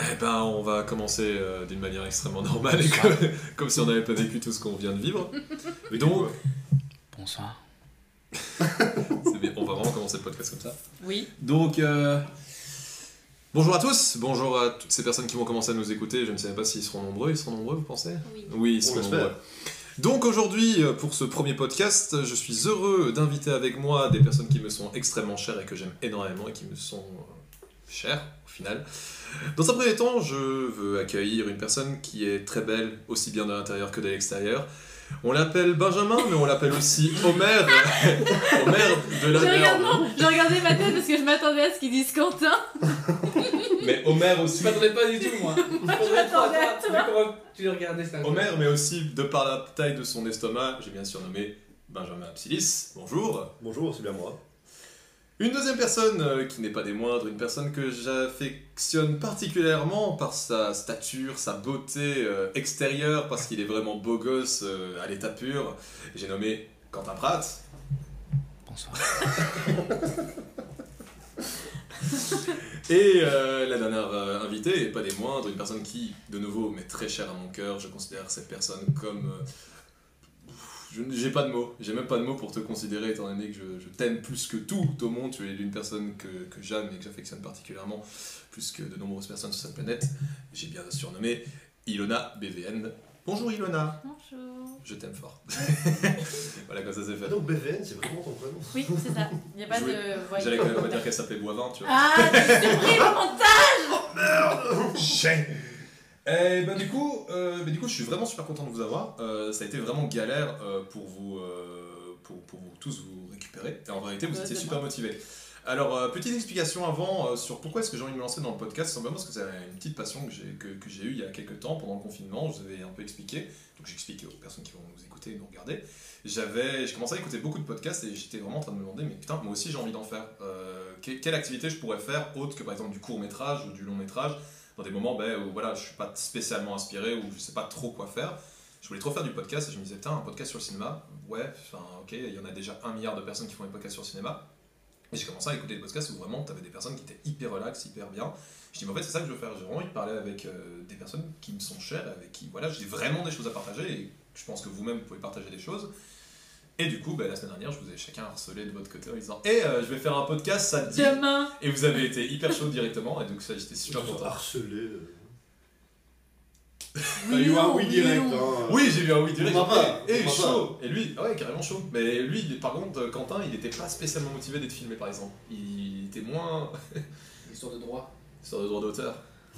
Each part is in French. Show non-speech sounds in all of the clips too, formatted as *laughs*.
Eh ben, on va commencer euh, d'une manière extrêmement normale, et comme, *laughs* comme si on n'avait pas vécu tout ce qu'on vient de vivre. Donc, Bonsoir. *laughs* c'est bien, on va vraiment commencer le podcast comme ça. Oui. Donc, euh, bonjour à tous, bonjour à toutes ces personnes qui vont commencer à nous écouter. Je ne sais pas s'ils seront nombreux, ils seront nombreux, vous pensez? Oui. Oui, ils On seront l'espère. nombreux. Donc aujourd'hui, euh, pour ce premier podcast, je suis heureux d'inviter avec moi des personnes qui me sont extrêmement chères et que j'aime énormément et qui me sont euh, chères au final. Dans un premier temps, je veux accueillir une personne qui est très belle, aussi bien de l'intérieur que de l'extérieur. On l'appelle Benjamin, mais on l'appelle aussi Homer. Homer *laughs* de la Je regarde, Merde. non, je regardais ma tête parce que je m'attendais à ce qu'ils disent Quentin. *laughs* Mais Homer aussi. Je m'attendais pas du tout, moi. *laughs* Je m'attendais à toi. Comment tu regardais ça Homer, mais aussi de par la taille de son estomac, j'ai bien surnommé Benjamin Psilis. Bonjour. Bonjour, c'est bien moi. Une deuxième personne euh, qui n'est pas des moindres, une personne que j'affectionne particulièrement par sa stature, sa beauté euh, extérieure, parce qu'il est vraiment beau gosse euh, à l'état pur. J'ai nommé Quentin Pratt. Bonsoir. *laughs* Et euh, la dernière euh, invitée, et pas des moindres, une personne qui, de nouveau, m'est très chère à mon cœur. Je considère cette personne comme. euh, J'ai pas de mots, j'ai même pas de mots pour te considérer étant donné que je, je t'aime plus que tout au monde. Tu es l'une personne que, que j'aime et que j'affectionne particulièrement, plus que de nombreuses personnes sur cette planète. J'ai bien surnommé Ilona BVN. Bonjour Ilona, Bonjour. je t'aime fort. *laughs* *laughs* voilà, comme ça c'est fait. Ah donc BVN, c'est vraiment ton prénom Oui, c'est ça. Il n'y a pas Je de. voulais- J'allais quand même pas dire qu'elle s'appelait Boivin, tu vois. Ah, j'ai surpris le montage *laughs* Chien. Et ben du coup, euh, ben, du coup, je suis vraiment super content de vous avoir. Euh, ça a été vraiment galère euh, pour vous, pour, pour vous tous vous récupérer. Et en vérité, vous Ouais, étiez super motivés. Alors, petite explication avant sur pourquoi est-ce que j'ai envie de me lancer dans le podcast. Simplement parce que c'est une petite passion que j'ai que, que j'ai eue il y a quelques temps pendant le confinement. Je vous avais un peu expliqué. Donc j'explique aux personnes qui vont nous écouter et nous regarder. J'avais, je commençais à écouter beaucoup de podcasts et j'étais vraiment en train de me demander, mais putain, moi aussi j'ai envie d'en faire. Que- quelle activité je pourrais faire autre que par exemple du court métrage ou du long métrage dans des moments ben, où voilà, je suis pas spécialement inspiré ou je sais pas trop quoi faire. Je voulais trop faire du podcast et je me disais, putain, un podcast sur le cinéma, ouais, ok, il y en a déjà un milliard de personnes qui font des podcasts sur le cinéma. Et j'ai commencé à écouter des podcasts où vraiment tu avais des personnes qui étaient hyper relax, hyper bien. Je dis, mais en fait, c'est ça que je veux faire. J'ai envie de parler avec euh, des personnes qui me sont chères, avec qui, voilà, j'ai vraiment des choses à partager et je pense que vous-même vous pouvez partager des choses. Et du coup, ben, la semaine dernière, je vous ai chacun harcelé de votre côté en disant, hé, je vais faire un podcast, ça te dit Demain. Et vous avez été hyper chaud directement, et donc ça, j'étais super content. harcelés. euh. Oui, T'as eu un non, oui direct. non. hein. Oui, j'ai eu un oui direct. Pas, Et, on va chaud. Et lui, ah ouais, carrément chaud. Mais lui, il par contre, euh, Quentin, il était pas spécialement motivé d'être filmé, par exemple. Il était moins *laughs* Histoire de droit, sur le droit d'auteur,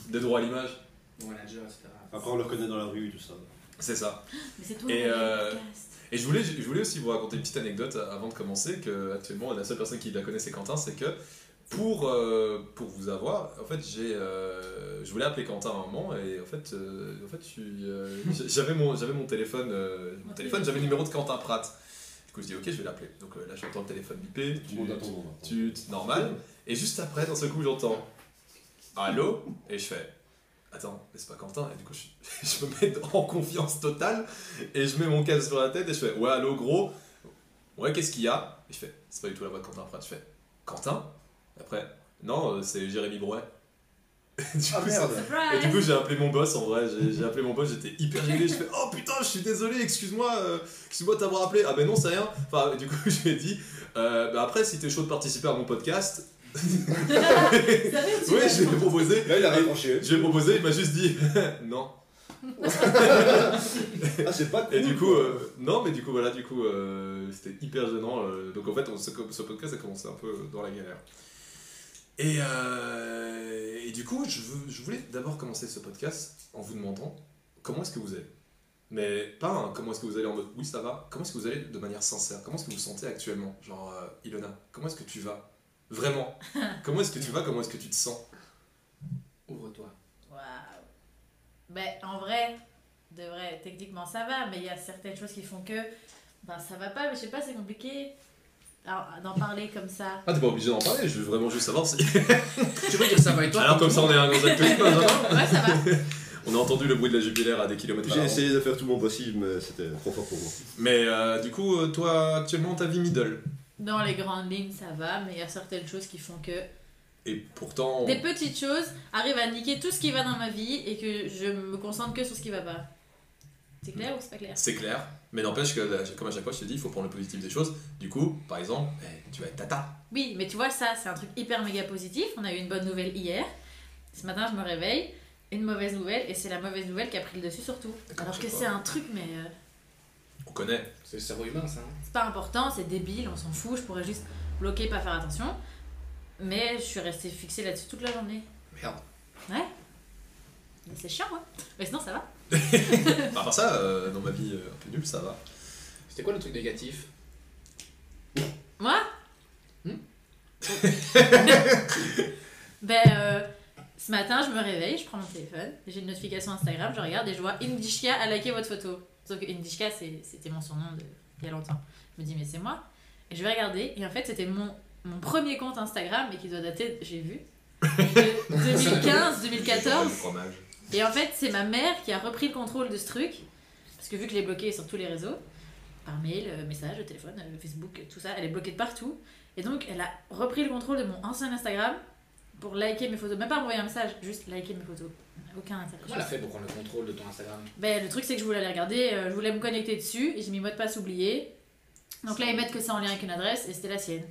des droits à l'image. mon manager, etc. Après, on le reconnaît dans la rue, tout ça. C'est ça. Mais c'est toi Et, le euh, podcast. Et je voulais, je voulais aussi vous raconter une petite anecdote avant de commencer, que actuellement la seule personne qui la connaît c'est Quentin, c'est que pour, euh, pour vous avoir, en fait j'ai, euh, je voulais appeler Quentin à un moment et en fait, euh, en fait euh, j'avais mon, j'avais mon téléphone, euh, mon téléphone, j'avais le numéro de Quentin Pratt. Du coup je dis ok je vais l'appeler. Donc euh, là j'entends le téléphone monde attend. hein. tu, normal, et juste après dans ce coup j'entends allô? Et je fais attends mais c'est pas Quentin et du coup je, *laughs* je me mets en confiance totale et je mets mon casque sur la tête et je fais ouais allô gros ouais qu'est-ce qu'il y a? Et je fais c'est pas du tout la voix de Quentin Pratt je fais Quentin? Après non euh, c'est Jérémy Brouet *laughs* du Ah coup, Et du coup, j'ai appelé mon boss en vrai. J'ai j'ai appelé mon boss, j'étais hyper gêné. Je fais Oh putain, je suis désolé, excuse-moi, euh, excuse-moi de t'avoir appelé. Ah ben non, c'est rien. Enfin, du coup, *laughs* je lui ai dit euh, bah après, si t'es chaud de participer à mon podcast, Sérieux, tu oui, l'as je vais proposé. Là, il a raccroché. Je vais proposé, il m'a juste dit *laughs* non. Ah, c'est pas cool. Et du coup, euh, non, mais du coup, voilà, du coup, euh, c'était hyper gênant. euh, donc en fait, on, ce, ce podcast a commencé un peu dans la galère. Et, euh, et du coup, je, veux- je voulais d'abord commencer ce podcast en vous demandant comment est-ce que vous allez? Mais pas un comment est-ce que vous allez en mode oui, ça va? Comment est-ce que vous allez de manière sincère? Comment est-ce que vous vous sentez actuellement? Genre, euh, Ilona, comment est-ce que tu vas? Vraiment Comment est-ce que tu vas Comment est-ce que tu te sens? Ouvre-toi. Waouh. Ben, en vrai, de vrai, techniquement ça va, mais il y a certaines choses qui font que ben, ça va pas, mais je sais pas, c'est compliqué d'en parler comme ça. Ah, t'es pas obligé d'en parler, je veux vraiment juste savoir si. *laughs* Tu veux dire ça va et toi Alors, comme ça, on est un gros acteur. *laughs* Ouais, ça va. *laughs* On a entendu le bruit de la jubilaire à des kilomètres J'ai essayé de faire tout mon possible, mais c'était trop fort pour moi. Mais euh, du coup, toi, actuellement, ta vie middle? Dans les grandes lignes, ça va, mais il y a certaines choses qui font que Et pourtant, Des petites choses arrivent à niquer tout ce qui va dans ma vie et que je me concentre que sur ce qui va pas. C'est clair ou c'est pas clair? C'est clair. Mais n'empêche que, là, comme à chaque fois, je te dis, il faut prendre le positif des choses. Du coup, par exemple, eh, tu vas être tata. Oui, mais tu vois, ça, c'est un truc hyper méga positif. On a eu une bonne nouvelle hier. Ce matin, je me réveille. Une mauvaise nouvelle, et c'est la mauvaise nouvelle qui a pris le dessus sur tout. D'accord, Alors que c'est un truc, mais euh, On connaît. C'est le cerveau humain, ça. hein. c'est pas important, c'est débile, on s'en fout. Je pourrais juste bloquer, pas faire attention. Mais je suis restée fixée là-dessus toute la journée. Merde. Mais c'est chiant, hein. Mais sinon, ça va. *laughs* À part ça, euh, dans ma vie euh, un peu nulle, ça va. C'était quoi le truc négatif? Moi? Hmm? *laughs* Ben, euh, ce matin, je me réveille, je prends mon téléphone, j'ai une notification Instagram, je regarde et je vois Indishka a liké votre photo. Sauf que Indishka, c'était mon surnom de, il y a longtemps. Je me dis, mais c'est moi. Et je vais regarder, et en fait, c'était mon, mon premier compte Instagram, mais qui doit dater, j'ai vu, de 2015, 2014. Le fromage. Et en fait, c'est ma mère qui a repris le contrôle de ce truc. Parce que vu que je l'ai bloqué sur tous les réseaux, par mail, euh, message, téléphone, euh, Facebook, tout ça, elle est bloquée de partout. Et donc, elle a repris le contrôle de mon ancien Instagram pour liker mes photos. Même pas envoyer un message, juste liker mes photos. Aucun intérêt. Comment elle a fait pour prendre le contrôle de ton Instagram? Ben, le truc, c'est que je voulais aller regarder, euh, je voulais me connecter dessus, et j'ai mis mot de passe oublié. Donc là, ils mettent que c'est en lien avec une adresse, et c'était la sienne.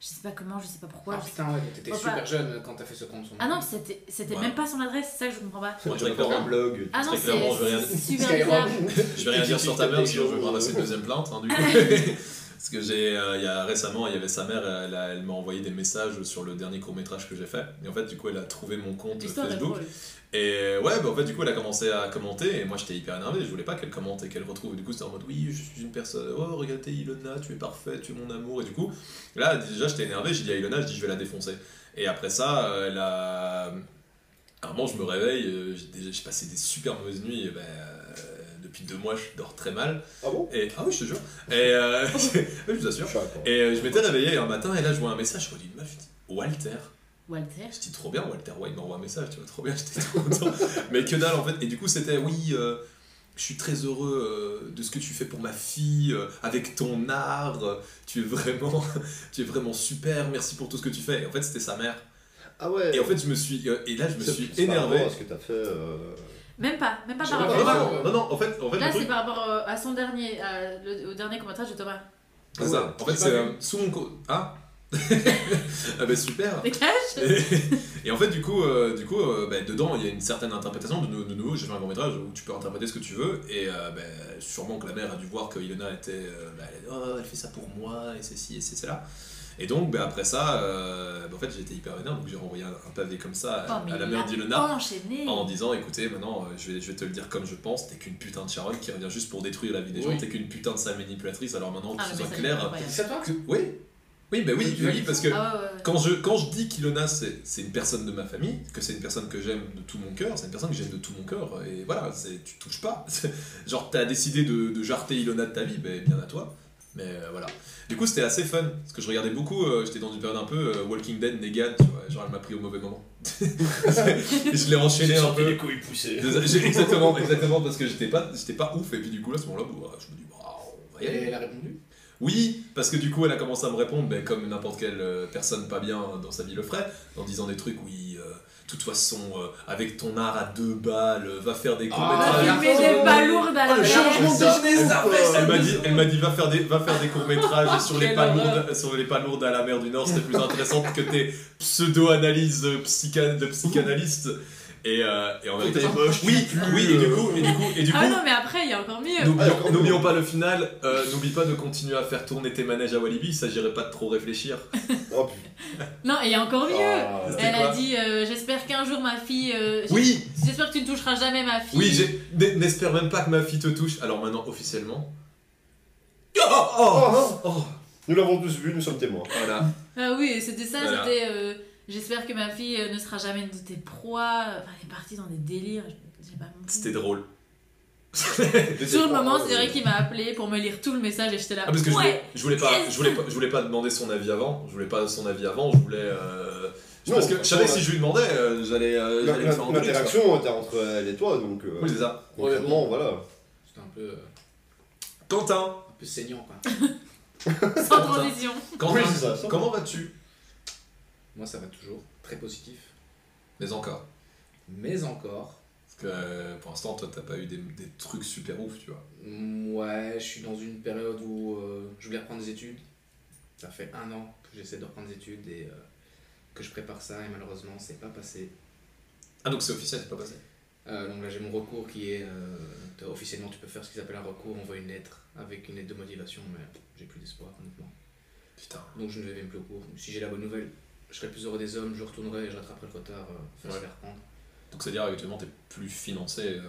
Je sais pas comment, je sais pas pourquoi. Ah je putain, ouais, t'étais super pas- jeune quand t'as fait ce compte. son Ah non, c'était c'était Ouais. même pas son adresse, c'est ça que je comprends pas. Moi, faire clairement, un blog. Ah non, je c'est super bizarre. *laughs* Je vais rien dire sur ta mère, sinon je vais me ramasser une deuxième plainte. hein, du coup. *laughs* Parce que j'ai, euh, il y a récemment, il y avait sa mère, elle, a- elle m'a envoyé des messages sur le dernier court métrage que j'ai fait. Et en fait, du coup, elle a trouvé mon compte L'histoire est Facebook. drôle. Et ouais, bah en fait, du coup, elle a commencé à commenter. Et moi, j'étais hyper énervé. Je voulais pas qu'elle commente et qu'elle retrouve. Et du coup, c'était en mode oui, je suis une personne. Oh, regardez Ilona, tu es parfaite, tu es mon amour. Et du coup, là, déjà, j'étais énervé. J'ai dit à Ilona, je dis, je vais la défoncer. Et après ça, euh, elle a. À un moment, je me réveille. euh, J'ai déjà- j'ai passé des super mauvaises nuits. Et ben, euh, depuis deux mois, je dors très mal. Ah bon? Et, ah oui, je te jure. Et euh, *laughs* je vous assure. Et euh, je m'étais réveillé un matin et là je vois un message, je vois une meuf, je dis Walter. Walter? Je dis trop bien, Walter White m'envoie un message, tu vois, trop bien, j'étais trop content. *laughs* Mais que dalle en fait. Et du coup c'était oui, euh, je suis très heureux euh, de ce que tu fais pour ma fille, euh, avec ton art, euh, tu es vraiment, *laughs* tu es vraiment super, merci pour tout ce que tu fais. Et en fait c'était sa mère. Ah ouais. Et en fait je me suis, et là je me suis énervé. ce que t'as fait. Même pas, même pas par rapport non, à non, non, en fait, en fait Là, c'est truc, par rapport euh, à son dernier, à le- au dernier commentaire de Thomas. c'est ça. En fait c'est euh, sous mon co- ah. *laughs* ah bah super. Dégage Et, et en fait, du coup, euh, du coup euh, bah, dedans, il y a une certaine interprétation. De, de nouveau, j'ai fait un court métrage où tu peux interpréter ce que tu veux. Et euh, bah, sûrement que la mère a dû voir que Ilona était. elle, oh, elle fait ça pour moi, et c'est ci, et c'est cela. Et donc, bah, après ça, euh, bah, en fait, j'étais hyper vénère. Donc, j'ai renvoyé un, un pavé comme ça à, Oh, à la mère a d'Ilona. En disant, écoutez, maintenant, euh, je, vais, je vais te le dire comme je pense, t'es qu'une putain de charonne qui revient juste pour détruire la vie des gens, t'es qu'une putain de sale manipulatrice, alors maintenant, Ah, que ce soit clair. C'est ça toi que- oui, oui, bah oui, Tu oui, parce que Ah ouais, ouais, ouais. quand je, quand je dis qu'Ilona c'est c'est une personne de ma famille, que c'est une personne que j'aime de tout mon cœur, c'est une personne que j'aime de tout mon cœur, et voilà, c'est- tu touches pas. *laughs* Genre, t'as décidé de, de jarter Ilona de ta vie, ben bien à toi. Mais euh, voilà. Du coup, c'était assez fun, parce que je regardais beaucoup, euh, j'étais dans une période un peu euh, Walking Dead, Negan, tu vois, genre elle m'a pris au mauvais moment. Et *laughs* je l'ai enchaîné un peu. les couilles poussées. Exactement, exactement, parce que j'étais pas, j'étais pas ouf, et puis du coup, là, à ce moment-là, je me dis, bah, on va y Et aller. elle a répondu? Oui, parce que du coup, elle a commencé à me répondre, ben, comme n'importe quelle personne pas bien dans sa vie le ferait, en disant des trucs, oui, euh, de toute façon, euh, avec ton art à deux balles, euh, va faire des Ah, Ah, courts-métrages. il met des balourdes à la fait, Elle m'a dit, elle m'a dit va faire des, va faire des courts métrages sur les palourdes, sur les palourdes à la mer du Nord, c'était plus intéressant que tes pseudo-analyses euh, psycha- de psychanalyste. Et, euh, et en vérité, T'es moche, tu oui, pues, oui, et du euh, coup, et du coup, et du coup, Ah non, mais après, il y a encore mieux. N'oublions Ah, n'oublions pas le final, euh, n'oublie pas de continuer à faire tourner tes manèges à Walibi, il s'agirait pas de trop réfléchir. *laughs* Oh putain. Non, et il y a encore mieux. Ah, Elle a dit euh, J'espère qu'un jour ma fille. euh, Oui, J'espère que tu ne toucheras jamais ma fille. oui, j'ai- n'espère même pas que ma fille te touche. Alors maintenant, officiellement. Oh, oh, Oh, oh. Nous l'avons tous vu, nous sommes témoins. Voilà. Ah oui, c'était ça, Voilà. c'était. J'espère que ma fille euh, ne sera jamais une de tes proies. Enfin, elle est partie dans des délires. C'était drôle. *laughs* Sur le moment, c'est vrai qu'il m'a appelé pour me lire tout le message et j'étais là. Ah, parce que je voulais, je voulais pas, yes. je voulais pas, je voulais pas demander son avis avant. Je voulais pas son avis avant. Je voulais. euh, Non, parce que je savais si je lui demandais, euh, j'allais, euh. L'interaction était entre elle et toi, donc. euh, Oui, c'est ça. concrètement, voilà. C'était un peu, Quentin, un peu saignant quoi. *laughs* Sans transition. Quentin, Oui, c'est ça, ça. comment vas-tu? Moi, ça va toujours. Très positif. Mais encore. Mais encore, Parce que euh, pour l'instant, toi, t'as pas eu des, des trucs super ouf, tu vois. mm, ouais, je suis dans une période où euh, je voulais reprendre des études. Ça fait un an que j'essaie de reprendre des études et euh, que je prépare ça et malheureusement, c'est pas passé. Ah, donc c'est officiel, c'est pas passé. Euh, donc là, j'ai mon recours qui est. officiellement, tu peux faire ce qu'ils appellent un recours, on envoie une lettre avec une lettre de motivation, mais j'ai plus d'espoir, honnêtement. Putain. Donc je ne vais même plus au cours. Si j'ai la bonne nouvelle, je serai le plus heureux des hommes, je retournerai et je rattraperai le retard, euh, facile Ouais. à reprendre. Donc c'est-à-dire actuellement, t'es plus financé. euh,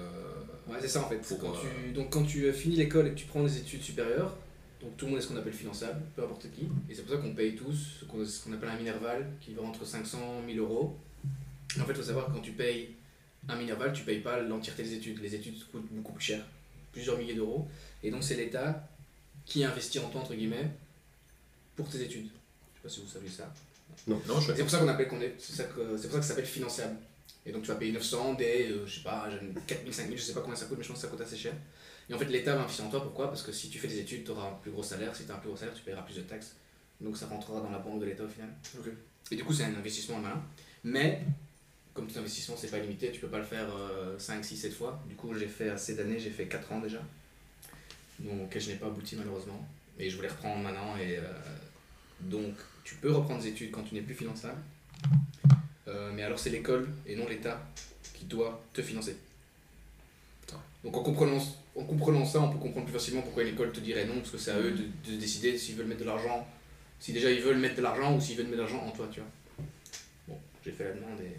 Ouais, c'est ça en fait. Pour, quand euh, tu, donc quand tu euh, finis l'école et que tu prends des études supérieures, donc tout le monde est ce qu'on appelle finançable, peu importe qui, et c'est pour ça qu'on paye tous ce qu'on ce qu'on appelle un minerval qui va entre 500 et 1000 euros. En fait, il faut savoir que quand tu payes un minerval, tu payes pas l'entièreté des études. Les études coûtent beaucoup plus cher, plusieurs milliers d'euros, et donc c'est l'État qui investit en toi, entre guillemets, pour tes études. Je sais pas si vous savez ça. Non, je C'est pour ça qu'on appelle qu'on est, c'est ça que c'est pour ça que ça s'appelle finançable. Et donc tu vas payer 900, des, euh, je sais pas, 4000, 5000, je sais pas combien ça coûte, mais je pense que ça coûte assez cher. Et en fait l'État va investir en toi, pourquoi? Parce que si tu fais des études, tu auras un plus gros salaire, si tu as un plus gros salaire, tu paieras plus de taxes. Donc ça rentrera dans la banque de l'État au final. Et du coup c'est un investissement malin. Mais comme tout investissement c'est pas limité, tu peux pas le faire euh, 5, 6, 7 fois. Du coup j'ai fait assez d'années, j'ai fait 4 ans déjà. Donc je n'ai pas abouti malheureusement. Et je voulais reprendre maintenant et euh, donc tu peux reprendre des études quand tu n'es plus finançable. Euh, mais alors c'est l'école et non l'État qui doit te financer. Donc en comprenant, en comprenant ça, on peut comprendre plus facilement pourquoi une école te dirait non, parce que c'est à eux de, de décider s'ils veulent mettre de l'argent, si déjà ils veulent mettre de l'argent ou s'ils veulent mettre de l'argent en toi, tu vois. Bon, j'ai fait la demande et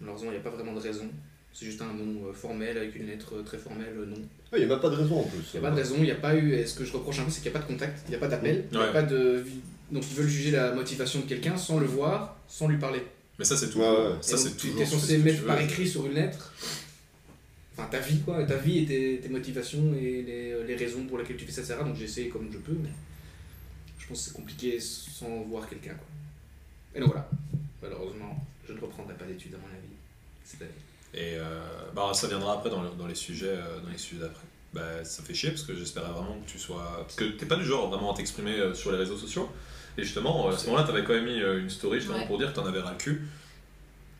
malheureusement il n'y a pas vraiment de raison. C'est juste un nom euh, formel avec une lettre euh, très formelle, non. Il n'y a même pas de raison en plus. Il n'y a pas de raison, il n'y a pas eu. Et ce que je reproche un peu, c'est qu'il n'y a pas de contact, il n'y a pas d'appel, il n'y a pas de. Donc ils veulent juger la motivation de quelqu'un sans le voir, sans lui parler. Mais ça, c'est tout. Ouais. Ça, c'est tu es ce censé mettre par écrit sur une lettre. Enfin, ta vie, quoi, ta vie et tes, tes motivations et les, les raisons pour lesquelles tu fais ça, etc. Donc j'essaie comme je peux, mais je pense que c'est compliqué sans voir quelqu'un, quoi. Et donc voilà. Malheureusement, je ne reprendrai pas d'études à mon avis. C'est la vie. Et euh, bah, ça viendra après dans, le- dans les sujets, euh, dans les sujets d'après. Bah, ça fait chier parce que j'espérais vraiment que tu sois. Parce que t'es pas du genre vraiment à t'exprimer euh, sur les réseaux sociaux. Et justement, euh, à ce moment-là, t'avais quand même mis euh, une story justement Ouais. pour dire que t'en avais ras le cul.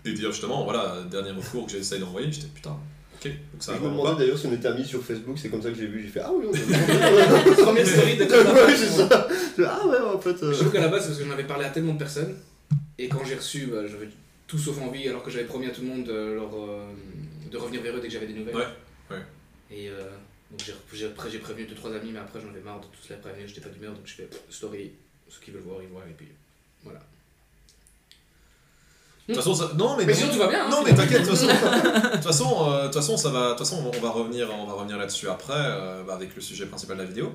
Et dire justement, voilà, dernier recours que j'essaye d'envoyer, j'étais putain, ok. Donc ça je me demandais d'ailleurs si on était amis sur Facebook, c'est comme ça que j'ai vu, j'ai fait Ah oui, on est *laughs* Première story de *laughs* Ouais, c'est ça. Je fais, Ah ouais, en fait. euh, Je trouve qu'à la base, c'est parce que j'en avais parlé à tellement de personnes, et quand j'ai reçu, bah, j'avais tout sauf envie, alors que j'avais promis à tout le monde de, leur, euh, de revenir vers eux dès que j'avais des nouvelles. Ouais, ouais. Et euh, donc j'ai, j'ai, après, j'ai prévenu 2-3 amis, mais après j'en avais marre de tous les prévenir, j'étais pas d'humeur, donc je fais story, ceux qui veulent voir, ils voient, et puis voilà. De toute façon, ça... non, mais, Mais non. sinon, tout va bien, hein, Non, mais t'inquiète, de toute façon, *laughs* de toute façon, euh, de toute façon, ça va. De toute façon, on va revenir, on va revenir là-dessus après, euh, bah, avec le sujet principal de la vidéo,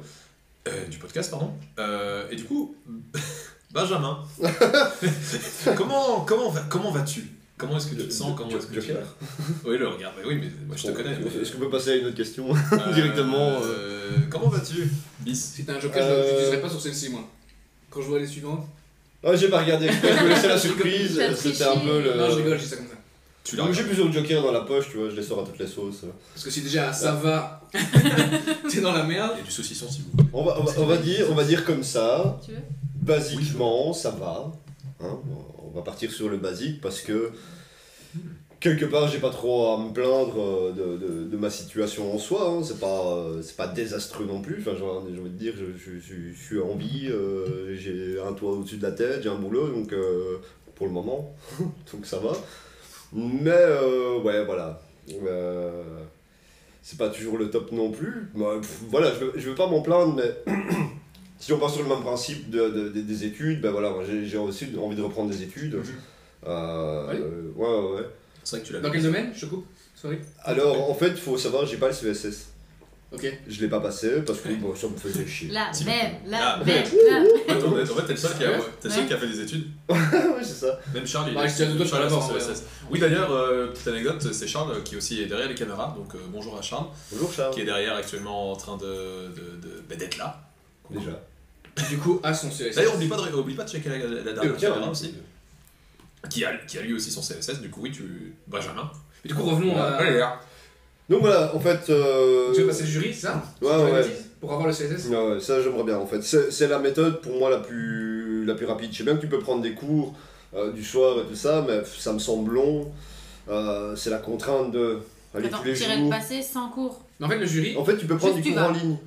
Euh, du podcast, pardon. Euh, et du coup, *laughs* Benjamin, *laughs* comment, comment, va, comment vas-tu? Comment est-ce que tu te sens? Comment est-ce que tu Joker. Oui, le regard. Mais oui, mais moi, je te connais. Est-ce qu'on peut passer à une autre question Euh, directement, euh, comment vas-tu? Bis. Si t'as un joker, je Euh, je l'utiliserai pas sur celle-ci, moi. Quand je vois les suivantes. Ah, j'ai pas regardé je me laissais la *laughs* surprise, T'as c'était triché. un peu le. Non, je rigole, je dis ça comme ça. Tu l'as Donc, J'ai plusieurs jokers dans la poche, tu vois, je les sors à toutes les sauces. Parce que si déjà ça va, *laughs* t'es dans la merde. Il y a du saucisson si vous voulez. On va, on va, on va dire, on va dire comme ça, Tu veux? Basiquement, ça va. Hein, on va partir sur le basique parce que quelque part, j'ai pas trop à me plaindre euh, de, de, de ma situation en soi. Hein. C'est pas, euh, c'est pas désastreux non plus. Enfin, j'ai envie de dire, je, je- je- je suis en vie, euh, j'ai un toit au-dessus de la tête, j'ai un boulot, donc euh, pour le moment, *laughs* donc ça va. Mais euh, ouais, voilà. C'est pas toujours le top non plus. Pff, voilà, je veux, je veux pas m'en plaindre, mais *clears throat* si on part sur le même principe de, de- de- des études, ben voilà, j'ai aussi envie de reprendre des études. Euh, euh, ouais, ouais, ouais. C'est vrai que tu l'as Dans quel domaine? Je te coupe Sorry. Alors, en fait, il faut savoir, j'ai pas le CSS. Ok. Je l'ai pas passé parce que bon, ça me faisait *laughs* chier. La Si. même, la Ah, même, la Attends, en fait, t'es le seul qui a, Ouais. t'es le seul qui a fait des études. *laughs* ouais, c'est ça. Même Charles, il Bah, est- je tiens de doigts, je suis Charles la a. CSS. Oui, d'ailleurs, euh, petite anecdote, c'est Charles qui aussi est derrière les caméras, donc euh, bonjour à Charles, Bonjour Charles. qui est derrière actuellement en train de, de, de- bah, d'être là. Déjà. Du coup, à son CSS. D'ailleurs, oublie pas, de, oublie pas de checker la, dernière tiens, caméra aussi, qui a, qui a lui aussi son CSS, du coup, oui, tu. Benjamin. Mais du coup, revenons à. Allez, là. Donc voilà, en fait. euh, Tu veux passer le jury, c'est ça Ouais, ouais. Pour avoir le CSS Ouais, ouais, ça j'aimerais bien en fait. C'est la méthode pour moi la plus, la plus rapide. Je sais bien que tu peux prendre des cours euh, du soir et tout ça, mais ça me semble long. Euh, c'est la contrainte de aller Attends, tous les tu irais le jours. passer sans cours. Mais en fait, le jury, En fait, tu peux prendre des cours vas. en ligne.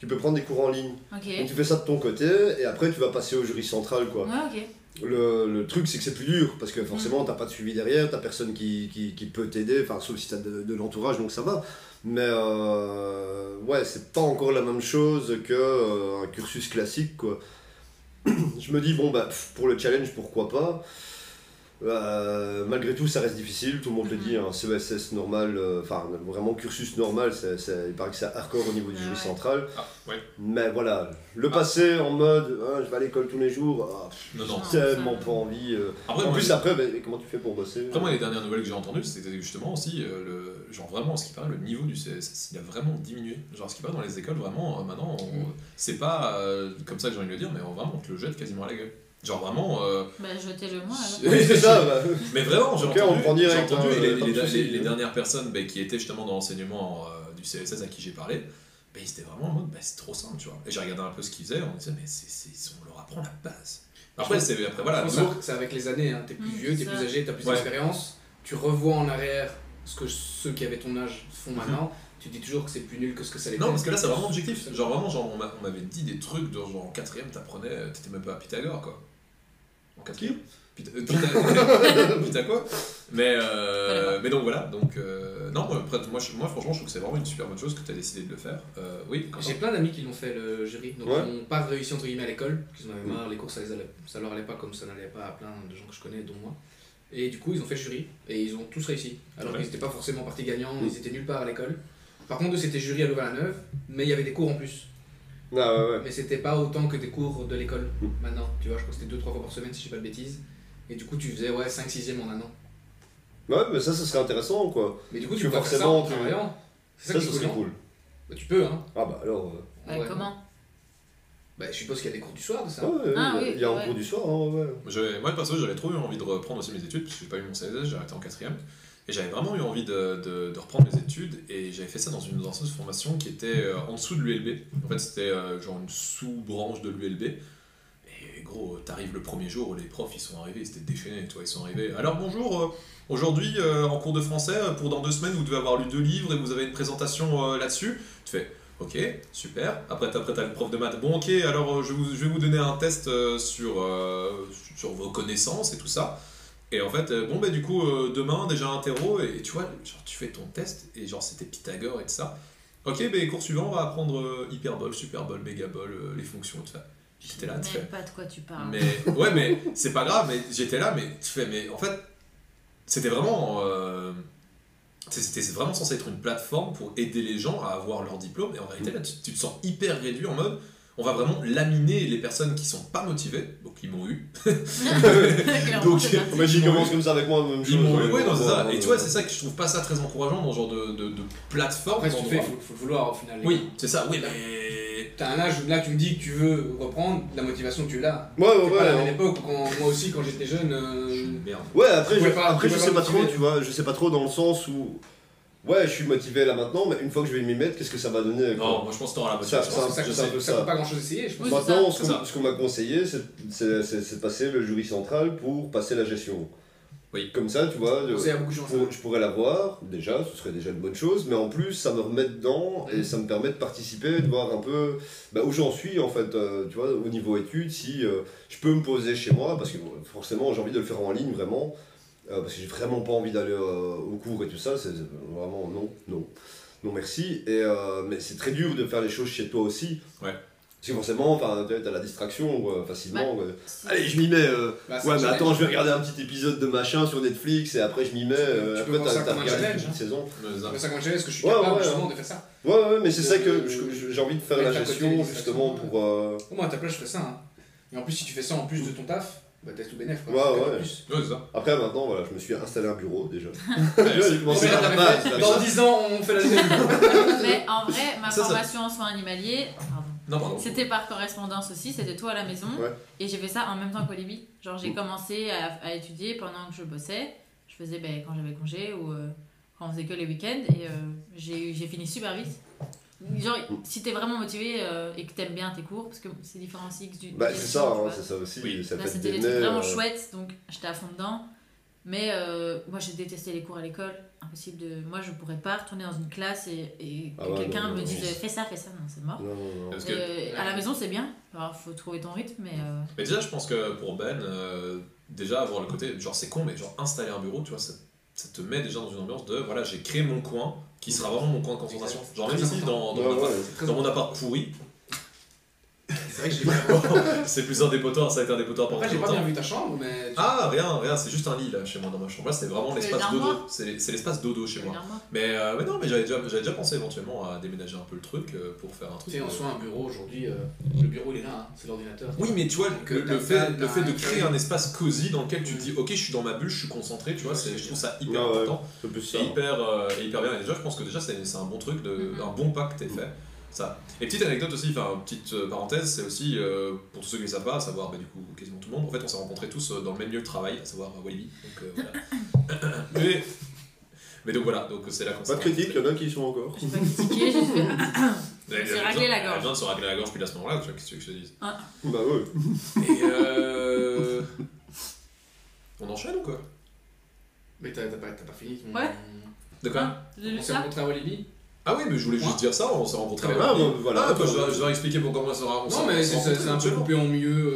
Tu peux prendre des cours en ligne. Ok. Donc tu fais ça de ton côté et après tu vas passer au jury central quoi. Ouais, ok. Le, le truc c'est que c'est plus dur parce que forcément t'as pas de suivi derrière, t'as personne qui, qui, qui peut t'aider, enfin sauf si t'as de, de l'entourage donc ça va. Mais euh, ouais c'est pas encore la même chose que euh, un cursus classique quoi. *clears throat* Je me dis bon bah pour le challenge pourquoi pas. Euh, malgré tout ça reste difficile, tout le monde le dit, un CESS normal, euh, enfin vraiment cursus normal, c'est, c'est- il paraît que c'est hardcore au niveau du jury ouais. central. Ah, ouais. Mais voilà, le passer en mode hein, je vais à l'école tous les jours, ah, Non, non. Tellement pas envie. euh. Après, en moi, plus, après, ben, comment tu fais pour bosser? Après, moi, les dernières nouvelles que j'ai entendues, c'était justement aussi, euh, le, genre vraiment, ce qui paraît, le niveau du CSS, il a vraiment diminué. Genre, ce qui paraît dans les écoles, vraiment, euh, maintenant, on- Mm. c'est pas euh, comme ça que j'ai envie de le dire, mais on, vraiment, on te le jette quasiment à la gueule. Genre, vraiment. euh, Bah, jetez-le moi alors. *laughs* Oui, c'est ça. bah. Mais vraiment, j'ai on entendu, prend direct, entendu hein, et les, dernières personnes bah, qui étaient justement dans l'enseignement euh, du CSS à qui j'ai parlé, bah, ils étaient vraiment en mode bah, c'est trop simple, tu vois. Et j'ai regardé un peu ce qu'ils faisaient, on disait mais c'est, c'est- on leur apprend la base. Après, c'est, après voilà, c'est avec les années. Hein. T'es plus Mm, vieux, t'es ça. plus âgé, t'as plus Ouais. d'expérience. Tu revois en arrière ce que ceux qui avaient ton âge font maintenant. Tu dis toujours que c'est plus nul que ce que ça l'était. Non, parce que là, c'est vraiment objectif. Genre, vraiment, genre, on, m'a- on m'avait dit des trucs, de, genre en quatrième, t'apprenais, euh, t'étais même pas à Pythagore, quoi. Quatrième Pytha- euh, Pytha *laughs* quoi mais, euh, Voilà. mais donc voilà, donc euh, non, moi, après, moi, je- moi franchement je trouve que c'est vraiment une super bonne chose que tu as décidé de le faire. Euh, oui, J'ai plein d'amis qui l'ont fait le jury, donc Ouais. ils n'ont pas réussi entre guillemets à l'école, parce qu'ils en avaient Mm. marre, les cours ça, les allait, ça leur allait pas comme ça n'allait pas à plein de gens que je connais, dont moi. Et du coup ils ont fait le jury, et ils ont tous réussi. Alors Ouais. qu'ils n'étaient pas forcément partis gagnants, Mm. ils étaient nulle part à l'école. Par contre eux c'était jury à Louvain-la-Neuve, mais il y avait des cours en plus. Ah ouais, ouais. Mais c'était pas autant que des cours de l'école Mm. maintenant, tu vois, je crois que c'était 2-3 fois par semaine si je dis pas de bêtises. Et du coup tu faisais ouais 5-6ème en un an. Ouais, mais ça, ça serait intéressant quoi. Mais du coup tu peux faire ça forcément, en travaillant. C'est ça, Ça, serait cool. Bah, tu peux hein. Ah bah alors. euh, Bah, Ouais. comment? Bah je suppose qu'il y a des cours du soir de ça. ouais, ouais, Ah il y a- oui, il y a un ouais. cours du soir, hein, ouais. Moi perso j'avais trop eu envie de reprendre aussi mes études parce que j'ai pas eu mon CSS, j'ai arrêté en quatrième et j'avais vraiment eu envie de, de- reprendre mes études et j'avais fait ça dans une, dans une formation qui était euh, en dessous de l'ULB. En fait c'était euh, genre une sous-branche de l'ULB et gros t'arrives le premier jour les profs ils sont arrivés, ils étaient déchaînés, toi ils sont arrivés. Alors bonjour, euh, aujourd'hui en cours de français pour dans deux semaines vous devez avoir lu deux livres et vous avez une présentation là-dessus. Tu fais Ok, super. Après, t'as après, t'as le prof de maths. Bon, ok, alors je, vais vous, donner un test sur, sur vos connaissances et tout ça. Et en fait, euh, bon, bah du coup, euh, demain, déjà un terreau, et, tu vois, genre, tu fais ton test, et genre, c'était Pythagore et tout ça. Ok, bah cours suivant, on va apprendre euh, hyperbole, superbole, mégabole, euh, les fonctions et tout ça. J'étais là, tu fais. Même pas de quoi tu parles. Mais ouais, mais c'est pas grave, mais j'étais là, mais tu fais, mais en fait, c'était vraiment. euh, c'était c'est vraiment censé être une plateforme pour aider les gens à avoir leur diplôme, et en réalité, là, tu, tu te sens hyper réduit en mode. On va vraiment laminer les personnes qui sont pas motivées, donc ils m'ont eu. *laughs* *laughs* Donc, j'y commence comme ça avec moi, même chose. Ils m'ont eu, ouais, non, c'est ça. ouais, Et tu vois, c'est ça que je trouve pas ça très encourageant dans ce genre de, de, de plateforme. Après si tu fais, faut, faut le vouloir au final. Oui, c'est ça, oui, mais. T'as un âge où là tu me dis que tu veux reprendre, la motivation tu l'as. Ouais, ouais, ouais. la hein. même époque où quand, moi aussi quand j'étais jeune. Je suis euh, une merde. Ouais, après, je, après je sais pas trop, tu vois, je sais pas trop dans le sens où. Ouais, je suis motivé là maintenant, mais une fois que je vais m'y mettre, qu'est-ce que ça va donner quoi Non, moi je pense que t'auras la motivation. ça, je ça, ça ça. peut pas grand chose essayer, je pense. Oui, Maintenant, ce qu'on m'a conseillé, c'est- de passer le jury central pour passer la gestion. Oui. Comme ça, tu vois, Je pour- pourrais l'avoir, déjà, ce serait déjà une bonne chose, mais en plus, ça me remet dedans et Mm. ça me permet de participer, de voir un peu bah, où j'en suis, en fait, euh, tu vois, au niveau études, si euh, je peux me poser chez moi, parce que bon, forcément, j'ai envie de le faire en ligne, vraiment, euh, parce que j'ai vraiment pas envie d'aller euh, au cours et tout ça, c'est vraiment non, non, non merci, et, euh, mais c'est très dur de faire les choses chez toi aussi. Ouais. Parce que forcément, enfin, t'as la distraction quoi, facilement. quoi. Allez, je m'y mets. euh, Bah, ouais, mais challenge. attends, je vais regarder un petit épisode de machin sur Netflix et après je m'y mets. euh, Tu peux après, t'as regardé une hein. saison. Mais ça- fais comme challenge, est-ce que je suis Ouais, capable ouais, justement ouais. de faire ça Ouais, ouais, mais c'est ça que j'ai envie de faire la gestion justement pour. euh, moins à ta place je ferais ça. Hein. Et en plus si tu fais ça en plus de ton taf, bah t'es tout bénéf quoi. Ouais, C'est ouais. en plus. Ouais, c'est ça. Après, maintenant, voilà, je me suis installé un bureau déjà. *laughs* *laughs* J'ai commencé à la base. Dans ça. 10 ans on fait la deuxième. *laughs* Mais en vrai, ma Ça, ça- formation en soins animaliers, pardon, Non, pardon. c'était par correspondance aussi, c'était toi à la maison. Ouais. Et j'ai fait ça en même temps qu'Olivier. Genre, j'ai Mm. commencé à, à étudier pendant que je bossais. Je faisais ben, quand j'avais congé ou euh, quand on faisait que les week-ends. Et euh, j'ai eu- j'ai fini super vite. Genre, si t'es vraiment motivé euh, et que t'aimes bien tes cours, parce que c'est différent aussi que du. Bah, c'est ça, hein, c'est ça aussi. Oui. Ça Là, fait c'était des des trucs vraiment euh, chouettes, donc j'étais à fond dedans. Mais euh, moi, j'ai détesté les cours à l'école. Impossible de. Moi, je pourrais pas retourner dans une classe et, et que Ah ouais, quelqu'un non, me non, dise non. fais ça, fais ça. Non, c'est mort. Non, non, non. Parce que- Euh, à la maison, c'est bien. Alors, faut trouver ton rythme, mais. euh, Mais déjà, je pense que pour Ben, euh, déjà avoir le côté, genre c'est con, mais genre installer un bureau, tu vois, ça, ça te met déjà dans une ambiance de voilà, j'ai créé mon coin qui sera vraiment mon coin de concentration. Genre même ici, important. dans, dans, Ouais, mon, appart, dans mon appart pourri, C'est vrai que j'ai pas. *laughs* c'est plus un dépotoir, ça a été un dépotoir pendant Après, j'ai pas bien vu ta chambre, mais. Ah, rien, rien, c'est juste un lit là chez moi dans ma chambre. Là, c'est vraiment l'espace dodo. C'est l'espace dodo chez moi. Mais, euh, mais non, mais j'avais déjà, j'avais déjà pensé éventuellement à déménager un peu le truc euh, pour faire un truc. Tu sais, en soi, un bureau aujourd'hui, euh, le bureau il est là, hein, c'est l'ordinateur. Oui, mais tu vois, Donc, le, euh, le fait, le fait de créer un espace cosy dans lequel tu te Mm. dis, ok, je suis dans ma bulle, je suis concentré, tu vois, je trouve ça hyper Ouais, ouais. important. C'est hyper, euh, hyper bien. Et déjà, je pense que déjà, c'est, c'est un bon truc, de, Mhm. un bon pas que t'aies fait. Ça. Et petite anecdote aussi, enfin, petite euh, parenthèse, c'est aussi, euh, pour tous ceux qui ne savent pas, à savoir bah, du coup quasiment tout le monde, en fait, on s'est rencontrés tous euh, dans le même lieu de travail, à savoir à Walibi. Donc euh, voilà. *coughs* mais, mais donc voilà, donc c'est là qu'on s'est Pas de critique, il y en a qui y sont encore. J'ai pas critiqué, j'ai *coughs* fait. Elle raclé la elle gorge. de se racler la gorge puis à ce moment-là, tu vois, qu'est-ce que tu veux que je te dise Bah ouais. Et euh... On enchaîne ou quoi? Mais t'as pas, t'as pas fini ton. Ouais. De quoi? Hein, On s'est rencontrés à Walibi? Ah oui, mais je voulais juste dire ça, on s'est rencontrés à Ah, bon, voilà. Ah, bah, je, dois, je dois expliquer pourquoi moi ça sera. on s'est- Non, mais on c'est rencontrés un peu coupé en.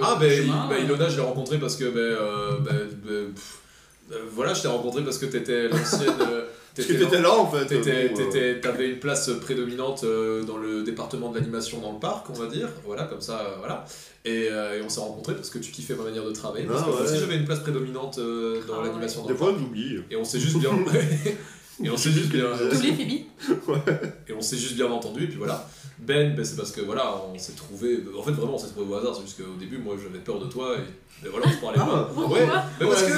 Ah, euh, ben chemin. bah, Ilona, je l'ai rencontré parce que, ben, ben, ben, voilà, je t'ai rencontré parce que t'étais l'ancienne. *laughs* Parce que t'étais là en fait. T'étais- Bon, euh, T'avais une place prédominante euh, dans le département de l'animation dans le parc, on va dire. Voilà, comme ça, euh, voilà. Et, et on s'est rencontrés parce que tu kiffais ma manière de travailler. Parce Ah, que moi aussi ouais. j'avais une place prédominante dans Ah, l'animation dans Des le fois, parc. j'oublie. Et on s'est juste bien. *laughs* *laughs* et on s'est juste bien. Tous les Phoebe. *laughs* Et on s'est juste bien entendu, et puis voilà. Ben, ben, c'est parce que voilà, on s'est trouvé. En fait, vraiment, on s'est trouvé au hasard. C'est juste qu'au début, moi, j'avais peur de toi, et ben voilà, on se parlait Ah. pas. Ouais, mais parce que.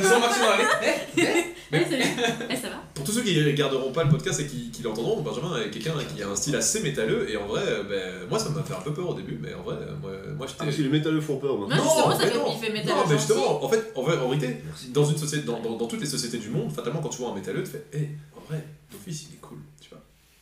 Ils sont maximum allés. Eh, salut. Eh, ça va Pour tous ceux qui regarderont pas le podcast et qui, qui l'entendront, Benjamin est quelqu'un qui a un style assez métalleux, et en vrai, ben, moi, ça m'a fait un peu peur au début, mais en vrai, moi, moi Ah, j'étais. parce que les métalleux font peur Non, maintenant. justement, ça mais fait non. il fait métal Non, mais gentil. justement, en fait, en, vrai, en vérité, dans, une société, dans, dans, dans toutes les sociétés du monde, fatalement, quand tu vois un métalleux, tu fais, hé, en vrai, fils, il est cool.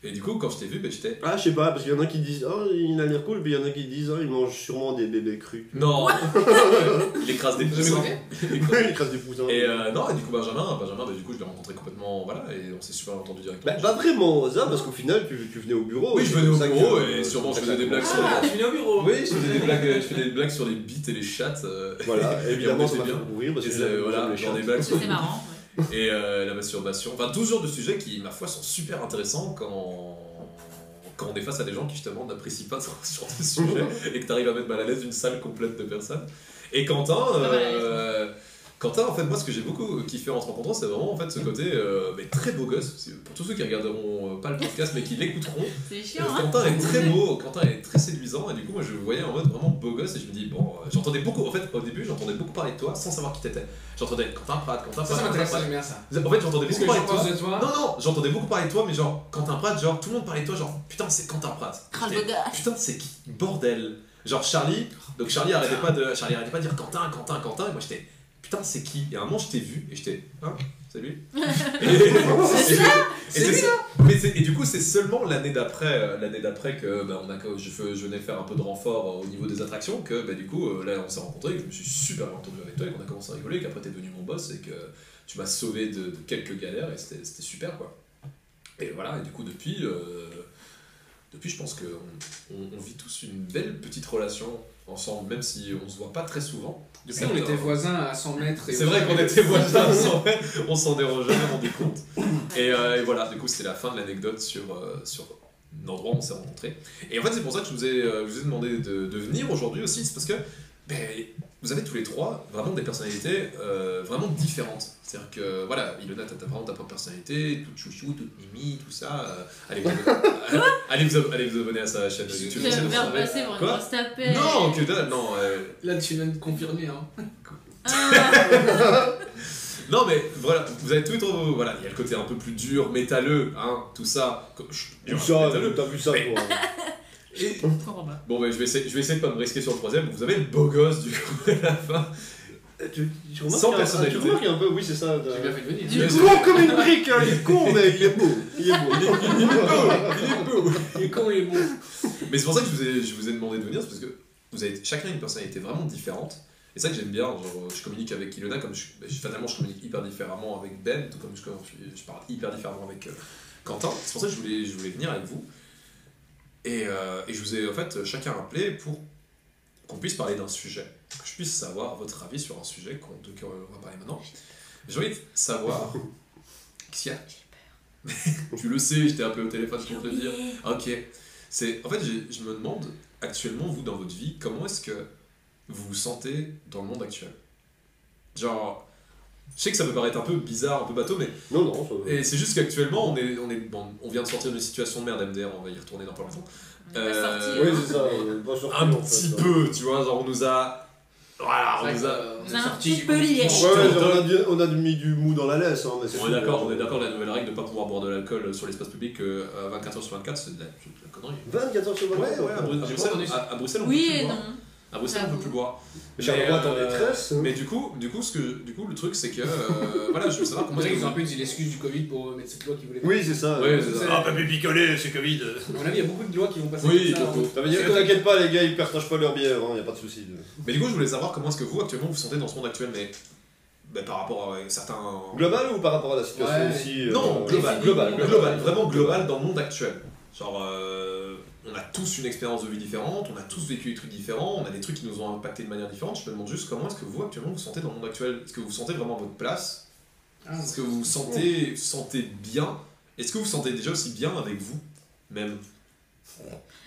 Et du coup, quand je t'ai vu, ben, j'étais. Ah, je sais pas, parce qu'il y en a qui disent Oh, il a l'air cool, puis il y en a qui disent Oh, il mange sûrement des bébés crus. Non *laughs* Il écrase des poussins. *laughs* Il écrase- des poussins. Et euh, non, et du coup, Benjamin, Benjamin ben, du coup, je l'ai rencontré complètement, voilà, et on s'est super entendu directement. Bah, pas vraiment hasard, parce qu'au final, tu, tu venais au bureau. Oui, et je venais au ça bureau, que, et euh, sûrement, je faisais des ça blagues sur Ah, tu venais au bureau. Oui, je faisais des blagues, *laughs* je faisais des blagues sur les bites et les chattes. euh, Voilà, Et évidemment, ça m'a fait bien. courir parce que voilà, des blagues sur C'est marrant. Et euh, la masturbation. Enfin, genre de sujets qui, ma foi, sont super intéressants quand, quand on est face à des gens qui, justement, n'apprécient pas ce *laughs* genre de sujet et que tu arrives à mettre mal à l'aise une salle complète de personnes. Et Quentin, euh, Quentin, en fait, moi, ce que j'ai beaucoup kiffé en te rencontrant, c'est vraiment en fait ce côté euh, mais très beau gosse. C'est- Pour tous ceux qui regarderont euh, pas le podcast mais qui l'écouteront, *laughs* C'est euh, chiant, hein. Quentin est très beau, Quentin est très séduisant et du coup moi je le voyais en mode vraiment beau gosse et je me dis bon euh, j'entendais beaucoup en fait au début j'entendais beaucoup parler de toi sans savoir qui t'étais. J'entendais Quentin Pratt, Quentin Ça, Pratt, ça Quentin m'intéresse, Pratt. j'aime bien ça. En fait j'entendais beaucoup parler de toi. de toi Non non j'entendais beaucoup parler de toi mais genre Quentin Pratt genre tout le monde parlait de toi genre putain c'est Quentin Pratt. Putain c'est qui? Bordel. Genre Charlie donc Charlie arrêtait pas de Charlie arrêtait pas de dire Quentin Quentin Quentin et moi j'étais putain c'est qui? Et à un moment je t'ai vu et j'étais hein? C'est *laughs* et- C'est et lui, c'est- mais c'est- et du coup, c'est seulement l'année d'après, euh, l'année d'après que bah, on a, je, venais faire un peu de renfort euh, au niveau des attractions, que bah, du coup, euh, là, on s'est rencontrés, que je me suis super bien entendu avec toi, et qu'on a commencé à rigoler, et qu'après t'es devenu mon boss, et que tu m'as sauvé de, de quelques galères, et c'était c'était super, quoi. Et voilà, et du coup, depuis, euh, depuis, je pense qu'on on, on vit tous une belle petite relation ensemble, même si on se voit pas très souvent. Depuis, on était voisins à 100 mètres. C'est on vrai qu'on était voisins, on s'en- on s'en est jamais rendu compte. Et, euh, et voilà, du coup, c'est la fin de l'anecdote sur, euh, sur l'endroit où on s'est rencontrés. Et en fait, c'est pour ça que je vous ai, euh, je vous ai demandé de, de venir aujourd'hui aussi, c'est parce que ben, vous avez tous les trois vraiment des personnalités euh, vraiment différentes. C'est-à-dire que, voilà, Ilona, t'as vraiment ta propre personnalité, toute chouchou, toute mimi, tout ça. euh, allez, vous *laughs* abonner, *laughs* allez, vous ab- allez vous abonner à sa chaîne Je- YouTube. Tu ça vas me faire passer pour une Quoi grosse. Non, que dalle, non. euh, Là, tu viens de confirmer. Hein. Ah, *laughs* Non mais voilà, vous avez tout trop, voilà, il y a le côté un peu plus dur, métalleux, hein, tout ça. je- Tout ça, métalleux. t'as vu ça, toi. Et- bon ben je vais essayer, je vais essayer de pas me risquer sur le troisième. Vous avez le beau gosse du coup à la fin. Tu, tu remarques Sans un- personnalité. Tu remarques un peu, oui, c'est ça. de- J'ai bien fait de venir. Il est con comme une brique, hein, il est con, mec, il est beau. Il est beau. Il est con, il est bon. Mais c'est pour ça que je vous ai, je vous ai demandé de venir, c'est parce que vous avez chacun une personnalité vraiment différente. Et ça que j'aime bien, genre, je communique avec Ilona comme je, bah, je- communique hyper différemment avec Ben, tout comme je parle hyper différemment avec euh, Quentin. C'est pour ça que je voulais, je voulais venir avec vous. Et, euh, et je vous ai en fait chacun appelé pour qu'on puisse parler d'un sujet, que je puisse savoir votre avis sur un sujet qu'on, de qui on va parler maintenant. J'ai envie de savoir. *laughs* Qu'est-ce qu'il y a *laughs* Tu le sais, je t'ai appelé au téléphone pour te dire. Ok. C'est, en fait, j'ai- je me demande, actuellement, vous, dans votre vie, comment est-ce que vous vous sentez dans le monde actuel? Genre, je sais que ça peut paraître un peu bizarre, un peu bateau, mais Non, non, ça va. et c'est juste qu'actuellement, on, est, on, est, bon, on vient de sortir d'une situation de merde MDR, on va y retourner dans pas longtemps. Est Euh, Oui, hein. c'est ça, on est pas sorti, Un en petit ça. peu, tu vois, genre on nous a... Voilà, on nous a... euh, on est avez un petit peu. Ouais, ouais, on a, du- on a mis du mou dans la laisse, hein, mais c'est On est d'accord, hein. on est d'accord, la nouvelle règle de ne pas pouvoir boire de l'alcool sur l'espace public euh, à 24h sur 24, c'est de la, de la connerie. 24 heures sur 24 Ouais, ouais, à, Bru- à J'ai Bruxelles, à, à Bruxelles, on peut Oui et boire. non. À Bruxelles, on peut J'avoue. plus boire. Charleroi euh, détresse. hein. Mais du coup, du coup, ce que, du coup, le truc, c'est que, euh, voilà, je veux savoir comment qu'ils ont un que peu utilisé l'excuse du Covid pour mettre cette loi qu'ils voulaient Oui, c'est ça. Ouais, euh, c'est ça. Ah, papy picolé, c'est Covid. À mon avis, il y a beaucoup de lois qui vont passer Oui, comme ça. beaucoup. hein. Ça veut dire, t'inquiète pas, les gars, ils partagent pas leur bière, hein, y a pas de soucis. Mais du coup, je voulais savoir comment est-ce que vous, actuellement, vous vous sentez dans ce monde actuel, mais bah, par rapport à certains... Global ou par rapport à la situation Ouais. aussi euh, Non, global, global, global, global. vraiment global dans le monde actuel. Genre, euh, on a tous une expérience de vie différente, on a tous vécu des trucs différents, on a des trucs qui nous ont impacté de manière différente. Je me demande juste comment est-ce que vous, actuellement, vous sentez dans le monde actuel? Est-ce que vous vous sentez vraiment à votre place? Ah, Est-ce que vous vous sentez, sentez bien? Est-ce que vous vous sentez déjà aussi bien avec vous même?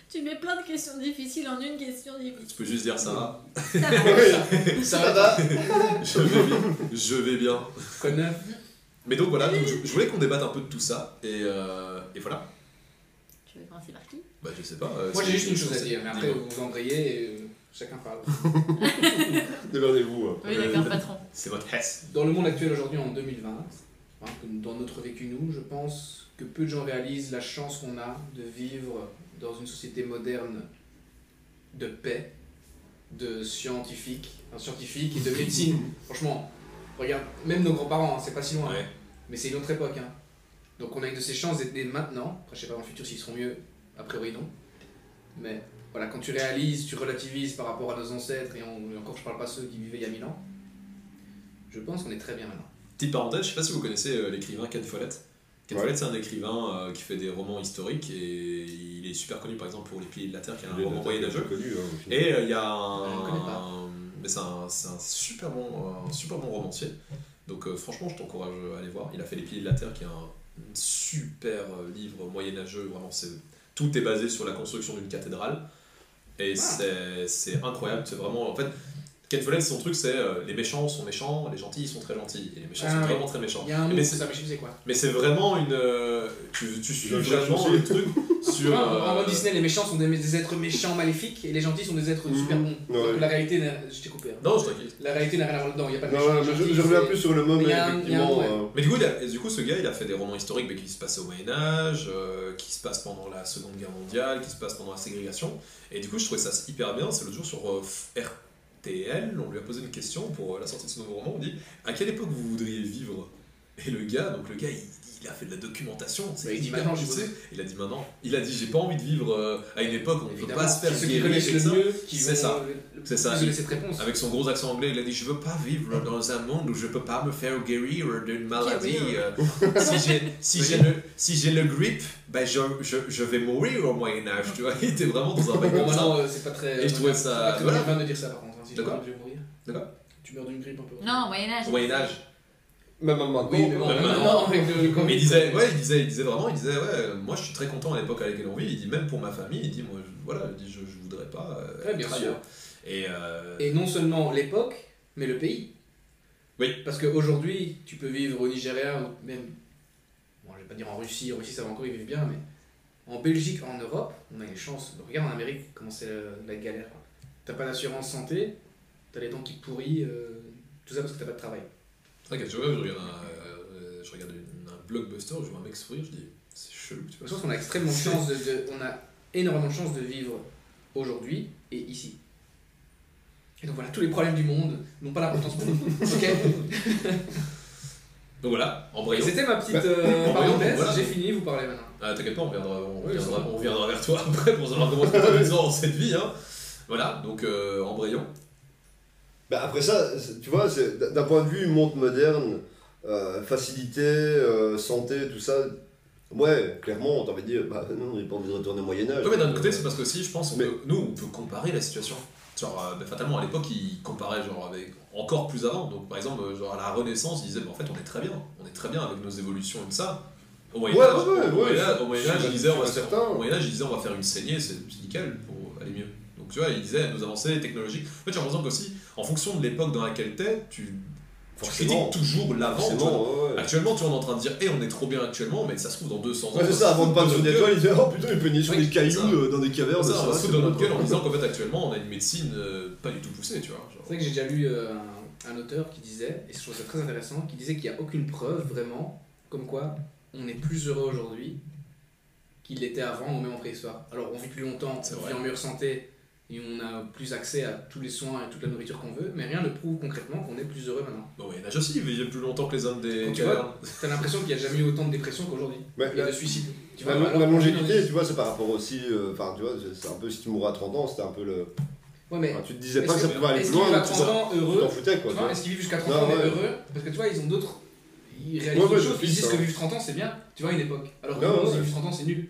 Tu mets plein de questions difficiles en une question difficile. Tu peux juste dire ça va, Ça *laughs* va. Ça va, je vais bien, je vais bien. Mais donc voilà, donc, je, je voulais qu'on débatte un peu de tout ça, et, euh, et voilà. Tu veux commencer par qui Bah je sais pas. euh, Moi, c'est- j'ai juste une chose à dire, mais après, vous vous embrayez et euh, chacun parle. *laughs* *laughs* Démerdez-vous. hein. Oui, d'accord, patron. *laughs* C'est votre Hess. Dans le monde actuel aujourd'hui, en 2020, hein, dans notre vécu, nous, je pense que peu de gens réalisent la chance qu'on a de vivre dans une société moderne de paix, de scientifiques, enfin, scientifiques et de médecine. Franchement, regarde, même nos grands-parents, hein, c'est pas si loin, Ouais. mais c'est une autre époque. hein. Donc on a une de ces chances d'être maintenant. Après, je sais pas dans le futur s'ils seront mieux, a priori non. Mais voilà, quand tu réalises, tu relativises par rapport à nos ancêtres, et, on- et encore je parle pas ceux qui vivaient il y a 1000 ans, je pense qu'on est très bien maintenant. Petite parenthèse, je sais pas si vous connaissez euh, l'écrivain Ken Follett. Ken Ouais. Follett, c'est un écrivain euh, qui fait des romans historiques et il est super connu par exemple pour Les Piliers de la Terre, qui est un roman moyenâgeux. connu. hein. Et euh, il y a un. Mais c'est un, c'est un super bon, un super bon romancier. Donc euh, franchement, je t'encourage à aller voir. Il a fait Les Piliers de la Terre, qui est un super euh, livre moyenâgeux. Vraiment, c'est tout est basé sur la construction d'une cathédrale. Et c'est c'est incroyable. C'est vraiment. En fait, Ken Follett, son truc, c'est euh, les méchants sont méchants, les gentils sont très gentils. Et les méchants Ah, sont ouais. vraiment très méchants. Il y a un mot Mais c'est- ça, mais je sais quoi. mais c'est vraiment une. euh, Tu, tu suis le vraiment le truc *laughs* sur. Ah, en euh, mode Disney, les méchants sont des, des êtres méchants maléfiques et les gentils sont des êtres Mhm. super bons. Ouais. Donc la réalité, n'a- je t'ai coupé. hein. Non, je t'inquiète. La réalité n'a rien à voir là-dedans, il n'y a pas de Non, méchants. ouais, et mais je, reviens plus sur le mot, Mais un- un euh, du coup, a- du coup, ce gars, il a fait des romans historiques mais qui se passaient au Moyen-Âge, euh, qui se passent pendant la Seconde Guerre mondiale, qui se passent pendant la ségrégation. Et du coup, je trouvais ça hyper bien. C'est l'autre jour sur euh, RTL, on lui a posé une question pour euh, la sortie de ce nouveau roman. On dit À quelle époque vous voudriez vivre? Et le gars, donc le gars, il, il a fait de la documentation. Bah, il dit maintenant, je suppose. Il a dit maintenant. Il a dit J'ai pas envie de vivre euh, à une époque où on ne peut pas se faire ceux qui connaissent le ça. mieux qui C'est ça. euh, C'est ça. donner cette réponse. Avec son gros accent anglais, il a dit Je veux pas vivre dans un monde où je peux pas me faire guérir d'une maladie. Euh, si j'ai si j'ai le, si j'ai le grip, ben je, je, je vais mourir au Moyen-Âge. Tu vois, il était vraiment dans un Bon, comme ça. euh, c'est pas très. Et je trouvais ça- pas très voilà. 2020 de dire ça par contre. Si je D'accord. meurs, je vais mourir. D'accord. Tu meurs d'une grippe un peu. Non, Moyen-Âge. Moyen-Âge. Même maintenant. Oui, mais bon, Même maintenant, maintenant. avec le Covid, Mais il disait, ouais, il disait, il disait vraiment, il disait, ouais, moi je suis très content à l'époque à laquelle on vit. Il dit, même pour ma famille, il dit, moi, je, voilà, il dit, je, je voudrais pas euh, Ouais, bien être sûr. ailleurs. Et, euh, Et non seulement l'époque, mais le pays. Oui. Parce qu'aujourd'hui, tu peux vivre au Nigeria, ou même, bon, je vais pas dire en Russie, en Russie ça va encore, ils vivent bien, mais en Belgique, en Europe, on a une chance. Regarde en Amérique comment c'est la, la galère. quoi. T'as pas d'assurance santé, t'as les dents qui pourrissent, euh, tout ça parce que t'as pas de travail. Ok, tu vois, je regarde un, euh, je regarde une- un blockbuster, je vois un mec sourire, je dis, c'est chelou, tu Je pense qu'on a extrêmement chance de, de- on a énormément de chance de vivre aujourd'hui et ici. Et donc voilà, tous les problèmes du monde n'ont pas l'importance pour nous. *laughs* Ok Donc voilà, embrayons. C'était ma petite Bah, euh, parenthèse, voilà. j'ai fini, vous parlez maintenant. Ah, T'inquiète pas, on viendra, on, Oui, vers toi *laughs* après pour savoir comment tu as dans cette vie. Hein. Voilà, donc euh, embrayons. Bah après ça, tu vois, d'un point de vue monde moderne, euh, facilité, euh, santé, tout ça, ouais, clairement, t'as envie de dire, bah non, j'ai pas envie de retourner au Moyen-Âge. Oui, mais d'un autre côté, c'est parce que aussi, je pense, on Mais- peut- nous, on peut comparer la situation. Genre, euh, bah, fatalement, à l'époque, ils comparaient genre, avec encore plus avant. Donc, par exemple, genre, à la Renaissance, ils disaient, bah, en fait, on est très bien. On est très bien avec nos évolutions et tout ça. Au Moyen-Âge, ouais, ouais, ouais, au Moyen-Âge, ils disaient, on va faire- une saignée, c'est nickel pour tu vois, ils disaient, nos avancées technologiques. En fait, j'ai l'impression qu'aussi, en fonction de l'époque dans laquelle t'es, tu, tu toujours l'avant. ouais, ouais. Actuellement, tu vois, on est en train de dire, et on est trop bien actuellement, mais ça se trouve dans 200 ans. Ouais, c'est ça, va avant de peindre sur des toiles, ils disaient, oh putain, il peignait sur des cailloux ça. euh, dans des cavernes, Ça, ça on se fout c'est dans notre gueule en disant qu'en fait actuellement on a une médecine euh, pas du tout poussée, tu vois. C'est vrai que j'ai déjà lu euh, un, un auteur qui disait, et je trouve ça très intéressant, qui disait qu'il n'y a aucune preuve vraiment comme quoi on est plus heureux aujourd'hui qu'il l'était avant ou même en préhistoire. Alors on vit plus longtemps, C'est on vit en meilleure santé et on a plus accès à tous les soins et toute la nourriture qu'on veut, mais rien ne prouve concrètement qu'on est plus heureux maintenant. Bon, il y en a aussi, ils vivent plus longtemps que les hommes des Quand tu cavernes. T'as l'impression qu'il n'y a jamais eu autant de dépression qu'aujourd'hui. Il a la- de suicides. Tu La, vois, la alors longévité, tu vois, c'est par rapport aussi. euh, Enfin, tu vois, c'est- un peu si tu mourrais à 30 ans, c'était un peu le. Ouais, mais enfin, tu te disais est-ce pas que ça pouvait aller plus vivent loin, à tu 30 t'en foutais quoi. Vois, vois. est-ce qu'ils vivent jusqu'à 30 Non, ans ouais. heureux Parce que tu vois, ils ont d'autres. Ils réalisent Ouais, ouais, d'autres choses. Ils disent que vivre 30 ans c'est bien, tu vois, une époque. Alors que si vivre 30 ans c'est nul.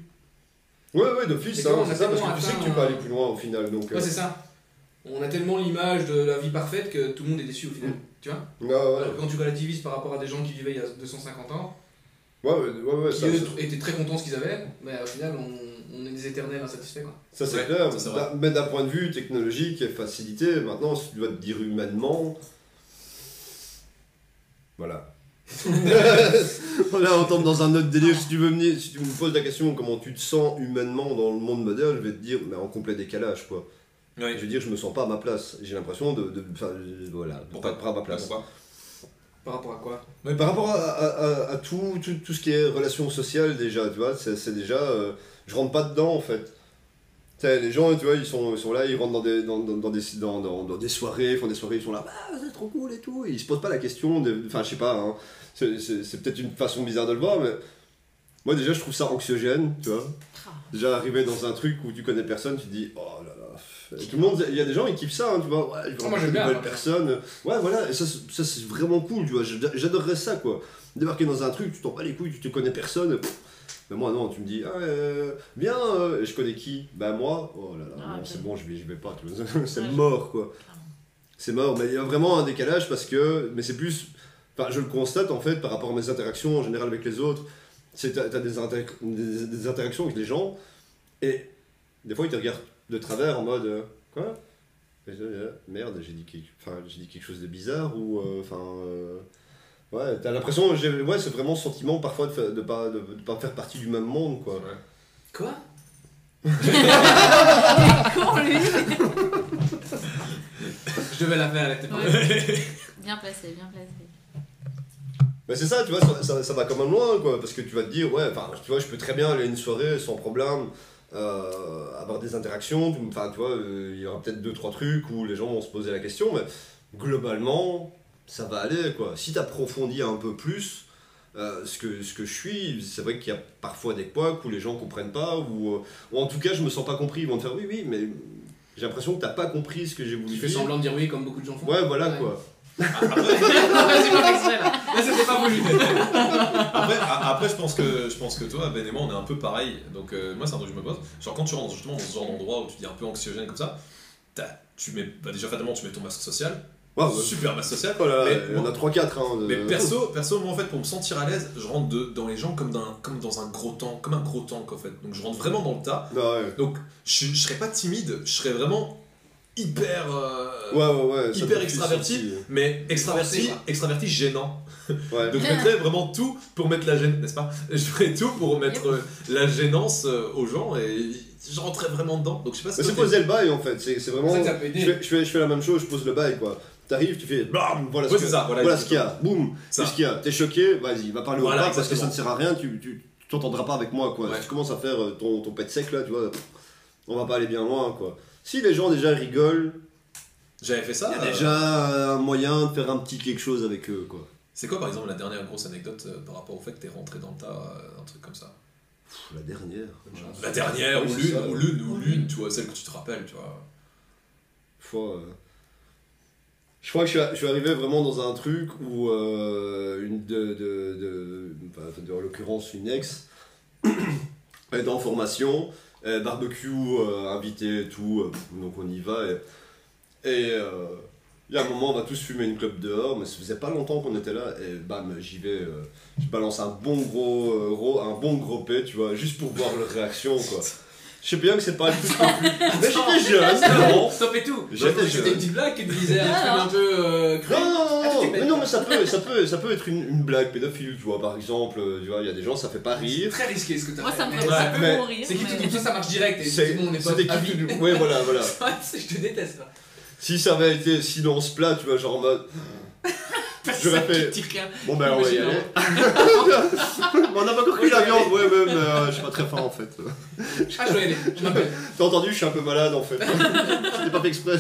Ouais, ouais, d'office, C'est hein, que on a c'est ça, parce tellement que tu sais que tu peux un- aller plus loin au final. Donc, euh, Ouais, c'est ça. On a tellement l'image de la vie parfaite que tout le monde est déçu au final. Tu vois ouais, ouais, Quand tu relativises par rapport à des gens qui vivaient il y a 250 ans, ouais, ouais, ouais, ouais, qui ça, eux ça- étaient très contents de ce qu'ils avaient, mais au final on, on est des éternels insatisfaits. Quoi. ça, c'est Ouais, clair. ça, Mais d'un point de vue technologique et facilité, maintenant, si tu dois te dire humainement. Voilà. *laughs* Là, on tombe dans un autre délire. Si tu, veux venir, si tu me poses la question comment tu te sens humainement dans le monde moderne, je vais te dire, mais en complet décalage, quoi. Ouais. Je veux dire, je me sens pas à ma place. J'ai l'impression de, je- voilà, de Pourquoi pas être à ma place. Pourquoi Par rapport à quoi? Mais par rapport à, à- à- à tout, tout, tout ce qui est relations sociales déjà, tu vois, c'est déjà... euh, je rentre pas dedans en fait. Les gens, tu vois, ils sont, ils sont là, ils rentrent dans des, dans, dans, dans des, dans, dans, dans des soirées, ils font des soirées, ils sont là, bah c'est trop cool et tout, et ils se posent pas la question, enfin je sais pas, hein, c'est- c'est c'est peut-être une façon bizarre de le voir, mais moi déjà je trouve ça anxiogène, tu vois. Ah. Déjà arriver dans un truc où tu connais personne, tu te dis, oh là là, tout le monde, il y a des gens qui kiffent ça, hein, tu vois, ouais, je Ah, moi. personnes, ouais voilà, et ça, c'est- ça c'est vraiment cool, tu vois, J'ad- j'adorerais ça quoi débarquer dans un truc, tu t'en bats les couilles, tu te connais personne. pff. Mais moi, non, tu me dis, ah, euh, viens, euh, et je connais qui? Bah, moi, oh là là, Ah, c'est bon, je vais, je vais pas, tu vois. *laughs* c'est mort, quoi. Clairement. C'est mort, mais il y a vraiment un décalage parce que, mais c'est plus, enfin, je le constate en fait par rapport à mes interactions en général avec les autres. C'est t'as, t'as des, inter- des, des interactions avec les gens et des fois ils te regardent de travers en mode, euh, quoi? Euh, Merde, j'ai dit, quelque... enfin, j'ai dit quelque chose de bizarre ou, euh, enfin. euh, Ouais, t'as l'impression, j'ai- ouais, c'est vraiment ce sentiment parfois de, fa- de, pas, de, de pas faire partie du même monde, quoi. Ouais. Quoi? *laughs* Con lui? Je devais la faire, elle était pas Ouais. Bien placé, bien placé. Mais c'est ça, tu vois, ça, ça, ça va quand même loin, quoi, parce que tu vas te dire, ouais, enfin, tu vois, je peux très bien aller à une soirée sans problème, euh, avoir des interactions, enfin, tu vois, euh, il y aura peut-être deux, trois trucs où les gens vont se poser la question, mais globalement, ça va aller, quoi. Si tu approfondis un peu plus euh, ce, que, ce que je suis, c'est vrai qu'il y a parfois des couacs où les gens comprennent pas, ou, ou en tout cas, je me sens pas compris, ils vont te faire, oui, oui, mais j'ai l'impression que t'as pas compris ce que j'ai voulu Tu fais dire. semblant de dire oui comme beaucoup de gens font. Ouais, voilà, Ouais. quoi. Après, c'était pas voulu. après, je pense que je pense que toi, Ben et moi, on est un peu pareil. Donc euh, moi, c'est un truc que je me pose. Genre quand tu rentres justement dans ce genre d'endroit où tu dis un peu anxiogène comme ça, t'as- tu mets, bah, déjà fatalement, tu mets ton masque social, super masque social. Oh Mais y en a 3-4, hein. de- Mais perso, perso, moi en fait, pour me sentir à l'aise, je rentre de- dans les gens comme, dans un gros tank, comme un gros tank en fait. Donc je rentre vraiment dans le tas. Ouais. Donc je, je serais pas timide, je serais vraiment hyper. euh, Ouais, ouais, ouais. hyper extraverti. Mais extraverti, Forcé, extraverti gênant. Ouais. *laughs* Donc je mettrais vraiment tout pour mettre la gêne, n'est-ce pas? Je ferais tout pour mettre euh, la gênance euh, aux gens et je rentrais vraiment dedans. Donc je sais pas si Mais c'est poser le bail en fait, c'est vraiment. ça que ça peut Je aider. fais, je, fais, je fais la même chose, je pose le bail quoi. T'arrives, tu fais blam, voilà ce Ouais, voilà, voilà qu'il y a, boum, c'est ce qu'il y a. T'es choqué, vas-y, va parler Voilà, au parc parce que ça ne sert à rien, tu, tu, tu t'entendras pas avec moi quoi. Ouais. Si tu commences à faire euh, ton, ton pet sec là, tu vois, on va pas aller bien loin quoi. Si les gens déjà rigolent, J'avais fait ça. Il y a euh, déjà un moyen de faire un petit quelque chose avec eux, quoi. C'est quoi par exemple la dernière grosse anecdote euh, par rapport au fait que t'es rentré dans le tas, euh, un truc comme ça? Pff, la dernière. La dernière, Oui, ou c'est l'une, ça. ou l'une, ou l'une, tu vois, celle que tu te rappelles, tu vois. fois, euh, Je crois que je suis, je suis arrivé vraiment dans un truc où euh, une de, de, de, enfin, de- en l'occurrence une ex *coughs* est en formation, euh, barbecue euh, invité et tout, euh, donc on y va et il y a un moment on va tous fumer une clope dehors, mais ça faisait pas longtemps qu'on était là et bam j'y vais, euh, je balance un bon gros, gros un bon gros pet, tu vois, juste pour voir leur réaction quoi. *laughs* Je sais bien que c'est pas le truc non plus, mais j'étais jeune, bon. Stop et tout. J'étais C'était jeune. une petite blague qui te disait un truc non. un peu euh, cru. Non, non, non, Ah, non, mais non, mais ça peut, ça peut, ça peut être une, une blague pédophile, tu vois, par exemple, euh, tu vois, il y a des gens, ça fait pas C'est rire. très risqué ce que t'as Moi, fait. ça me mais ferait ça ça peut mais- mourir. C'est qui te mais- dit ça, ça marche direct et C'est c'est bon, on est pas tu- Ouais, voilà, voilà. *laughs* Je te déteste. Si ça avait été silence plat, tu vois, genre en mode. Dit rien. Bon ben, on va y aller. Mais *laughs* on n'a pas encore pris l'avion, ouais, même, euh, je suis pas très fin en fait. Ah, je y aller. Je m'appelle. T'as entendu, je suis un peu malade en fait. *laughs* C'était pas fait exprès.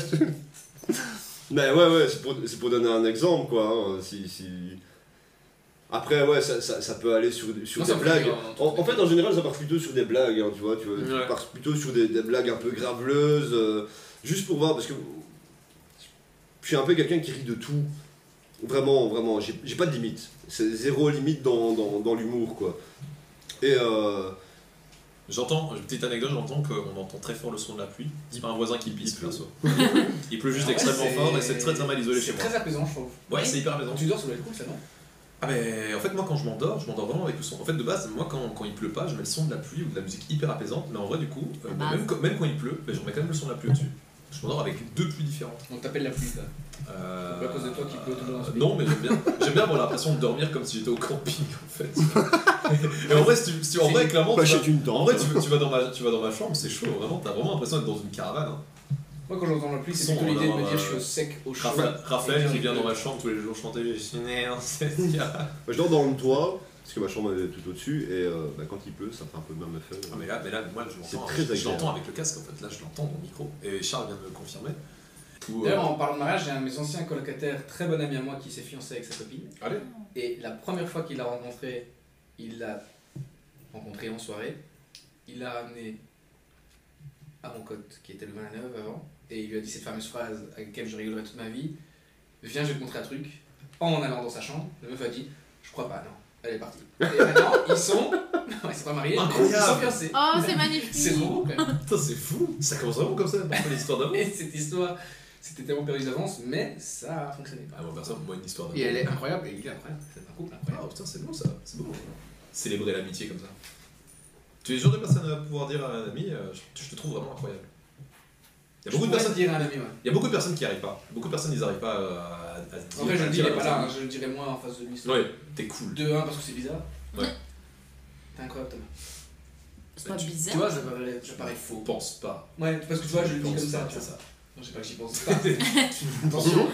Mais ouais, ouais, c'est pour, c'est pour donner un exemple, quoi. hein, Si, si... Après, ouais, ça, ça, ça peut aller sur, sur Moi, ça des me fait blagues. rire, hein, En, en fait, en général, ça part plutôt sur des blagues, hein, tu vois. Tu, vois, tu Ouais. pars plutôt sur des, des blagues un peu graveleuses, euh, juste pour voir, parce que je suis un peu quelqu'un qui rit de tout. Vraiment, vraiment, j'ai pas de limite. C'est zéro limite dans, dans, dans l'humour, quoi. Et euh, J'entends, petite anecdote, j'entends qu'on entend très fort le son de la pluie. C'est pas un voisin qui pisse, perso. *laughs* Il pleut juste Ah ouais, extrêmement c'est- fort et c'est très très mal isolé chez C'est moi. très apaisant, je trouve. Ouais, c'est hyper apaisant. Quand tu dors, ça doit être cool, ça, non Ah mais en fait moi quand je m'endors, je m'endors vraiment avec le son. En fait de base, moi quand, quand il pleut pas, je mets le son de la pluie ou de la musique hyper apaisante, mais en vrai du coup, euh, même, quand, même quand il pleut, bah, je remets quand même le son de la pluie au-dessus. Je m'endors avec deux pluies différentes. Donc t'appelles la pluie, ça. Euh, C'est pas à cause de toi qu'il pleut toujours dans ce pays. Non mais j'aime bien, j'aime bien avoir l'impression de dormir comme si j'étais au camping en fait. *laughs* Et en vrai, si tu, si en vrai clairement, tu vas, achète une tente. en vrai tu, tu vas dans ma, tu vas dans ma chambre, c'est chaud, vraiment, t'as vraiment l'impression d'être dans une caravane. hein. Moi, quand j'entends la pluie, c'est plutôt l'idée de me dire je suis au sec, au chaud. Raphaël, Raphaël qui vient dans ma chambre tous les jours chanter Je suis né en cette Moi, je dors dans le toit, parce que ma chambre est tout au-dessus, et euh, bah, quand il pleut, ça fait un peu le même effet. Ah mais là, mais là moi je l'entends, très je, je agréable. l'entends avec le casque en fait, là je l'entends dans le micro. Et Charles vient de me le confirmer. Euh, D'ailleurs, en parlant de mariage, j'ai un de mes anciens colocataires, très bon ami à moi, qui s'est fiancé avec sa copine. Allez. Et la première fois qu'il l'a rencontré, il l'a rencontré en soirée. Il l'a ramené à mon cote, qui était le 29 avant, et il lui a dit cette fameuse phrase avec laquelle je rigolerai toute ma vie Viens, je vais te montrer un truc. En allant dans sa chambre, le meuf a dit Je crois pas, non. Elle est partie. Et maintenant, ils sont. ils sont pas mariés, mais ils Incroyable. sont fiancés. Oh, c'est magnifique. C'est trop beau quand même. Putain, c'est fou Ça commence vraiment comme ça, parfois l'histoire d'amour. Et cette histoire, c'était tellement perdu d'avance, mais ça a fonctionné. Ah, moi, personne, moi, une histoire d'amour. Et elle est incroyable, et il est incroyable. C'est un couple incroyable. putain, c'est beau ça, c'est beau. Célébrer l'amitié comme ça. Tu es le genre de personne à pouvoir dire à un ami euh, je te trouve vraiment incroyable. Il y a beaucoup de Je personnes, te dire à un ami, ouais. il y a beaucoup de personnes qui n'y arrivent pas. Beaucoup de personnes, ils n'arrivent pas euh, à, dire. Après, je à le pas là, hein, je le dirai moi en face de lui. Ouais, t'es cool. De 1 parce que c'est bizarre. Ouais. T'es incroyable, Thomas. C'est pas Tu- Tu bizarre. vois, ça paraît, ça paraît Je faux. pense pas. Ouais, parce que tu vois, je le dis pense comme ça. c'est ça. Non, je sais pas que j'y pense pas. *laughs* Attention,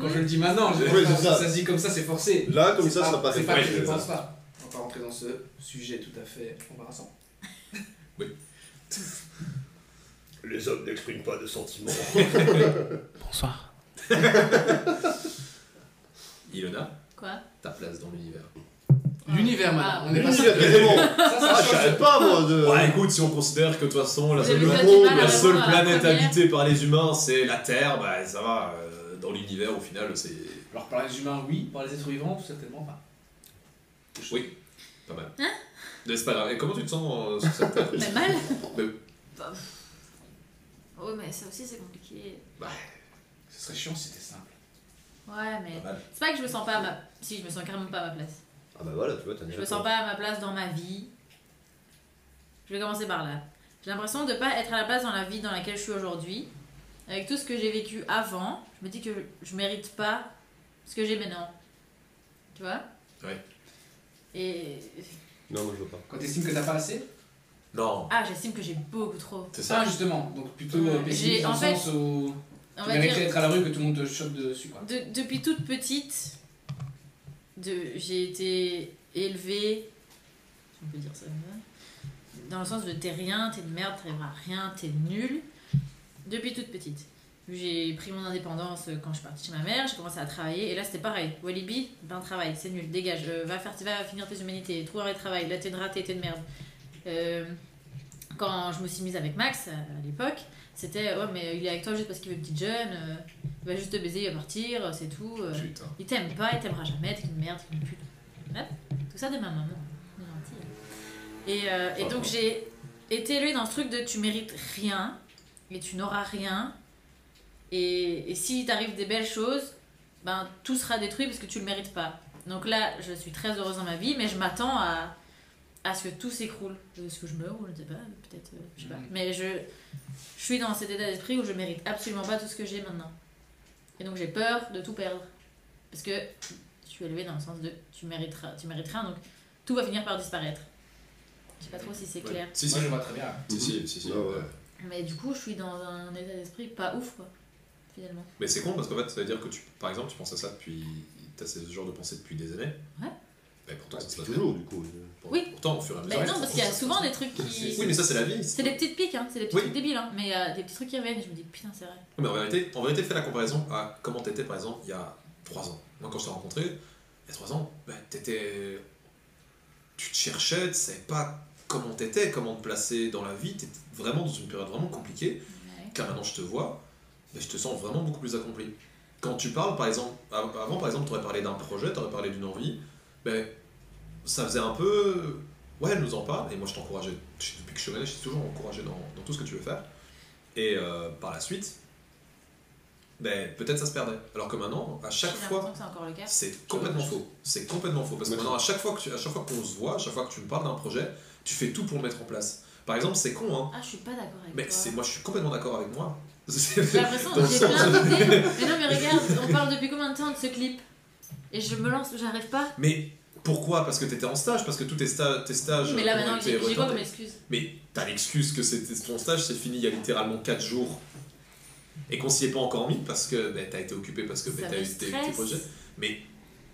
quand je le dis maintenant, je... Ouais, ça. ça. se dit comme ça, c'est forcé. Là, comme ça, ça paraît C'est pas que je ne pense pas. On va pas rentrer dans ce sujet tout à fait embarrassant. *laughs* Les hommes n'expriment pas de sentiments. *laughs* Bonsoir. *laughs* Ilona, Quoi? ta place dans l'univers. L'univers, Ah, maintenant. On est pas L'univers, sûr. carrément. *laughs* Ça, ça Ah, je savais pas, moi, de... Ouais, écoute, si on considère que de toute façon, la Vous seule, avez déjà monde, du mal à la répondre seule à la planète première. habitée par les humains, c'est la Terre, bah ça va. euh, dans l'univers, au final, c'est Alors, par les humains, oui. Par les êtres vivants, certainement pas. Oui. pas mal. Hein? Mais c'est pas grave. Et comment tu te sens euh, sur cette Terre? Mais mal Mais- Bah, pff. Oh, mais ça aussi, c'est compliqué. Ce serait chiant si c'était simple. Ouais, mais. Pas mal. C'est pas que je me sens pas à ma. Si, je me sens carrément pas à ma place. Ah bah voilà, tu vois, t'as Je me sens pas à ma place dans ma vie. Je vais commencer par là. J'ai l'impression de pas être à la place dans la vie dans laquelle je suis aujourd'hui. Avec tout ce que j'ai vécu avant, je me dis que je mérite pas ce que j'ai maintenant. Tu vois? Ouais. Et. Non, moi je veux pas. Quand t'estimes que t'as pas assez? Non, Ah, j'estime que j'ai beaucoup trop. c'est Ça, ça. justement. Donc, plutôt Ouais. euh, pessimiste dans en le fait, sens où On tu va mériterais dire. d'être à la rue que tout le monde te chope dessus, quoi. De- depuis toute petite, de, j'ai été élevée, si on peut dire ça, dans le sens de t'es rien, t'es une merde, t'arriveras à rien, t'es nul, depuis toute petite. j'ai pris mon indépendance euh, quand je suis partie chez ma mère, j'ai commencé à travailler, et là c'était pareil. Walibi, ben travail, c'est nul, dégage, euh, va, faire, va finir tes humanités, trouve un travail, là t'es une ratée, t'es de merde. Euh, quand je me suis mise avec Max à, à l'époque, c'était ouais, mais il est avec toi juste parce qu'il veut une petite jeune, euh, il va juste te baiser, il va partir, c'est tout. euh, Putain. il t'aime pas, il t'aimera jamais, t'es une merde, t'es une pute. Hop, tout ça de ma maman. Gentille. Euh, et donc j'ai été élevée dans ce truc de tu mérites rien et tu n'auras rien. Et, et si t'arrive des belles choses, ben tout sera détruit parce que tu le mérites pas. Donc là, je suis très heureuse dans ma vie, mais je m'attends à, à ce que tout s'écroule. Est-ce que je meurs ou je ne sais pas, peut-être, euh, je sais pas. Mhm. Mais je, je suis dans cet état d'esprit où je mérite absolument pas tout ce que j'ai maintenant. Et donc j'ai peur de tout perdre. Parce que je suis élevée dans le sens de tu mériteras, tu mérites rien, donc tout va finir par disparaître. Je sais pas trop si c'est Ouais. clair. Si, Moi si. je vois très bien. Si, si, si, si. Ouais. Mais du coup, je suis dans un état d'esprit pas ouf, quoi, finalement. Mais c'est con parce qu'en fait, ça veut dire que tu, par exemple, tu penses à ça depuis. T'as ce genre de pensée depuis des années. Ouais. Mais pourtant, ça se passe Toujours, du coup. Oui. Pourtant, au fur et à mesure. Mais ça non, parce qu'il y a souvent des trucs qui. Oui, mais ça, c'est la vie. C'est des petites piques, hein, c'est des petits Oui. trucs débiles, hein, mais euh, des petits trucs qui reviennent et je me dis putain, c'est vrai. Mais en vérité, en vérité, fais la comparaison à comment t'étais par exemple il y a 3 ans. Moi quand je t'ai rencontré, il y a 3 ans, bah, t'étais. Tu te cherchais, tu savais pas comment t'étais, comment te placer dans la vie, t'étais vraiment dans une période vraiment compliquée. Ouais. Car maintenant je te vois, mais je te sens vraiment beaucoup plus accompli. Quand tu parles par exemple, av- avant par exemple, tu aurais parlé d'un projet, tu aurais parlé d'une envie, ben, ça faisait un peu. Ouais, elle nous en parle, et moi je t'encourageais, depuis que je te connais, je t'ai toujours encouragé dans, dans tout ce que tu veux faire. Et euh, par la suite, ben, peut-être ça se perdait. Alors que maintenant, à chaque fois, c'est complètement faux. C'est complètement faux. Parce que maintenant, à chaque fois que tu- à chaque fois qu'on se voit, à chaque fois que tu me parles d'un projet, tu fais tout pour le mettre en place. Par exemple, c'est con, hein. Ah, je suis pas d'accord avec Mais toi. c'est moi, je suis complètement d'accord avec moi. J'ai *laughs* l'impression que j'ai plein d'idées. Mais non, mais regarde, on parle depuis combien de temps de ce clip? Et je me lance, j'arrive pas. Mais pourquoi? Parce que t'étais en stage, parce que tous tes, sta- tes stages. mais là ont maintenant, j'ai quoi comme excuse Mais t'as l'excuse que c'était ton stage, c'est fini il y a littéralement 4 jours. Et qu'on s'y est pas encore mis parce que ben, t'as été occupé parce que Ça t'as eu tes, tes projets. Mais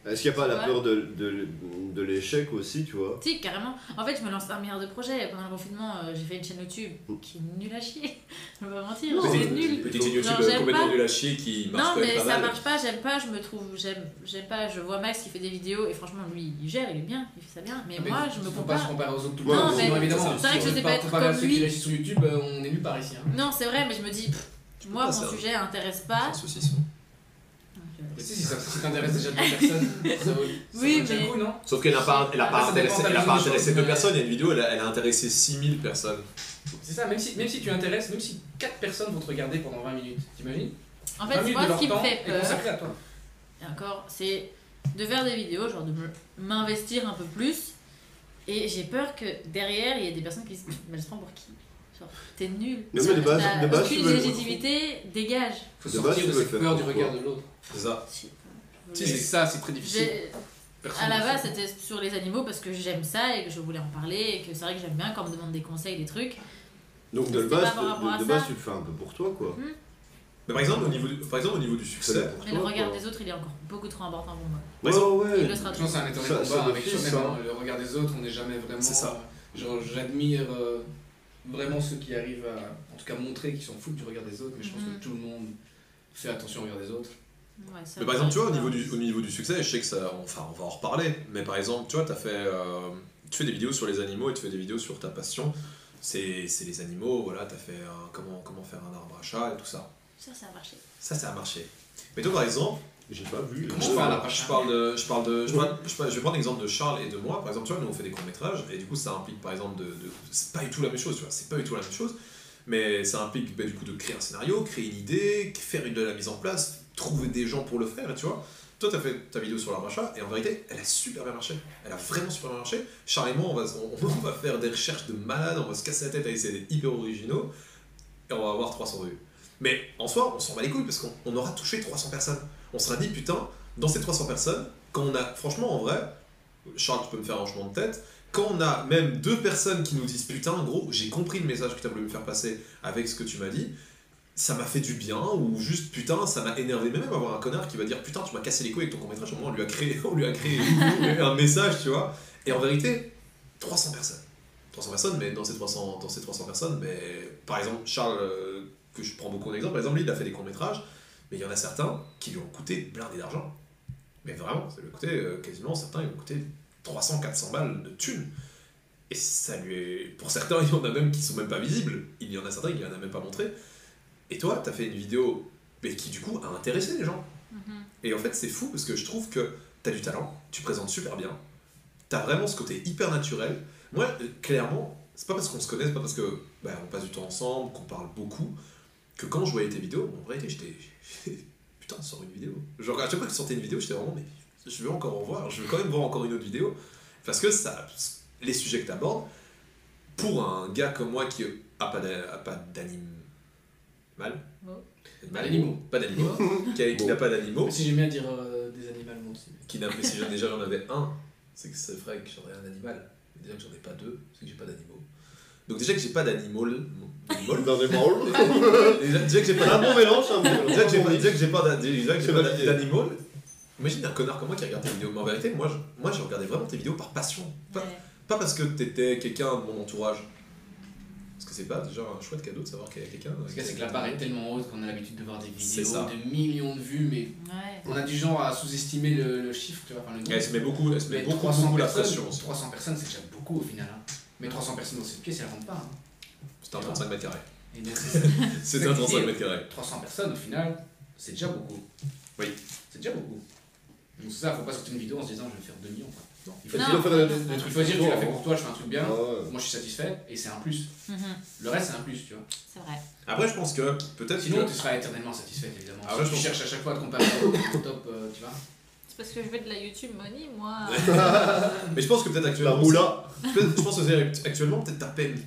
Est-ce qu'il n'y a pas la peur de, de, de l'échec aussi, tu vois Si, carrément. En fait, je me lance un milliard de projets. Pendant le confinement, euh, j'ai fait une chaîne YouTube qui est nulle à chier. *laughs* Je vais pas mentir, Non, c'est mais- nul. petite chaîne YouTube Genre, j'aime complètement pas. nulle à chier qui marche Non, mais pas ça mal. marche pas, j'aime pas, je me trouve, j'aime, j'aime pas, je vois Max qui fait des vidéos et franchement, lui, il gère, il est bien, il fait ça bien. Mais, moi, je me faut pas se compare. comparer aux autres tout le Ouais, temps. non, sinon, mais évidemment, c'est vrai que je sais pas être comme ceux qui lui. réagissent sur YouTube, euh, on est nuls par ici. hein. Non, c'est vrai, mais je me dis, moi, mon sujet intéresse pas. C'est un saucisson. Donc, euh, Mais si, si ça si t'intéresse déjà deux *laughs* personnes, ça vaut ça Oui, vaut mais- coup, non Sauf qu'elle n'a pas, elle a pas Ah, intéressé, elle a pas intéressé deux personnes. Il y a une vidéo, elle a, elle a intéressé 6000 personnes. C'est ça, même si, même si tu intéresses, même si 4 personnes vont te regarder pendant 20 minutes, t'imagines En 20 fait, minutes moi, de ce leur qui me temps fait peur, consacré à toi. et encore, c'est de faire des vidéos, genre de m'investir un peu plus. Et j'ai peur que derrière, il y ait des personnes qui se disent, mais elle se prend pour qui? T'es nul. Non, mais de base- de base, aucune légitimité, dégage. Faut De sortir de cette peur du regard de l'autre. C'est ça. Si, c'est- ça, c'est très difficile. À la base, c'était sur les animaux parce que j'aime ça et que je voulais en parler et que c'est vrai que j'aime bien quand on me demande des conseils, des trucs. Donc de base, de, base, tu le fais un peu pour toi, quoi. Mais par exemple, au niveau du, par exemple, au niveau du succès, pour Mais le regard quoi. des autres, il est encore beaucoup trop important pour moi. Par exemple- Ouais, ouais. Il le sera Je pense que c'est un éternel combat avec soi-même. hein. Le regard des autres, on n'est jamais vraiment. C'est ça. euh, Genre, j'admire euh, vraiment ceux qui arrivent à, en tout cas, montrer qu'ils s'en foutent du regard des autres, mais je pense Mhm. que tout le monde fait attention au regard des autres. Ouais, ça, Mais par exemple, tu vois, au niveau du, au niveau du succès, je sais que ça. Enfin, on va en reparler. Mais par exemple, tu vois, as fait, euh, tu fais des vidéos sur les animaux et tu fais des vidéos sur ta passion. C'est c'est les animaux, voilà, tu as fait un- comment, comment faire un arbre à chat et tout ça. Ça, ça a marché. Ça, ça a marché. Mais toi, par exemple, J'ai pas vu. Comment je parle, je de. Je, parle de je, parle- je, parle- je vais prendre l'exemple de Charles et de moi. Par exemple, tu vois, nous on fait des courts-métrages et du coup, ça implique par exemple de. de- c'est pas du tout la même chose, tu vois, c'est pas du tout la même chose. Mais ça implique bah, du coup de créer un scénario, créer une idée, faire une, de la mise en place, trouver des gens pour le faire, tu vois. Toi, tu as fait ta vidéo sur l'arbre à chat, et en vérité, elle a super bien marché. Elle a vraiment super bien marché. Charles et moi, on va, on, on va faire des recherches de malades, on va se casser la tête à essayer d'être hyper originaux, et on va avoir 300 vues. Mais en soi, on s'en bat les couilles, parce qu'on on aura touché 300 personnes. On sera dit, putain, dans ces 300 personnes, quand on a, franchement, en vrai, Charles, tu peux me faire un hochement de tête, quand on a même deux personnes qui nous disent, putain, gros, j'ai compris le message que tu as voulu me faire passer avec ce que tu m'as dit, ça m'a fait du bien, ou juste, putain, ça m'a énervé. Même avoir un connard qui va dire, putain, tu m'as cassé les couilles avec ton court-métrage, au moins on lui a créé, *laughs* on lui a créé un message, tu vois. Et en vérité, 300 personnes. 300 personnes, mais dans ces 300, dans ces 300 personnes, mais, par exemple, Charles, euh, que je prends beaucoup d'exemples. Par exemple, lui, il a fait des courts-métrages, mais il y en a certains qui lui ont coûté blindé d'argent. Mais vraiment, ça lui a coûté euh, quasiment, certains, ils lui ont coûté 300, 400 balles de thunes. Et ça lui est... Pour certains, *laughs* il y en a même qui sont même pas visibles. Il y en a certains qui en a même pas montré. Et toi, t'as fait une vidéo mais qui, du coup, a intéressé les gens. Mhm. Et en fait, c'est fou parce que je trouve que t'as du talent, tu présentes super bien, t'as vraiment ce côté hyper naturel. Moi, euh, clairement, c'est pas parce qu'on se connaît, c'est pas parce que bah, on passe du temps ensemble, qu'on parle beaucoup, que quand je voyais tes vidéos, en vrai, j'étais. *laughs* Putain, sors une vidéo. Genre, à chaque fois que tu sortais une vidéo, j'étais vraiment, mais je veux encore en voir, je veux quand même voir encore une autre vidéo. Parce que ça, les sujets que t'abordes, pour un gars comme moi qui a pas d'a- a pas d'anime. Mal. Pas d'animaux. *laughs* Pas d'animaux. qui n'a pas d'animaux. Si j'aime bien dire euh, des animaux moi aussi. qui n'a mais si j'en- déjà j'en avais un, c'est que c'est vrai que j'aurais un animal. Mais déjà que j'en ai pas deux, c'est que j'ai pas d'animaux. Donc déjà que j'ai pas d'animal, animal, Dans des molles. *laughs* déjà, déjà que j'ai Un pas bon mélange, un bon mélange. déjà que j'ai pas, déjà que j'ai pas d'a- déjà que j'ai C'est pas validé. d'animal. Imagine un connard comme moi qui regarde tes vidéos. Mais en vérité, moi, je, moi, j'ai regardé vraiment tes vidéos par passion. Pas, Ouais. pas parce que t'étais quelqu'un de mon entourage. Parce que c'est pas déjà un chouette cadeau de savoir qu'il y a quelqu'un. Parce que c'est que la barre est tellement haute qu'on a l'habitude de voir des vidéos de millions de vues, mais Ouais. on a du genre à sous-estimer le, le chiffre, tu vois, enfin le. Elle se met beaucoup, elle se met beaucoup, 300 beaucoup la pression aussi. 300 personnes, c'est déjà beaucoup au final. hein. Mais 300 personnes dans cette pièce, elles rentrent pas. hein. C'était un 35 mètres carrés. *laughs* C'est un 35 mètres carrés. 300 personnes au final, c'est déjà beaucoup. Oui. C'est déjà beaucoup. Donc c'est ça, faut pas sortir une vidéo en se disant je vais faire 2 millions. Quoi. Non. Il faut Non. dire, faire des- des- des il trucs faut dire que tu l'as fait pour toi, je fais un truc bien. Ouais. Moi je suis satisfait et c'est un plus. Mhm. Le reste c'est un plus, tu vois. C'est vrai. Après, je pense que peut-être Sinon que. tu seras éternellement satisfait évidemment. Ah si ouais, je tu pense- cherches à chaque fois à te comparer au top, euh, tu vois. C'est parce que je veux de la YouTube money, moi. *laughs* Mais je pense que peut-être La actuellement. moula. Peut-être- je pense que c'est- actuellement, peut-être t'as peine.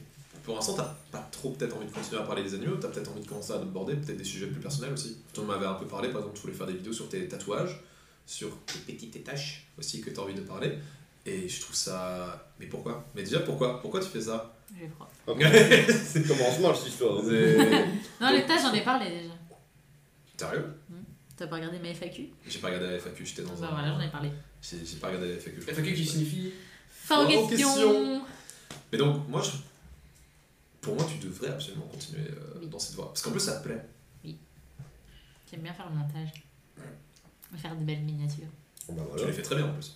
Pour l'instant, t'as pas trop peut-être envie de continuer à parler des animaux, t'as peut-être envie de commencer à aborder peut-être des sujets plus personnels aussi. Tu m'avais un peu parlé, par exemple, tu voulais faire des vidéos sur tes tatouages, sur tes petites taches aussi que t'as envie de parler. Et je trouve ça. Mais pourquoi? Mais déjà, pourquoi? Pourquoi tu fais ça? J'ai froid. *laughs* C'est- Ça commence mal cette histoire. Non, les tâches, j'en ai parlé déjà. Sérieux? T'as pas regardé ma FAQ J'ai pas regardé la FAQ, j'étais dans Bah un. voilà, j'en ai parlé. J'ai j'ai pas regardé la FAQ. je FAQ qui signifie Fin aux aux questions. questions. Mais donc, moi, je... pour moi, tu devrais absolument continuer euh, Oui. dans cette voie. Parce qu'en plus, ça te plaît. J'aime bien faire le montage. Faire des belles miniatures. Bah Tu voilà. les fais très bien en plus.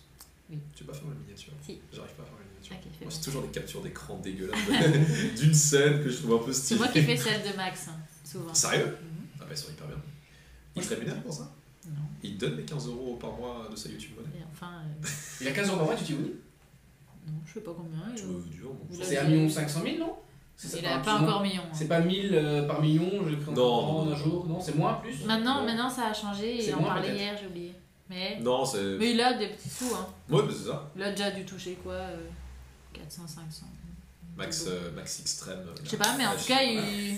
Oui. Tu peux pas faire la miniature. Si. J'arrive pas à faire la miniature. Ok, fais Moi, c'est toujours des captures d'écran dégueulasses *laughs* *laughs* d'une scène que je trouve un peu C'est stylée. moi qui fais celle de Max, hein, souvent. Sérieux? Mhm. Ah bah, ils sont hyper bien. Il te rémunère pour ça Non. Il te donne les 15 euros par mois de sa YouTube money Et enfin, euh, *laughs* Il a 15 euros par mois, tu t'y oublies non, je sais pas combien. Tu me dur, C'est 1 million 500 000, non? Il enfin, a plus pas encore million. hein. C'est pas 1000 euh, par million, je comprendre non, un jour, non C'est moins, plus Maintenant, maintenant, ça a changé et on parlait hier, j'ai oublié. Mais, Non, c'est. mais il a des petits sous. Hein. Ouais, bah, c'est ça. Il a déjà dû toucher quoi euh, 400, 500. Max, euh, Max Extrême. euh, Je sais pas, mais en tout cas, il,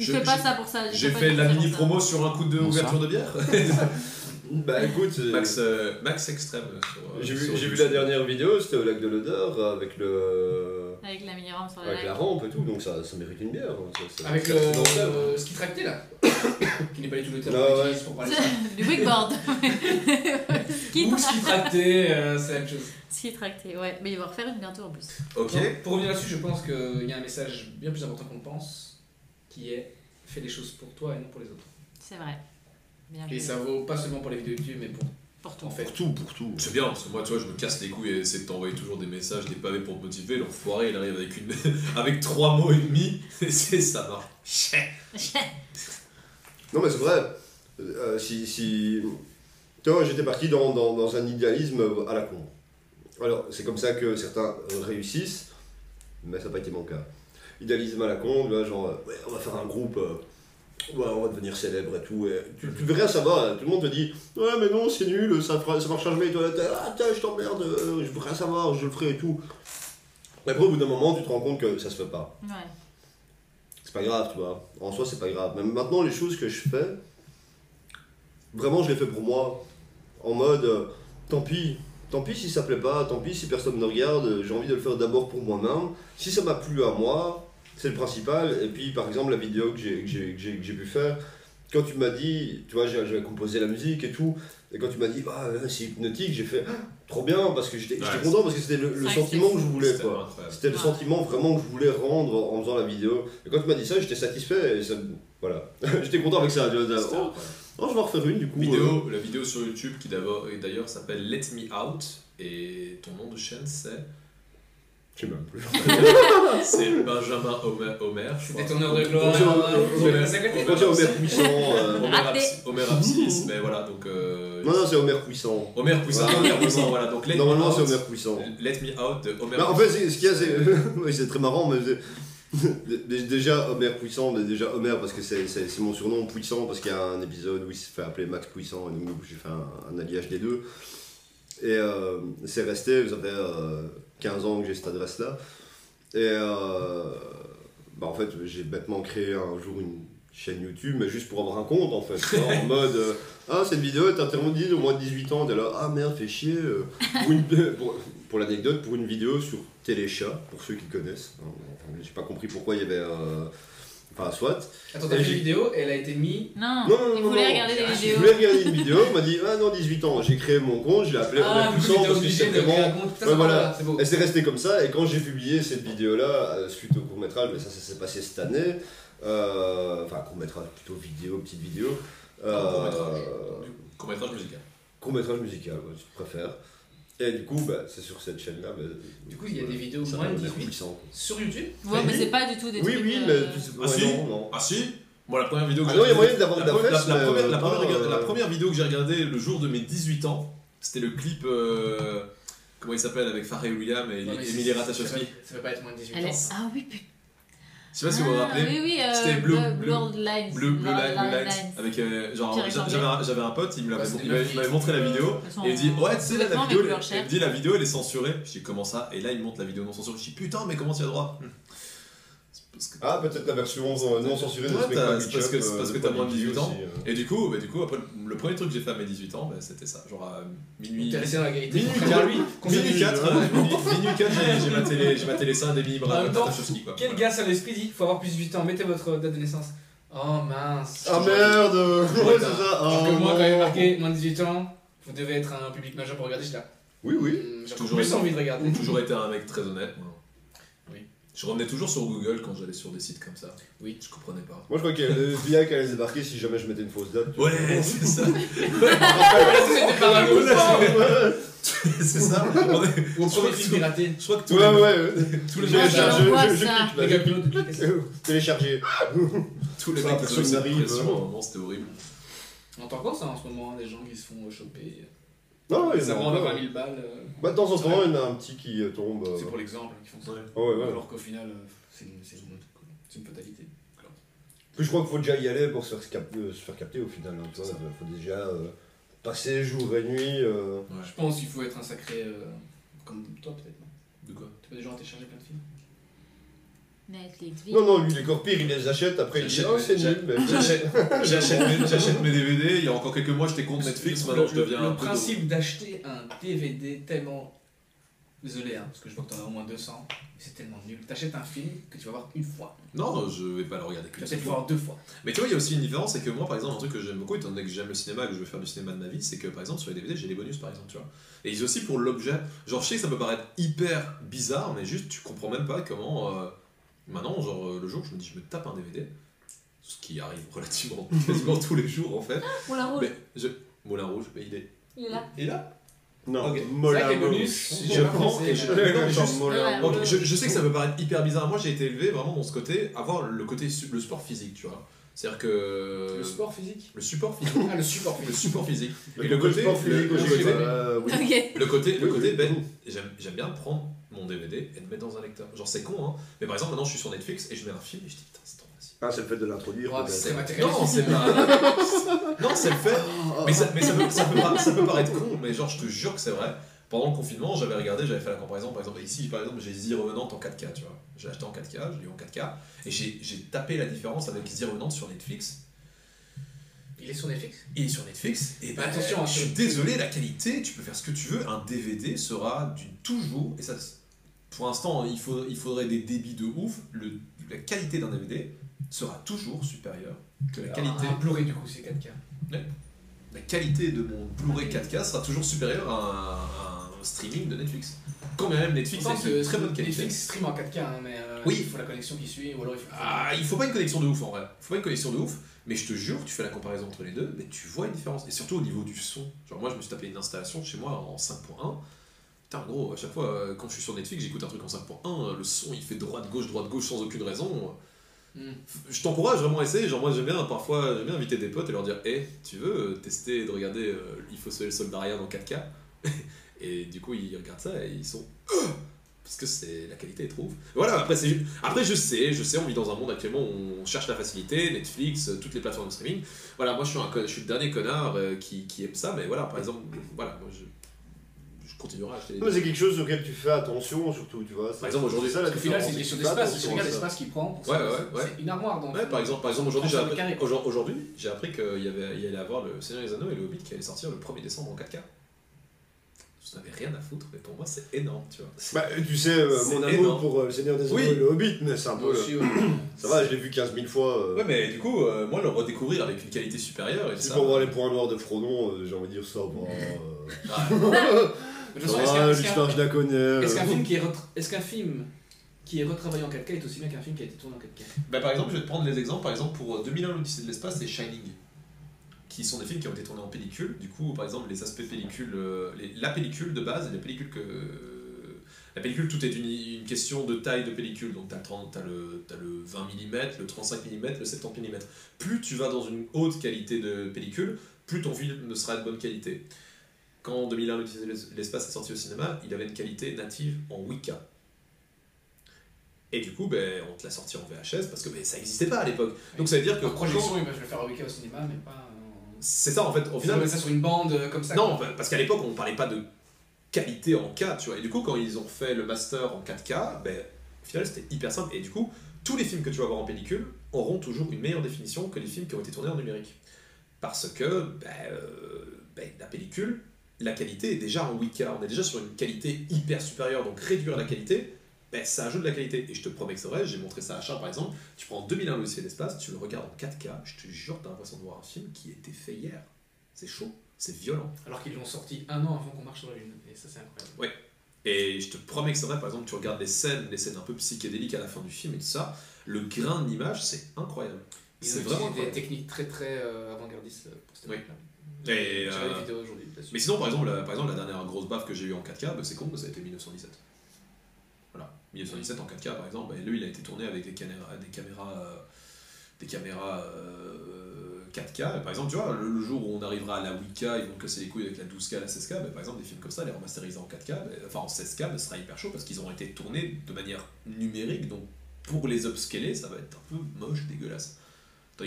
il Je- fait pas j'ai- ça pour ça. J'ai fait la mini promo sur un coup de ouverture de bière. *laughs* Bah écoute, euh, Max, euh, Max Extrême euh, j'ai vu, vu la dernière vidéo, c'était au lac de l'Odeur avec le. Avec la mini-rampe sur le Avec lac. la rampe et tout, donc ça, ça mérite une bière. hein, ça- ça- Avec le euh, ski tracté là *coughs* Qui n'est pas du tout le terme Ah qu'on ouais. utilise pour parler de ça. *laughs* du wakeboard. *laughs* Ski, Ou ski tracté, euh, c'est la même chose. ski tracté, ouais. Mais il va en refaire une bientôt en plus. Ok. Donc, pour revenir là-dessus, je pense qu'il y a un message bien plus important qu'on le pense, qui est fais les choses pour toi et non pour les autres. C'est vrai. Bien Et joué. ça vaut pas seulement pour les vidéos YouTube, mais pour Pour tout. en fait. Pour tout, pour tout. C'est bien, parce que moi, tu vois, je me casse les couilles et essayer de t'envoyer toujours des messages, des pavés pour te motiver. L'enfoiré, il arrive avec, une... *laughs* avec trois mots et demi, *laughs* et c'est ça marche. Non mais c'est vrai, euh, si, si... Tu vois, j'étais parti dans, dans, dans un idéalisme à la con. Alors, c'est comme ça que certains euh, réussissent, mais ça n'a pas été mon cas. Idéalisme à la con, vois, genre, euh, ouais, on va faire un groupe, euh, ouais, on va devenir célèbre et tout. Et tu, tu verras, ça va, tout le monde te dit, ouais, mais non, c'est nul, ça, fera, ça marchera jamais. Et toi, t'es, ah, tiens, je t'emmerde, euh, je veux rien savoir, je le ferai et tout. Et après, au bout d'un moment, tu te rends compte que ça se fait pas. Ouais. C'est pas grave, tu vois. En soi, c'est pas grave. Même maintenant, les choses que je fais, vraiment, je les fais pour moi. En mode, euh, tant pis. Tant pis si ça plaît pas, tant pis si personne ne regarde, j'ai envie de le faire d'abord pour moi-même. Si ça m'a plu à moi, c'est le principal. Et puis, par exemple, la vidéo que j'ai, que j'ai, que j'ai, que j'ai pu faire, quand tu m'as dit, tu vois, j'ai- j'avais composé la musique et tout, et quand tu m'as dit, bah, euh, c'est hypnotique, j'ai fait, Ah, trop bien parce que j'étais Ouais, content parce que c'était le, sentiment que je voulais C'était quoi. C'était le Ouais. sentiment vraiment que je voulais rendre en faisant la vidéo. Et quand tu m'as dit ça, j'étais satisfait et ça, voilà. *laughs* j'étais content avec ça. tu vois, C'était oh, oh, je vais en refaire une du coup. euh, Vidéo, la vidéo sur YouTube qui d'abord- et d'ailleurs s'appelle Let Me Out et ton nom de chaîne c'est Je sais même plus. *laughs* c'est Benjamin Homer. Homer je C'était crois. tourneur de gloire. Es Homer Puissant. euh, Homer Raté. Abs- Homer Abscis, mais voilà donc. euh, Non, non, c'est Homer Puissant. Homer Puissant, Ouais. Homer Puissant, voilà donc Let Normalement, Me c'est Out. Homer Puissant. Let Me Out de Homer en fait, c'est- ce qu'il y a, c'est. *laughs* oui, c'est très marrant, mais. *laughs* Déjà Homer puissant, mais déjà Homer parce que c'est mon surnom puissant parce qu'il y a un épisode où il se fait appeler Max puissant et donc j'ai fait un, un alliage des deux. Et euh, c'est resté, fait euh, 15 ans que j'ai cette adresse là. Et euh, bah, en fait j'ai bêtement créé un jour une chaîne YouTube mais juste pour avoir un compte en fait. en *laughs* mode euh, Ah cette vidéo est interdite au moins de 18 ans, t'es là Ah merde fais chier. euh, pour une- *laughs* pour- pour l'anecdote, pour une vidéo sur Téléchat, pour ceux qui connaissent. Enfin, J'ai pas compris pourquoi il y avait. euh, Enfin, soit. Attends, t'as fait une vidéo, elle a été mise. Non, Non, non, il non, voulait non. regarder des Je Je vidéos. voulais regarder une vidéo, on m'a dit Ah non, 18 ans. J'ai créé mon compte, je l'ai appelé Ah, Puissant t'étais parce que vraiment. Ouais, voilà. c'est beau. Et c'est resté comme ça, et quand j'ai publié cette vidéo-là, euh, suite au court-métrage, mais ça, ça s'est passé cette année, euh, enfin, court-métrage, plutôt vidéo, petite vidéo. euh, court-métrage. Court-métrage musical. court-métrage musical, ouais, si tu préfères. Et du coup, bah, c'est sur cette chaîne-là. bah, Du coup, il y a des vidéos moins de s'appelle Homer 18 Puissant. sur YouTube? Ouais, mais c'est pas du tout des Oui, trucs. oui, euh, mais tu sais Ah si non, non. Ah si Moi la première vidéo que Ah j'ai non, il y a regardée- moyen de la première- la mais, première, euh, la première pas, rega- la euh, première vidéo que j'ai regardée le jour de mes 18 ans, c'était le clip. euh, comment il s'appelle avec Pharrell Williams et Non, mais Emily ça Ratajkowski. peut- Ça peut pas être moins de 18 Elle ans. est... Ah oui, putain. Je sais pas si vous vous Ah, rappelez. Oui, oui, euh, C'était Blue- Blue, Blue- Lines. Bleu, light, Lines. avec euh, genre j'avais un, j'avais un pote, il m'avait- montré la vidéo et il dit ouais tu sais là, la vidéo il dit la vidéo elle est censurée. Je dis comment ça? Et là il me montre la vidéo non censurée. Je dis putain mais comment tu as droit? C'est parce que- Ah, peut-être la version euh, non censurée de Ouais, t'as- My c'est parce que- euh, parce que t'as moins de Prodigy 18 ans. aussi, euh. Et du coup, bah, du coup après le premier truc que j'ai fait à mes 18 ans, bah, c'était ça. Genre à minuit. T'es resté dans la qualité. Minuit Contrairement à lui. Minuit 4, minuit, minuit 4 j'ai- j'ai ma télé, j'ai ma télé ça, des mini En bras même temps. Quel gars ça l'esprit dit faut avoir plus de 18 ans, mettez votre date de naissance. Oh mince. Ah merde Ouais, c'est ça Alors que moi, non. quand il est marqué moins de 18 ans, vous devez être un public majeur pour regarder, j'étais là. Oui, oui. J'ai Toujours envie de regarder. J'ai toujours été un mec très honnête. moi. Je revenais toujours sur Google quand j'allais sur des sites comme ça. Oui. Je comprenais pas. Moi, je crois qu'il y a le FBI qui allait se débarquer si jamais je mettais une fausse date. Ouais, c'est ça. *laughs* C'est ça. On est- tout- piraté. Je crois que tous ouais, les, ouais. tous les mecs, je- Les. Télécharger. tous les mecs qui ont cette pression, hein. à un moment, c'était horrible. On entend encore ça en ce moment, hein, des gens qui se font choper? Non, il y en Ça a rend encore. 20 000 balles. Bah, de temps en temps, il y en a un petit qui euh, tombe. euh. C'est pour l'exemple hein, qu'ils font ça. Ouais. Ouais, ouais. Alors qu'au final, euh, c'est une, c'est une, c'est une fatalité. Puis je crois qu'il faut déjà y aller pour se faire, cap- euh, se faire capter au final. hein. Il faut déjà euh, passer jour et nuit. euh. Je pense qu'il faut être un sacré. euh, comme toi peut-être. De quoi? Tu peux déjà télécharger plein de films? Non, non, lui, les corps pires, il les achète. Après, il dit J'achète- Oh, c'est j'ai- nul. Mais... J'achète *laughs* j'achète mes, DVD. Il y a encore quelques mois, j'étais contre Netflix. Le- Maintenant, le- je deviens Le un peu. principe d'acheter un DVD tellement. Désolé, hein, parce que je vois que t'en as au moins 200, mais c'est tellement nul. T'achètes un film que tu vas voir une fois, Non, non, je vais pas le regarder tu qu'une vas seule peut-être le fois. voir deux fois. Mais tu vois, il y a aussi une différence, c'est que moi, par exemple, un truc que j'aime beaucoup, étant donné que j'aime le cinéma et que je veux faire du cinéma de ma vie, c'est que par exemple sur les DVD, j'ai les bonus par exemple, tu vois. Et ils aussi pour l'objet. Genre, je sais que ça peut paraître hyper bizarre, mais juste tu comprends même pas comment. euh, Maintenant, genre, euh, le jour où je me dis, je me tape un DVD, ce qui arrive relativement *laughs* quasiment tous les jours en fait. Moulin Rouge. Mais je. Moulin Rouge, mais il est. Il est là. Il est là? Non, Ok. C'est vrai Mola que les Rouge. bonus, Je prends et je- mais- non, mais juste- Mola Ouais, Ok, ouais. je, je sais que ça peut paraître hyper bizarre. Moi, j'ai été élevé vraiment dans ce côté, avoir le côté le sport physique, tu vois. C'est-à-dire que. Le sport physique Le support physique. Ah, le support le physique. support physique. Le Et le côté. sport le- physique le côté- euh, oui. Le côté, le ben, j'aime bien prendre mon DVD et le mettre dans un lecteur. Genre c'est con, hein. Mais par exemple, maintenant je suis sur Netflix et je mets un film et je dis putain, c'est trop facile. Ah, c'est le fait de l'introduire. Ouais, c'est. Non, c'est pas. *laughs* non, c'est le fait. Mais, ça, mais ça, peut, ça, peut, pas- ça peut paraître con, mais genre je te jure que c'est vrai. Pendant le confinement, j'avais regardé, j'avais fait la comparaison. Par exemple, ici, par exemple, j'ai The Revenant en 4K, tu vois. J'ai acheté en 4K, je l'ai eu en 4K. Et j'ai, j'ai tapé la différence avec The Revenant sur Netflix. Il est sur Netflix Il est sur Netflix. Et ben, Attention, hein, je suis c'est- désolé, la qualité, tu peux faire ce que tu veux. Un DVD sera du toujours. Et ça, pour l'instant, il, faut, il faudrait des débits de ouf. Le, la qualité d'un DVD sera toujours supérieure que la qualité. Un Blu-ray du coup, c'est 4K. La qualité de mon Blu-ray 4K sera toujours supérieure à un, streaming de Netflix. Quand même Netflix a une très bonne qualité. Netflix stream en 4K, hein, mais euh, Oui. il faut la connexion qui suit, ou alors il faut. Ah, il faut pas une connexion de ouf en vrai. Il faut pas une connexion de ouf, mais je te jure, tu fais la comparaison entre les deux, mais tu vois une différence. Et surtout au niveau du son. Genre, moi, je me suis tapé une installation chez moi en 5.1. Putain, gros, à chaque fois, euh, quand je suis sur Netflix, j'écoute un truc en 5.1, le son il fait droite-gauche, droite-gauche sans aucune raison. Hmm. Je t'encourage vraiment à essayer. Genre, moi, j'aime bien parfois j'aime bien inviter des potes et leur dire Hé, tu veux euh, tester de regarder euh, Il faut sauver le soldat en 4K *laughs* Et du coup, ils regardent ça et ils sont. *gasps* Parce que c'est la qualité est trop ouf. Voilà, après, c'est après, je sais, je sais, on vit dans un monde actuellement où on cherche la facilité, Netflix, euh, toutes les plateformes de streaming. Voilà, moi, je suis, un, con- je suis le dernier connard euh, qui, qui aime ça, mais voilà, par exemple, voilà, moi, je, je continuerai à acheter. Non, mais C'est quelque chose auquel tu fais attention, surtout, tu vois. c'est- Par exemple, aujourd'hui- c'est ça la qu'au final, c'est une question d'espace. Si tu regardes l'espace qu'il prend, pour Ouais, ça, ouais, c'est- ouais. c'est une armoire. Donc, Ouais, par exemple, par exemple aujourd'hui, j'ai 30 appris, aujourd'hui, j'ai appris qu'il y, avait, il y allait avoir le Seigneur des Anneaux et le Hobbit qui allait sortir le 1er décembre en 4K. Je n'avais rien à foutre, mais pour moi, c'est énorme, tu vois. Bah, tu sais, euh, C'est mon amour énorme. pour euh, le Seigneur des Anneaux Oui. et le Hobbit, mais c'est un peu. aussi, ouais. *coughs* Ça va, je l'ai vu 15 000 fois. euh, Ouais, mais du coup, euh, moi, le redécouvrir avec une qualité supérieure, et Si ça. pour voir les points noirs de Frodon, euh, j'ai envie de dire ça va. *laughs* Euh, ça est-ce qu'un- est-ce l'histoire, je la connais. euh. est-ce qu'un film qui est retra- est-ce qu'un film qui est retravaillé en 4K est aussi bien qu'un film qui a été tourné en 4K Bah, par exemple, je vais te prendre les exemples. Par exemple, pour euh, 2001, l'Odyssée de l'espace et Shining, qui sont des films qui ont été tournés en pellicule. Du coup, par exemple, les aspects pellicule, euh, les- la pellicule de base et la pellicule que. La pellicule, tout est une, une question de taille de pellicule. Donc, tu as, le t'as le 20 mm, le 35 mm, le 70 mm. Plus tu vas dans une haute qualité de pellicule, plus ton film ne sera de bonne qualité. Quand 2001, l'Odyssée de l'espace est sorti au cinéma, il avait une qualité native en 8K. Et du coup, ben, on te l'a sorti en VHS parce que ben, ça n'existait pas à l'époque. Donc ça veut dire que. En projection, ils peuvent le faire en week-end au cinéma, mais pas. en- C'est ça en fait. Au final, final, ça sur une bande euh, comme ça. non, quoi. parce qu'à l'époque, on parlait pas de qualité en 4, tu vois. Et du coup, quand ils ont fait le master en 4K, ben, au final, c'était hyper simple. Et du coup, tous les films que tu vas voir en pellicule auront toujours une meilleure définition que les films qui ont été tournés en numérique. Parce que ben, euh, ben, la pellicule, la qualité est déjà en 8K. On est déjà sur une qualité hyper supérieure. Donc réduire la qualité, ben, ça ajoute de la qualité. Et je te promets que c'est vrai, j'ai montré ça à Charles par exemple. Tu prends 2001 l'Odyssée de l'espace, tu le regardes en 4K, je te jure, t'as l'impression de voir un film qui a été fait hier. C'est chaud, c'est violent. Alors qu'ils l'ont sorti un an avant qu'on marche sur la Lune. Et ça, c'est incroyable. Et je te promets que c'est vrai, par exemple, tu regardes les scènes, les scènes un peu psychédéliques à la fin du film et tout ça, le grain de l'image, c'est incroyable. C'est vraiment des techniques très très euh, avant-gardistes euh, pour cette Oui. Et, euh. Mais sinon, par exemple, la, par exemple, la dernière grosse baffe que j'ai eue en 4K, bah, c'est con, mais ça a été 1917. Voilà. 1917 en 4K, par exemple, bah, lui, il a été tourné avec des caméras, des caméras, euh, des caméras euh, 4K. Et par exemple, tu vois, le, le jour où on arrivera à la 8K, ils vont te casser les couilles avec la 12K, la 16K. bah, par exemple, des films comme ça, les remasterisés en 4K, bah, enfin en 16K, bah, ce sera hyper chaud parce qu'ils auront été tournés de manière numérique. Donc, pour les upscaler, ça va être un peu moche, dégueulasse.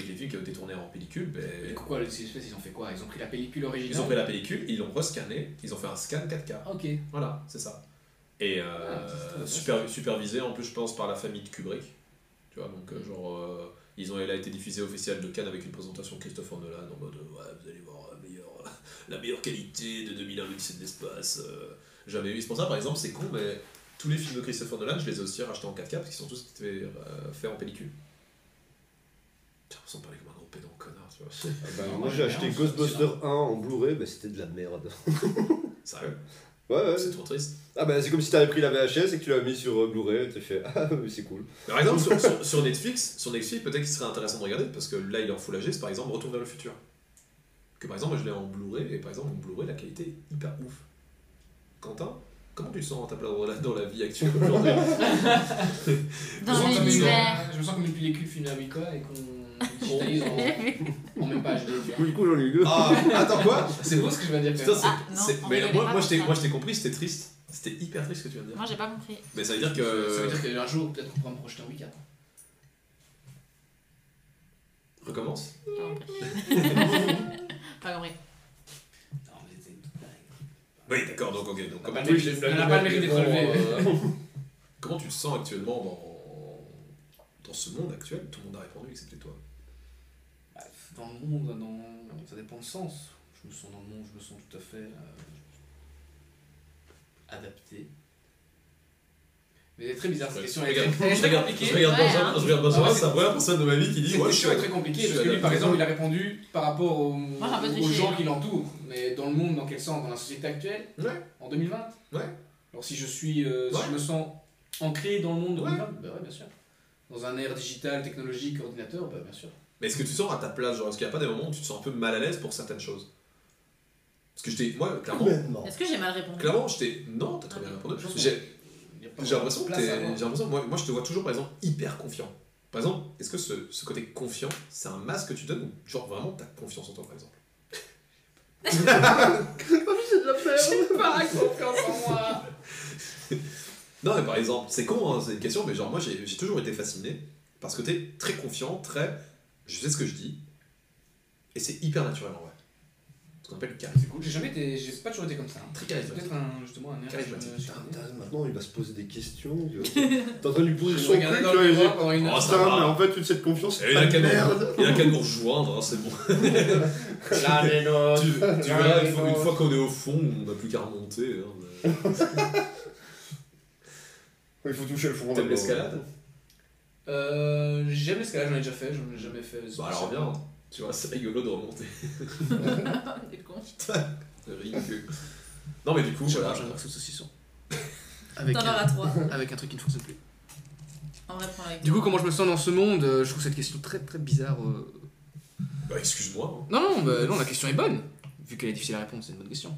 Que les films qui ont été tournés en pellicule, Et quoi, les espèces, ils ont fait quoi? Ils ont pris la pellicule originale? Ils ont pris la pellicule, ils l'ont rescanné, ils ont fait un scan 4K. Ah, Ok. Voilà, c'est ça. Et euh, Ah, super, supervisé en plus, je pense, par la famille de Kubrick. Tu vois, donc, euh, genre, euh, ils ont, elle a été diffusée au Festival de Cannes avec une présentation de Christopher Nolan en mode, ouais, vous allez voir la meilleure, *laughs* la meilleure qualité de 2001 l'Odyssée de l'espace. euh, jamais vu. C'est pour ça, par exemple, c'est con, mais tous les films de Christopher Nolan, je les ai aussi rachetés en 4K parce qu'ils sont tous faits en pellicule. L'impression de parler comme un gros pédant connard, tu vois. Ah bah, Ouais, moi ouais, *laughs* j'ai ouais, acheté on- Ghostbusters 1 en Blu-ray, bah c'était de la merde. *laughs* Sérieux, Ouais, ouais. c'est trop triste. Ah bah c'est comme si t'avais pris la VHS et que tu l'avais mis sur euh, Blu-ray, t'as fait *laughs* ah oui, c'est cool. Par exemple, sur, sur- sur Netflix, sur Netflix peut-être qu'il serait intéressant de regarder, parce que là il est en Full HD, c'est par exemple Retour vers le futur. Que par exemple, moi je l'ai en Blu-ray, et par exemple, en Blu-ray, la qualité est hyper ouf. Quentin, comment tu sens ta place dans la, dans la vie actuelle aujourd'hui? Je me Dans sens comme une- l'univers. Je me sens comme une pellicule filmée à 8K et qu'on digitalise en, en même coup j'en ai eu deux. Ah, attends quoi? C'est beau ce que je viens de dire. Putain, c'est. Ah, non, c'est- on mais rigolait moi, pas moi, je t'ai- ça. moi je t'ai compris, c'était triste. C'était hyper triste ce que tu viens de dire. Moi, j'ai pas compris. Mais ça veut dire Ça que. veut dire qu'un jour, peut-être qu'on pourra me projeter en 8K. Recommence Pas compris. *laughs* pas compris. Non, mais c'est une toute blague. Oui, d'accord, donc ok. Donc, On comment n'a pas tu- le mérite- on n'a pas le mérite d'être relevé. euh, *laughs* Comment tu te sens actuellement dans, dans ce monde actuel Tout le monde a répondu, excepté toi. Bah, Dans le monde, dans... ça dépend du sens. Je me sens dans le monde, je me sens tout à fait euh, adapté. Mais c'est très bizarre cette Ouais, question. Elle est regarde- très, compliquée. Je regarde Ouais, Benjamin, hein. je regarde Benjamin, ouais, c'est la première personne de ma vie qui dit Ouais, je suis est très suis parce que lui, par exemple, il a répondu par rapport aux, Moi, gens hein. qui l'entourent. Mais dans le monde, dans quel sens? Dans la société actuelle? Ouais. En 2020 Ouais. Alors si je suis, euh, si Ouais. je me sens ancré dans le monde de Ouais. 2020, bah ouais, bien sûr. Dans un air digital, technologique, ordinateur, bah bien sûr. Mais est-ce que tu te sens à ta place Genre, est-ce qu'il n'y a pas des moments où tu te sens un peu mal à l'aise pour certaines choses? Parce que j'étais. Moi, clairement. Est-ce que j'ai mal répondu? Clairement, j'étais. Non, t'as très bien Ok. répondu. J'ai j'ai l'impression que j'ai l'impression, moi, moi, je te vois toujours, par exemple, hyper confiant. Par exemple, est-ce que ce, ce côté confiant, c'est un masque que tu donnes ou genre vraiment t'as confiance en toi, par exemple? *laughs* J'ai pas confiance en moi. *laughs* Non, mais par exemple, c'est con, hein, c'est une question, mais genre, moi, j'ai j'ai toujours été fasciné parce que t'es très confiant, très. Je sais ce que je dis, et c'est hyper naturel en vrai. Ce qu'on appelle le charisme. C'est cool, j'ai jamais été, j'ai pas toujours été comme ça. hein. Très C'est charismatique. peut-être un, justement un Charismatique. putain, Maintenant, il va se poser des questions. *laughs* T'es en train de lui poser Je son miroir pendant une heure. Oh, ça va. mais en fait, toute cette confiance, il a pas qu'à nous, merde. il a qu'à nous rejoindre, hein, c'est bon. Là, les notes. tu, tu verras, une fois, qu'on est au fond, on n'a plus qu'à remonter. hein, mais- *laughs* Il faut toucher le fond. T'aimes l'escalade Euh, j'aime l'escalade, j'en ai déjà fait, j'en ai jamais fait. Bah alors bien, tu vois, c'est rigolo de remonter. *laughs* T'es con. *laughs* Ridicule. Non mais du coup, J'ai voilà. un morceau de saucisson. Avec, T'en un, auras trois. avec un truc qui ne fonctionne plus. En vrai, prends avec Du coup, comment je me sens dans ce monde euh, Je trouve cette question très très bizarre. euh. Bah excuse-moi. hein. Non, non, bah, non, la question est bonne. Vu qu'elle est difficile à répondre, c'est une bonne question.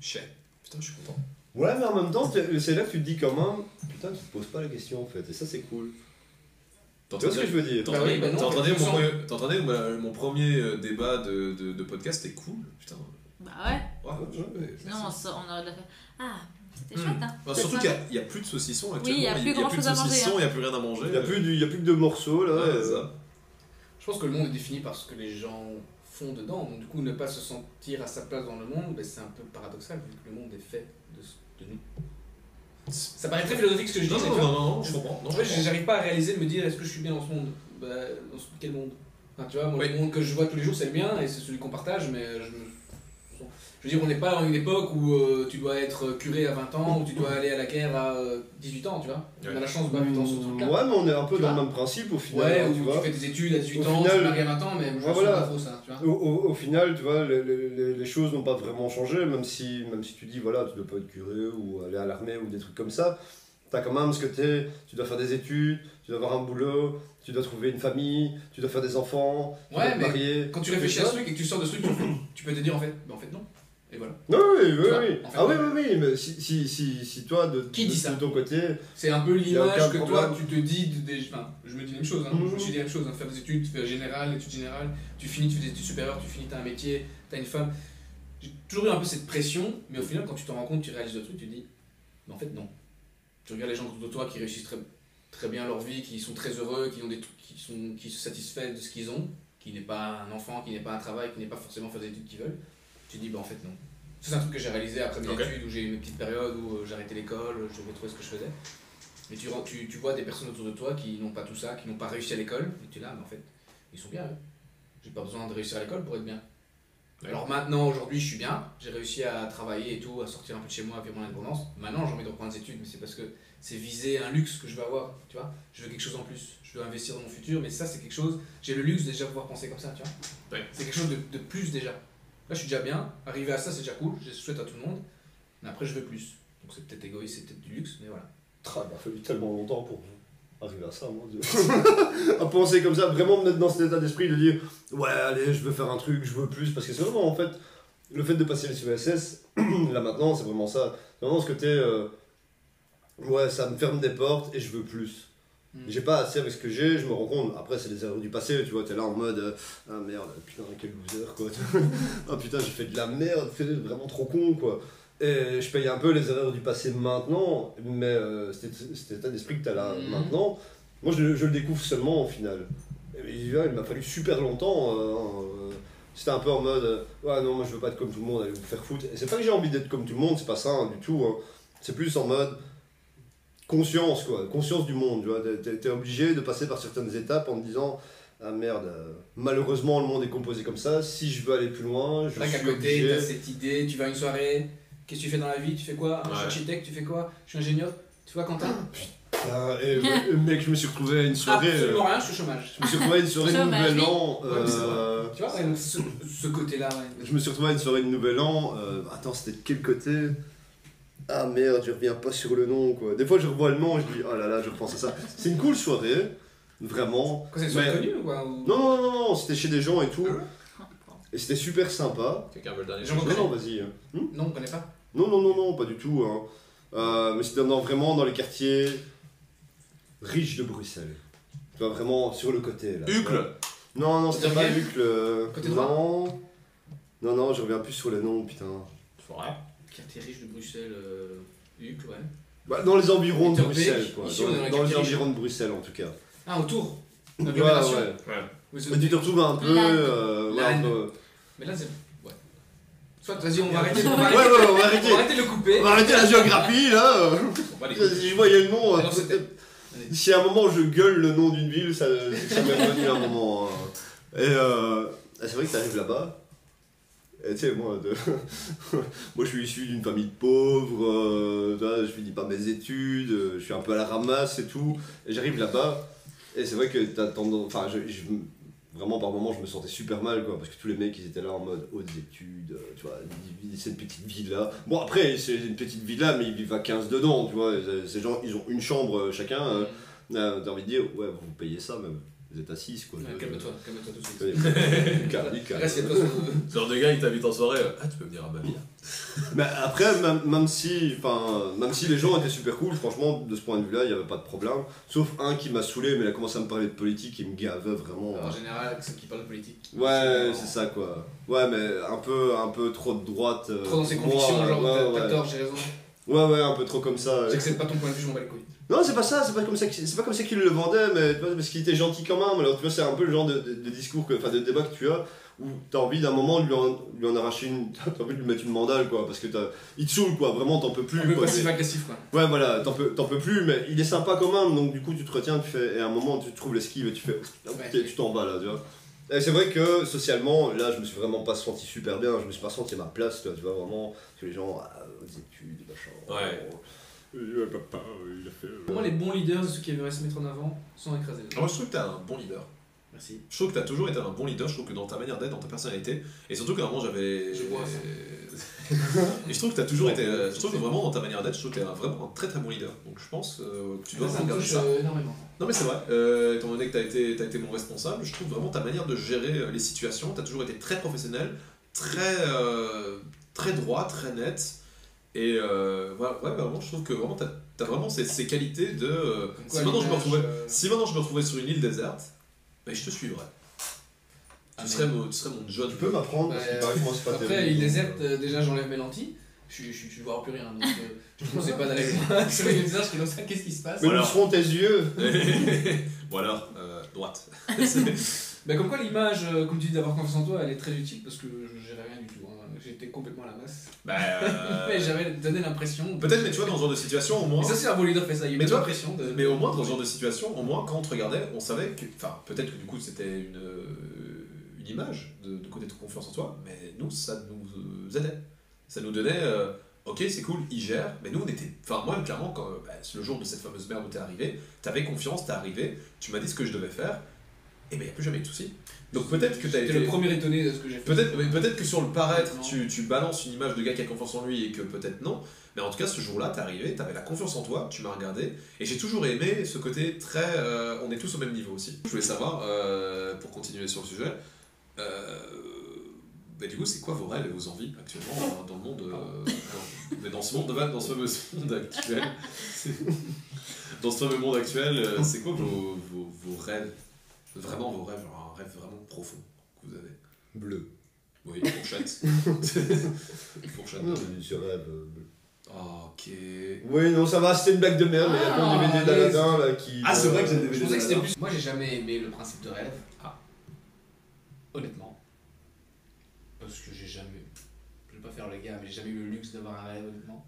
Chais. Putain, je suis content. Ouais, mais en même temps, c'est là que tu te dis quand même, putain, tu te poses pas la question en fait, et ça c'est cool. Tu vois ce que je veux dire? T'es Bah en train oui, de- dire mon premier- t'es en train de dire bah, mon premier euh, débat de, de, de podcast était cool. Putain. Bah ouais. Ouais, Ouais, Sinon, on, aurait de la fait. Ah, c'était Hmm. chouette, hein. Bah, C'est surtout qu'il n'y a, plus de saucisson actuellement. il y a plus grand-chose à de manger, saucisson, hein. il n'y a plus rien à manger. Il y a plus, du- il y a plus que de morceaux là. Ouais, euh, ça. Je pense que le monde est défini par ce que les gens font dedans. Donc, du coup, ne pas se sentir à sa place dans le monde, ben, c'est un peu paradoxal vu que le monde est fait de, ce- de nous. Ça paraît très philosophique ce que je dis, Non, mais non, tu non, vois, non, non, je comprends. Non, en je fait, j'arrive pas à réaliser de me dire est-ce que je suis bien dans ce monde? Bah, Dans ce- quel monde? Enfin, tu vois, moi, Oui. le monde que je vois tous les jours, c'est le mien et c'est celui qu'on partage, mais je me. Je veux dire, on n'est pas dans une époque où euh, tu dois être curé à 20 ans ou tu dois aller à la guerre à euh, 18 ans, tu vois. On a Ouais. la chance de pas vivre dans ce truc-là. Ouais, mais on est un peu Tu dans le même principe au final. Ouais, hein, ou tu tu, vois. fais des études à 18 Au ans, final- tu maries à 20 ans, mais je Ouais, voilà. pas trop ça, tu vois. Au, au- au final, tu vois, les, les- les- les choses n'ont pas vraiment changé, même si, même si tu dis, voilà, tu dois pas être curé ou aller à l'armée ou des trucs comme ça. T'as quand même ce que t'es, tu dois faire des études, tu dois avoir un boulot, tu dois trouver une famille, tu dois faire des enfants, tu Ouais, dois te mais marier. Quand tu réfléchis à ce truc et que tu sors de ce truc, tu, tu peux te dire en fait, bah en fait non. Et voilà. Non, oui, oui, vois, oui. en fait, ah oui, oui, oui, mais si, si, si, si toi, de, Qui de, dit ça de ton côté, C'est un peu l'image que toi tu te dis de- des. Enfin, je me dis la même chose, hein. Mhm. je me suis dit la même chose, hein. faire des études, tu fais général, études générales, tu finis, tu fais des études supérieures, tu finis, t'as un métier, t'as une femme. J'ai toujours eu un peu cette pression, mais au final, quand tu te rends compte, tu réalises le truc, tu te dis, mais en fait, non. Tu regardes les gens autour de toi qui réussissent très, très bien leur vie, qui sont très heureux, qui ont des trucs, qui sont qui se satisfait de ce qu'ils ont, qui n'est pas un enfant, qui n'est pas un travail, qui n'est pas forcément faire des études qu'ils veulent. Tu te dis, bah en fait, non. Ça, c'est un truc que j'ai réalisé après mes études, où j'ai eu mes petites périodes où euh, j'ai arrêté l'école, je devais trouver ce que je faisais. Mais tu, ren- tu, tu vois des personnes autour de toi qui n'ont pas tout ça, qui n'ont pas réussi à l'école, et tu es là, mais en fait, ils sont bien, eux. J'ai pas besoin de réussir à l'école pour être bien. Alors maintenant, aujourd'hui, je suis bien, j'ai réussi à travailler et tout, à sortir un peu de chez moi, à vivre mon indépendance. Maintenant, j'ai envie de reprendre des études, mais c'est parce que c'est viser un luxe que je veux avoir, tu vois. Je veux quelque chose en plus, je veux investir dans mon futur, mais ça, c'est quelque chose, j'ai le luxe de déjà pouvoir penser comme ça, tu vois. Ouais. C'est quelque chose de, de plus déjà. Là, je suis déjà bien, arriver à ça, c'est déjà cool, je souhaite à tout le monde, mais après, je veux plus. Donc c'est peut-être égoïste, c'est peut-être du luxe, mais voilà. Tra, il a fallu tellement longtemps pour arriver à ça, mon dieu. *laughs* à penser comme ça, vraiment me mettre dans cet état d'esprit de dire ouais, allez, je veux faire un truc, je veux plus. Parce que c'est vraiment en fait le fait de passer le *clears throat* CESS, là maintenant, c'est vraiment ça. C'est vraiment ce côté euh, ouais, ça me ferme des portes et je veux plus. Mm. J'ai pas assez avec ce que j'ai, je me rends compte. Après, c'est des erreurs du passé, tu vois, t'es là en mode euh, ah merde, putain, quel loser quoi. *laughs* ah putain, j'ai fait de la merde, c'est vraiment trop con quoi. Et je paye un peu les erreurs du passé maintenant, mais euh, cet état d'esprit que tu as là Mhm. maintenant, moi je, je le découvre seulement au final. Et il m'a fallu super longtemps. euh, euh, C'était un peu en mode euh, ouais, non, moi je veux pas être comme tout le monde, allez vous faire foutre. Et c'est pas que j'ai envie d'être comme tout le monde, c'est pas ça hein, du tout. hein. C'est plus en mode conscience, quoi, conscience du monde. Tu vois, T'es- t'es- t'es obligé de passer par certaines étapes en te disant. Ah merde, euh, malheureusement le monde est composé comme ça, si je veux aller plus loin, je Là suis qu'à côté, obligé. t'as cette idée, tu vas à une soirée, qu'est-ce que tu fais dans la vie? Tu fais quoi? Je suis architecte, tu fais quoi? Je suis ingénieur Tu vois, Quentin? Ah, et, et, mec, je me suis retrouvé à une soirée. euh, Absolument rien, je suis au chômage. je me suis retrouvé à une soirée de Nouvel oui. An. Ouais, euh, Tu vois, ouais, donc ce, ce côté-là, ouais. je me suis retrouvé à une soirée de Nouvel An. euh, attends, c'était de quel côté? Ah merde, je reviens pas sur le nom quoi. Des fois je revois le nom et je dis oh là là, je repense à ça. C'est une cool soirée, vraiment. Quoi, c'est une soirée Mais- connue ou quoi ou- Non, non, non, non, c'était chez des gens et tout. Ah Et c'était super sympa. Quelqu'un veut le dernier Non, vas-y. hein. Non, on connaît pas. Non, non, non, non, pas du tout. hein. Euh, mais c'était dans, vraiment dans les quartiers riches de Bruxelles. Tu vois, vraiment sur le côté là. Hucle Non, non, c'était pas Hucle. euh, Côté droit Non. Non, non, je reviens plus sur le nom, putain. Forêt. Quartier riche de Bruxelles, euh, Hucle, ouais. Bah, dans les environs de Bruxelles, quoi. ici, Dans, les dans les environs de Bruxelles, en tout cas. Ah, autour Ouais, ouais. Mais tu te retrouves un peu. Euh, ouais, un peu- Mais là, c'est. Ouais. Soit, vas-y, on va arrêter. On va Ouais, arrêter, ouais, on va on va arrêter. arrêter de le couper. On va arrêter la géographie, là. euh. Si je voyais le nom. euh, c'était- Si à un moment je gueule le nom d'une ville, ça, ça m'est revenu à un moment. hein. Et euh, c'est vrai que t'arrives là-bas. Et tu sais, moi, de... *laughs* moi je suis issu d'une famille de pauvres, euh, tu vois, je finis pas mes études, euh, je suis un peu à la ramasse et tout. Et j'arrive là-bas, et c'est vrai que t'as tendance. Enfin, je, je- vraiment par moments je me sentais super mal, quoi, parce que tous les mecs ils étaient là en mode hautes études, euh, tu vois, vivent cette petite ville-là. Bon, après, c'est une petite villa, mais ils vivent à 15 dedans, tu vois. Ces gens, ils ont une chambre euh, chacun. euh, euh, T'as envie de dire, ouais, vous payez ça même. Vous êtes à 6 quoi. Ouais, Calme-toi, calme-toi tout de suite. *laughs* Calme, calme. Reste toi Ce genre de gars, il t'invite en soirée. Ah, tu peux venir à ma vie. *laughs* Mais après, même, même, si, enfin, même si les gens étaient super cool, franchement, de ce point de vue-là, il n'y avait pas de problème. Sauf un qui m'a saoulé, mais il a commencé à me parler de politique, il me gavait vraiment. En général, ceux qui parlent de politique. Ouais, c'est ça quoi. Ouais, mais un peu, un peu trop de droite. euh, Trop dans ses convictions, genre, ouais, t'as ouais. tort, j'ai raison. Ouais, ouais, un peu trop comme ça. J'accepte pas ton point de vue, je m'en bats les couilles. Non, c'est pas ça, c'est pas comme ça c'est pas comme ça qu'il le vendait, mais tu vois, parce qu'il était gentil quand même. Alors tu vois, c'est un peu le genre de, de- de discours, que, enfin de débat que tu as, où t'as envie d'un moment de lui en, lui en arracher une, *laughs* t'as envie de lui mettre une mandale quoi, parce que t'as, il te saoule quoi, vraiment t'en peux plus. Un peu quoi. passif agressif, quoi. Ouais, voilà, t'en peux, t'en peux plus, mais il est sympa quand même, donc du coup tu te retiens, tu fais, et à un moment tu trouves l'esquive et tu fais, Ouais. tu t'en vas là, tu vois. Et c'est vrai que socialement, là je me suis vraiment pas senti super bien, je me suis pas senti à ma place, tu vois, tu vois vraiment, que les gens, ah, aux études, machin. Ouais. Euh, papa, il a fait. euh, Pour moi, les bons leaders, ceux qui aimeraient se mettre en avant, sont écrasés. Moi, je trouve que t'es un bon leader. Merci. Je trouve que t'as toujours été un bon leader. Je trouve que dans ta manière d'être, dans ta personnalité, et surtout que normalement j'avais. Je vois *laughs* et je trouve que t'as toujours été. euh, Je trouve que vraiment dans ta manière d'être, je trouve que t'es un- vraiment un très très bon leader. Donc je pense euh, que tu dois Ça me regarder ça. euh, énormément. Non mais c'est vrai, euh, étant donné que tu as été, t'as été mon responsable, je trouve vraiment ta manière de gérer euh, les situations, tu as toujours été très professionnel, très, euh, très droit, très net. Et euh, voilà, ouais, vraiment, je trouve que vraiment tu as, vraiment ces, ces qualités de... euh, si, quoi, maintenant je me l'image, retrouvais, euh, si maintenant je me retrouvais sur une île déserte, ben, je te suivrais. Ah, tu, mais- serais mon, tu serais mon John. Tu peux m'apprendre parce Bah, paraît que moi c'est pas Après, terrible, il déserte, euh, déjà j'enlève mes lentilles. Je, je, je, je vois plus rien. Donc, euh, je ne conseille pas d'aller sur les. *laughs* Je suis comme ça, qu'est-ce qui se passe? Mais Voilà. où seront tes yeux? *laughs* Ou alors, euh, droite. *laughs* Bah, Comme quoi, l'image, euh, comme tu dis, d'avoir confiance en toi, elle est très utile parce que je gérais rien du tout. J'étais complètement à la masse. Bah, *laughs* euh, Mais j'avais donné l'impression. Peut-être, mais tu vois, dans ce genre de situation, au moins... Et ça, c'est un bon leader fait ça. Il Mais tu vois, l'impression de. Mais au moins, dans ce genre de situation, au moins, quand on te regardait, on savait que. Enfin, peut-être que du coup, c'était une, euh, une image de, de côté de confiance en toi, mais nous, ça nous euh, aidait. Ça nous donnait. euh, ok, c'est cool, il gère, mais nous, on était. Enfin, moi, clairement, quand, bah, c'est le jour de cette fameuse merde où t'es arrivé, t'avais confiance, t'es arrivé, tu m'as dit ce que je devais faire, et ben, il n'y a plus jamais eu de soucis. Donc peut-être que t'as été. le premier étonné de ce que j'ai fait. Peut-être que sur le paraître, tu, tu balances une image de gars qui a confiance en lui et que peut-être non. Mais en tout cas, ce jour-là, t'es arrivé, t'avais la confiance en toi, tu m'as regardé. Et j'ai toujours aimé ce côté très. euh, on est tous au même niveau aussi. Je voulais savoir, euh, pour continuer sur le sujet, euh, bah, du coup, c'est quoi vos rêves et vos envies actuellement dans, le monde. dans, mais dans ce monde, dans ce fameux monde actuel? *laughs* Dans ce fameux monde actuel, c'est quoi vos, vos, vos rêves? Vraiment vos rêves, genre un rêve vraiment profond que vous avez Bleu. oui, fourchette. *laughs* fourchette. Non, je rêve. euh, bleu. Ok. Oui, non, ça va, c'était une blague de merde, mais il y a Ah, le DVD d'Aladin là qui. Ah, c'est vrai que j'ai le Je DVD pensais que c'était d'Aladin. plus. Moi, j'ai jamais aimé le principe de rêve. Ah. Honnêtement. Parce que j'ai jamais. Je vais pas faire le gars, mais j'ai jamais eu le luxe d'avoir un rêve, honnêtement.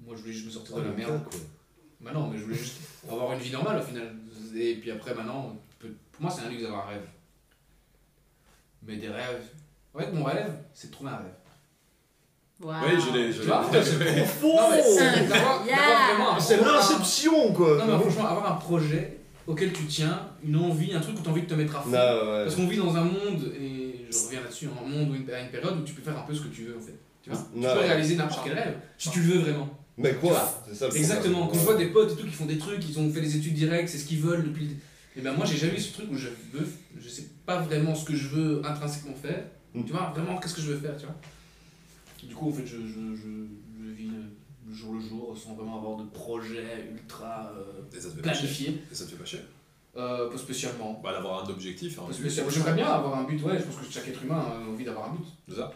Moi, je voulais juste me sortir Oh, de la merde. Bah non, mais je voulais juste avoir une vie normale au final. Et puis après, maintenant, pour moi, c'est un luxe d'avoir un rêve. Mais des rêves. En fait, mon rêve, c'est de trouver un rêve. Oui, je l'ai. Tu vois *laughs* c'est un C'est l'inception quoi Non, mais franchement, avoir un projet auquel tu tiens, une envie, un truc où tu as envie de te mettre à fond. Non, ouais. Parce qu'on vit dans un monde, et je reviens là-dessus, un monde ou une, à une période où tu peux faire un peu ce que tu veux en fait. Tu vois? Tu Ouais. peux réaliser n'importe quel rêve, si tu le veux vraiment. Mais quoi? C'est ça Exactement, quand je vois des potes et tout qui font des trucs, ils ont fait des études directes, c'est ce qu'ils veulent depuis. Et ben moi j'ai jamais eu ce truc où je veux, je sais pas vraiment ce que je veux intrinsèquement faire. Mm. Tu vois, vraiment qu'est-ce que je veux faire, tu vois. Du coup en fait je, je, je, je vis le jour le jour sans vraiment avoir de projet ultra euh, Et ça te fait pas chier. planifié. Et ça te fait pas chier. Euh, pas spécialement. Bah, d'avoir un objectif. un spécialement. J'aimerais bien avoir un but, ouais, je pense que chaque être humain a envie d'avoir un but. C'est ça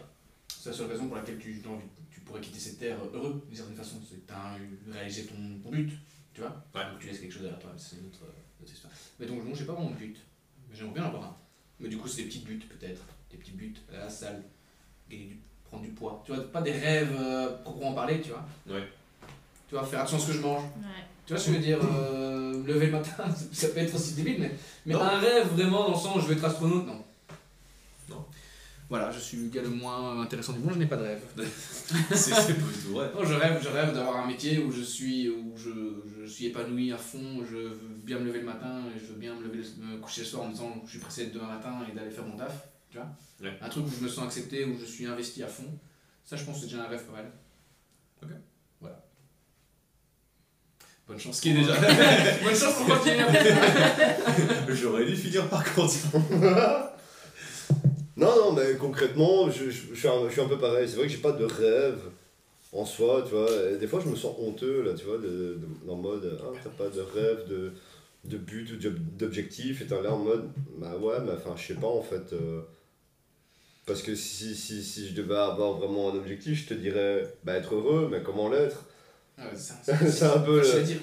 C'est la seule raison pour laquelle tu, tu pourrais quitter cette terre heureux, d'une certaine façon. C'est que tu as réalisé ton, ton but, tu vois. Ouais. Donc tu laisses quelque chose derrière toi, c'est une autre, euh. Mais donc, non, j'ai pas vraiment de but. Mais j'aimerais bien en avoir un. Mais du coup, c'est des petits buts, peut-être. Des petits buts à la salle, gagner du, prendre du poids. Tu vois, pas des rêves euh, proprement parler, tu vois. Ouais. Tu vois, faire attention à ce que je mange. Ouais. Tu vois ce que je veux dire euh, me Lever le matin, *laughs* ça peut être aussi débile, mais, mais Non. un rêve vraiment dans le sens où je veux être astronaute. Non. Voilà, je suis le gars le moins intéressant du monde, je n'ai pas de rêve. *laughs* C'est pas du tout vrai. Non, je rêve, je rêve d'avoir un métier où je suis, où je, je suis épanoui à fond, je veux bien me lever le matin et je veux bien me, lever, le- me coucher le soir en me disant que je suis pressé de demain matin et d'aller faire mon taf, tu vois. Ouais. Un truc où je me sens accepté, où je suis investi à fond. Ça, je pense que c'est déjà un rêve pas mal. Ok. Voilà. Bonne chance. Ce qui est déjà. *laughs* Bonne chance pour continuer. *laughs* J'aurais dû finir par contre. Non, non, mais concrètement, je, je, je suis, un, je suis un peu pareil. C'est vrai que j'ai pas de rêve en soi, tu vois. Et des fois, je me sens honteux, là, tu vois, de, de, en mode, ah, t'as pas de rêve, de, de but ou d'ob- d'objectif. Et t'es là en mode, bah ouais, mais enfin, je sais pas en fait. euh, parce que si, si, si je devais avoir vraiment un objectif, je te dirais, bah être heureux, mais comment l'être? Ah ouais, c'est un *laughs* peu. Je dire.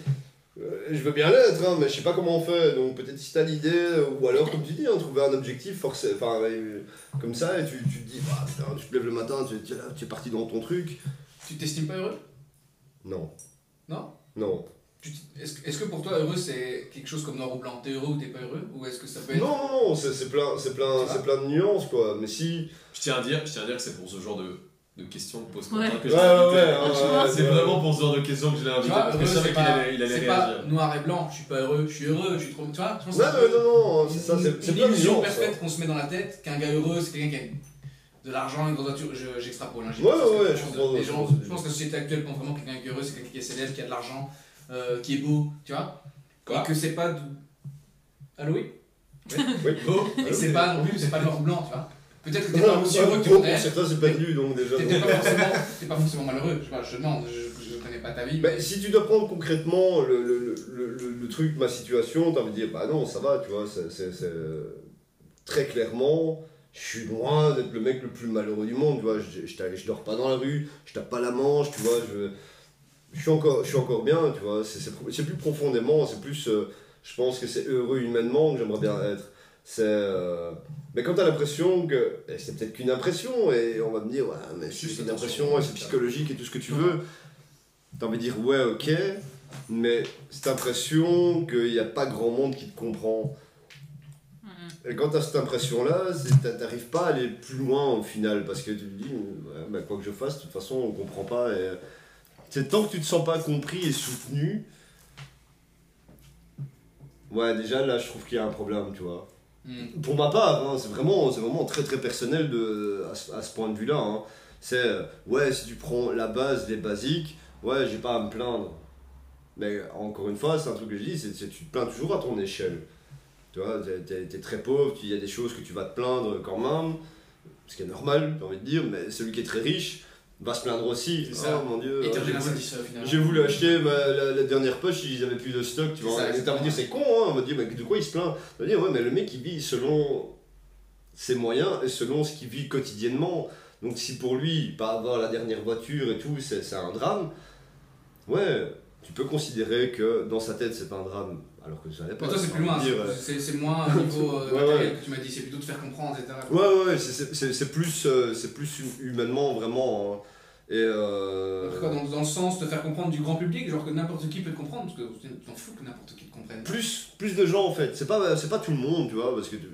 Euh, Je veux bien l'être, hein, mais je sais pas comment on fait. Donc peut-être si t'as l'idée, ou alors comme tu dis, hein, trouver un objectif forcé, enfin, euh, comme ça, et tu, tu te dis, bah, putain, tu te lèves le matin, tu, tu, tu es parti dans ton truc. Tu t'estimes pas heureux? Non. Non? Non. Est-ce que- pour toi, heureux, c'est quelque chose comme noir ou blanc T'es heureux ou t'es pas heureux? Ou est-ce que ça peut être. Non, non, non, c'est c'est plein, c'est plein, plein de nuances, quoi. Mais si. Je tiens à dire, je tiens à dire que c'est pour ce genre de, de questions que pose Ouais. Quentin que Ouais, j'ai ouais, invité. ouais, ouais, ouais, c'est ouais. vraiment pour ce genre de questions que je l'ai invité. vois, Parce que je savais c'est qu'il pas, allait, il allait c'est pas réagir. noir et blanc, je suis pas heureux, je suis heureux, je suis trop. Tu vois, je pense que Non, non, non, non, c'est ça, c'est une- illusion parfaite hein. qu'on se met dans la tête qu'un gars heureux, c'est quelqu'un qui a de l'argent, une grosse voiture. Je- J'extrapole. Hein, j'ai Ouais, pas fait ouais, ce que je je pense je. Je que la société actuelle pense vraiment que quelqu'un qui est heureux, c'est quelqu'un qui est célèbre, qui a de l'argent, euh, qui est beau, tu vois. Quoi Et que c'est pas. de- Allô, oui Oui. *laughs* Beau. Et que c'est pas non plus, c'est pas noir ou blanc, tu vois. Peut-être que t'es Non, pas non, aussi heureux que tu pour voudrais. certains, c'est perdu, donc déjà. T'es pas forcément, t'es pas forcément malheureux. Je je demande, je, je connais pas ta vie. Bah, mais- si tu dois prendre concrètement le, le, le, truc, ma situation, t'as envie de dire, bah non, ça va, tu vois, c'est, euh, très clairement, je suis loin d'être le mec le plus malheureux du monde, tu vois, je, je, dors pas dans la rue, je tape pas la manche, tu vois, je, je, suis, encore, je suis encore bien, tu vois, c'est plus profondément, c'est plus, euh, je pense que c'est heureux humainement que j'aimerais bien être. C'est, euh, mais quand t'as l'impression que, et c'est peut-être qu'une impression, et on va me dire, ouais, mais c'est Juste une impression, et c'est psychologique et tout ce que tu veux, T'as envie de dire ouais ok, mais cette impression qu'il n'y a pas grand monde qui te comprend. Et quand t'as cette impression-là, t'arrives pas à aller plus loin au final, parce que tu te dis, ouais, bah, quoi que je fasse, de toute façon on comprend pas. Et... C'est tant que tu te sens pas compris et soutenu, ouais déjà là je trouve qu'il y a un problème, tu vois. Hmm. Pour ma part, hein, c'est vraiment, vraiment très très personnel de, à, à ce point de vue-là. hein. C'est, euh, ouais, si tu prends la base, les basiques, ouais, j'ai pas à me plaindre. Mais encore une fois, c'est un truc que je dis, c'est tu te plains toujours à ton échelle. Tu vois, t'es- t'es très pauvre, il y a des choses que tu vas te plaindre quand même, ce qui est normal, j'ai envie de dire, mais celui qui est très riche va se plaindre aussi. C'est ça. Oh mon dieu, Et j'ai voulu- j'ai voulu acheter ma- la, la dernière poche, ils avaient plus de stock, tu vois. ça, dire, c'est con, hein. On va dire, mais de quoi il se plaint? On va dire, ouais, mais le mec, il vit selon ses moyens et selon ce qu'il vit quotidiennement. Donc, si pour lui, pas avoir la dernière voiture et tout, c'est c'est un drame, ouais, tu peux considérer que dans sa tête, c'est pas un drame, alors que ça n'est pas. Mais toi, c'est plus loin, euh, c'est- moins *laughs* au niveau euh, Ouais, matériel que tu m'as dit, c'est plutôt de faire comprendre, etc. Ouais, ouais, ouais, c'est- plus, euh, c'est plus humainement, vraiment. hein. Et. Euh... Quoi, dans, dans le sens de faire comprendre du grand public, genre que n'importe qui peut te comprendre, parce que tu t'en fous que n'importe qui te comprenne. plus, plus de gens en fait. C'est pas, pas tout le monde, tu vois, parce que j'ai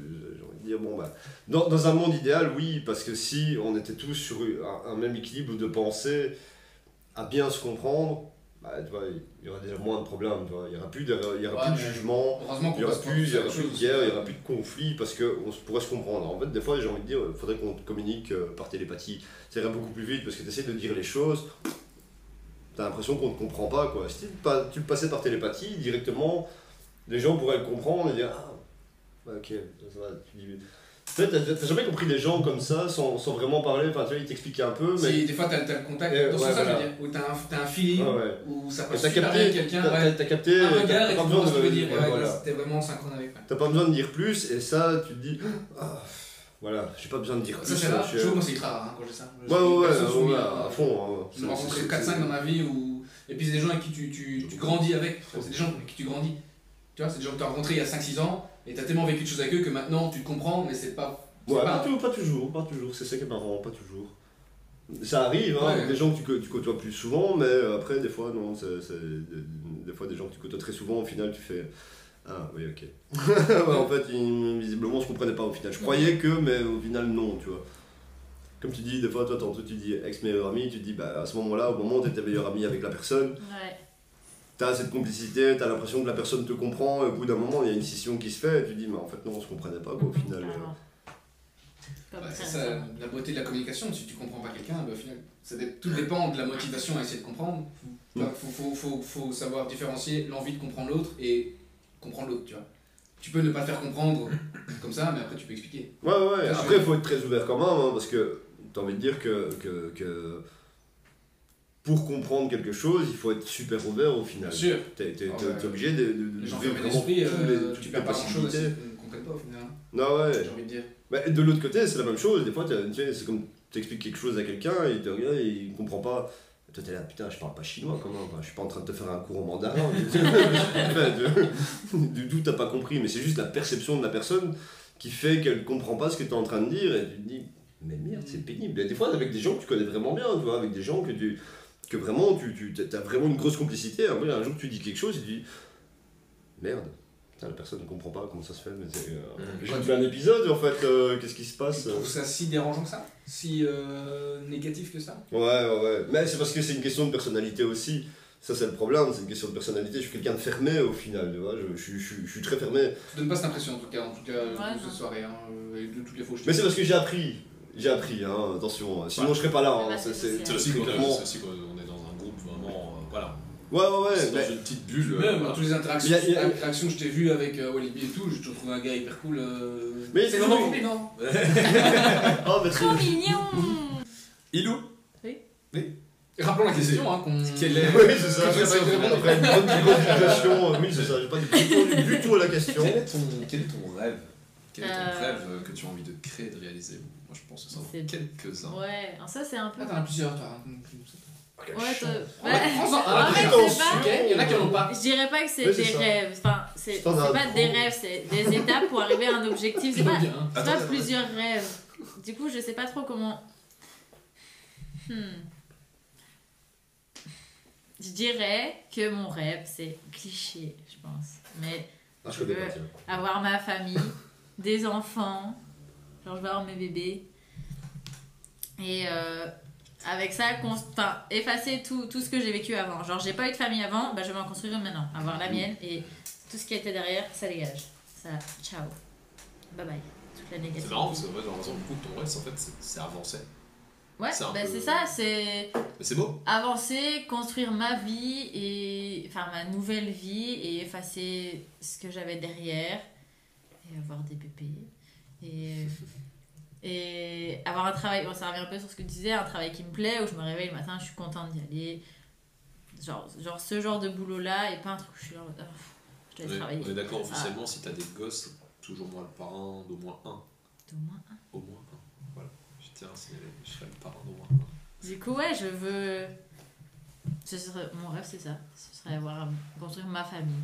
envie de dire, bon, bah, dans, dans un monde idéal, oui, parce que si on était tous sur un, un même équilibre de pensée, à bien se comprendre, bah, tu vois, il y aura déjà moins de problèmes, tu vois. Il y aura plus de, il y aura Ouais, plus de jugement. Il n'y aura plus, il y aura plus de guerre, il n'y aura plus de conflit parce qu'on pourrait se comprendre. En fait, des fois, j'ai envie de dire, il faudrait qu'on communique euh, par télépathie. Ça irait beaucoup plus vite parce que tu essaies de dire les choses. t'as l'impression qu'on ne comprend pas quoi. Si tu, le passais par télépathie, directement, les gens pourraient le comprendre et dire Ah, ok, ça va, tu dis. Peut-être, t'as- t'as jamais compris des gens comme ça sans, sans vraiment parler, enfin tu vois, ils t'expliquaient un peu, mais. Si, des fois, t'as t'as le contact. Euh, dans ce ouais, sens, je voilà. veux dire, où t'as un, t'as un feeling, ouais. où ça passe T'as super capté, quelqu'un. t'as- ouais. t'as- t'as capté, Un t'as- regard et t'as tu besoin ce que dire. ouais, voilà. C'était vraiment synchronisé avec. T'as pas besoin de dire plus, et ça, tu te dis, ah, voilà, j'ai pas besoin de dire Ça, plus. c'est rare. je- Je trouve moi, c'est rare hein, quand j'ai ça. Je Ouais, ouais, ouais, hein. à fond. hein. J'ai rencontré c'est- 4-5 dans ma vie où. Et puis c'est des gens avec qui tu, tu, tu grandis avec. C'est des gens avec qui tu grandis. Tu vois, c'est des gens que tu as rencontrés il y a 5-6 ans et tu as tellement vécu de choses avec eux que maintenant tu te comprends, mais c'est pas. Ouais, pas- pas, tout- pas toujours, pas toujours, c'est ça qui est marrant, pas toujours. Ça arrive, hein, Ouais. des gens que tu, côtoies plus souvent, mais euh, après, des fois, non, c'est, des, des fois, des gens que tu côtoies très souvent, au final, tu fais Ah, oui, ok. *laughs* Ouais, en fait, visiblement, je comprenais pas au final. Je croyais que, mais au final, non, tu vois. Comme tu dis, des fois, toi, tantôt, tu dis ex-meilleur ami, tu te dis, bah, à ce moment-là, au moment où tu étais meilleur ami avec la personne, Ouais. T'as cette complicité, t'as l'impression que la personne te comprend, et au bout d'un moment, il y a une scission qui se fait, et tu dis, mais en fait, non, on se comprenait pas, quoi, au final. euh. C'est ça, la beauté de la communication. Si tu comprends pas quelqu'un, bah, au final, ça tout dépend de la motivation à essayer de comprendre. Il Mm. faut, faut, faut, faut savoir différencier l'envie de comprendre l'autre et comprendre l'autre, tu vois. Tu peux ne pas le faire comprendre comme ça, mais après tu peux expliquer. Ouais, ouais, Après, il faut être très ouvert quand même, hein, parce que t'as envie de dire que, que, que pour comprendre quelque chose, il faut être super ouvert au final. Bien sûr. T'es t'es- Ah t'es- ouais. t'es obligé de, de, de les- euh, tu perds pas grand chose possibilités. s'ils ne comprennent pas au final. hein, Non, ouais. J'ai envie de dire. Bah, de l'autre côté, c'est la même chose. Des fois, c'est comme t'expliques quelque chose à quelqu'un, et il te regarde, et il comprend pas. Toi, t'es là, putain, je parle pas chinois même, enfin, je suis pas en train de te faire un cours en mandarin. *laughs* *laughs* du tout, t'as pas compris, mais c'est juste la perception de la personne qui fait qu'elle comprend pas ce que t'es en train de dire, et tu te dis, mais merde, c'est pénible. Et des fois, avec des gens que tu connais vraiment bien, tu vois, avec des gens que tu. Que vraiment, tu, tu as vraiment une grosse complicité. Après, un jour, tu dis quelque chose, et tu dis, merde. Putain, la personne ne comprend pas comment ça se fait, mais euh, Mhm. J'ai fait un épisode en fait, euh, qu'est-ce qui se passe Tu trouves ça si dérangeant que ça? Si euh, négatif que ça? Ouais, ouais, ouais. Mais c'est parce que c'est une question de personnalité aussi. Ça, c'est le problème, c'est une question de personnalité. Je suis quelqu'un de fermé au final, tu vois. Je, je, je, je suis très fermé. Tu donnes pas cette impression en tout cas, en tout cas Ouais, cette soirée, hein, euh, et de toutes les fois je Mais c'est parce que j'ai appris. J'ai appris, hein, attention. Sinon, je serais pas là. hein. Bah, C'est- aussi très voilà. Ouais, ouais, ouais. c'est dans une petite bulle. euh, Même dans toutes les interactions, y a- y a- interactions que je t'ai vues avec euh, Walibi et tout, toujours trouvé un gars hyper cool. euh, Mais c'est vraiment compliment. *laughs* Oh, merci. Trop mignon Ilou Rappelons la question, hein, qu'on. Quel est- Oui, c'est ça. Je je sais pas sais répondre après une bonne explication. Oui, c'est ça. J'ai pas du tout, du tout à la question. Quel est ton, quel est ton rêve? Quel est ton Euh. rêve euh, que tu as envie de créer, de réaliser? Moi, je pense que ça quelques-uns. Ouais, ça c'est un peu. Ah, t'en as plusieurs, toi. Ouais, En après, il y en a qui en ont pas. Je dirais pas que c'est des ça. rêves. Enfin, c'est pas des rêves, c'est des étapes pour arriver à un objectif. C'est pas, Attends, pas attends, plusieurs rêves. Du coup, je sais pas trop comment. Hmm. Je dirais que mon rêve, c'est cliché, je pense. Mais Ah, je tiens. avoir ma famille, des enfants, genre je vais avoir mes bébés. Et euh, avec ça, effacer tout, tout ce que j'ai vécu avant. Genre j'ai pas eu de famille avant, bah, je vais en construire une maintenant. Avoir la mienne et tout ce qui était derrière, ça dégage. Ça, ciao. Bye bye. Toute la négativité. C'est marrant parce que ouais, j'ai l'impression que beaucoup de ton rêve, en fait, c'est- avancer. Ouais, c'est bah, peu- ça, c'est c'est beau. avancer, construire ma vie et enfin ma nouvelle vie et effacer ce que j'avais derrière et avoir des bébés et *laughs* et avoir un travail bon, ça revient un peu sur ce que tu disais un travail qui me plaît où je me réveille le matin je suis contente d'y aller genre genre ce genre de boulot là et pas un truc où je suis là Ah, je On dois est, travailler on est d'accord officiellement, si t'as des gosses, toujours moi le parrain d'au moins un. Au moins un. Au moins un. Voilà. Je tiens à signaler, je serai le parrain d'au moins un. du coup ouais je veux ce serait mon rêve c'est ça ce serait avoir construire ma famille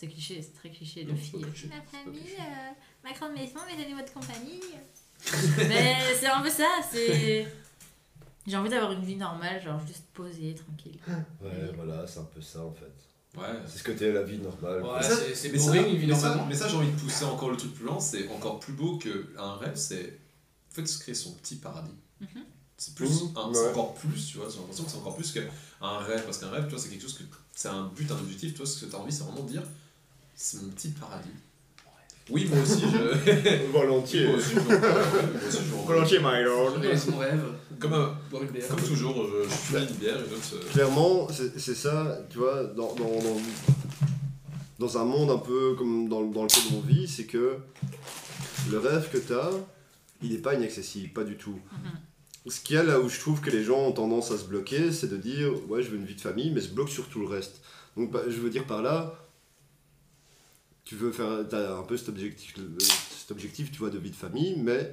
c'est cliché c'est très cliché de fille ma famille euh, ma grande maison mes animaux de compagnie *laughs* mais c'est un peu ça c'est *laughs* j'ai envie d'avoir une vie normale genre juste posée tranquille Ouais, voilà, c'est un peu ça en fait. Ouais. C'est ce côté la vie normale. Ouais, c'est- c'est mais ça- boring, une vie mais ça- normalement. Mais ça, j'ai envie de pousser encore le truc plus loin, c'est encore plus beau qu'un rêve, c'est en fait se créer son petit paradis. Mhm. C'est plus, Mhm, ouais. encore plus, tu vois, j'ai l'impression que c'est encore plus qu'un rêve, parce qu'un rêve, tu vois, c'est quelque chose que, c'est un but, un objectif, toi, ce que tu as envie, c'est vraiment de dire, c'est mon petit paradis. Oui, moi aussi, je. *laughs* Volontiers. Moi aussi, je je Volontiers, my Je lord. réalise mon rêve. Comme, euh, Boire une bière. comme toujours, je, je fume une bière et d'autres. euh, Clairement, c'est c'est ça, tu vois, dans, dans, dans, dans un monde un peu comme dans, dans lequel on vit, c'est que le rêve que tu as, il n'est pas inaccessible, pas du tout. Ce qu'il y a là où je trouve que les gens ont tendance à se bloquer, c'est de dire ouais, je veux une vie de famille, mais se bloquent sur tout le reste. Donc, bah, je veux dire par là, tu veux faire, as un peu cet objectif, cet objectif, tu vois, de vie de famille, mais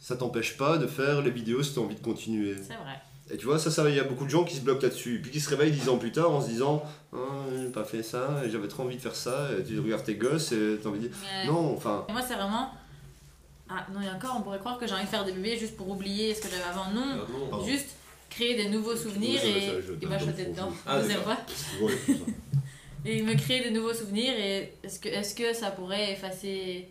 ça t'empêche pas de faire les vidéos si tu as envie de continuer. C'est vrai. Et tu vois, ça, ça, il y a beaucoup de gens qui se bloquent là-dessus. Puis qui se réveillent dix ans plus tard en se disant Ah, j'ai pas fait ça, et j'avais trop envie de faire ça. Et tu regardes tes gosses et t'as envie de dire Mais- Non, enfin. Et moi, c'est vraiment. Ah non, et encore, on pourrait croire que j'ai envie de faire des bébés juste pour oublier ce que j'avais avant. Non, ah, non. Pardon. juste créer des nouveaux souvenirs Oui, et, m'acheter dedans. Ah, Deuxième d'accord. fois. Et me créer des nouveaux souvenirs et est-ce que, est que ça pourrait effacer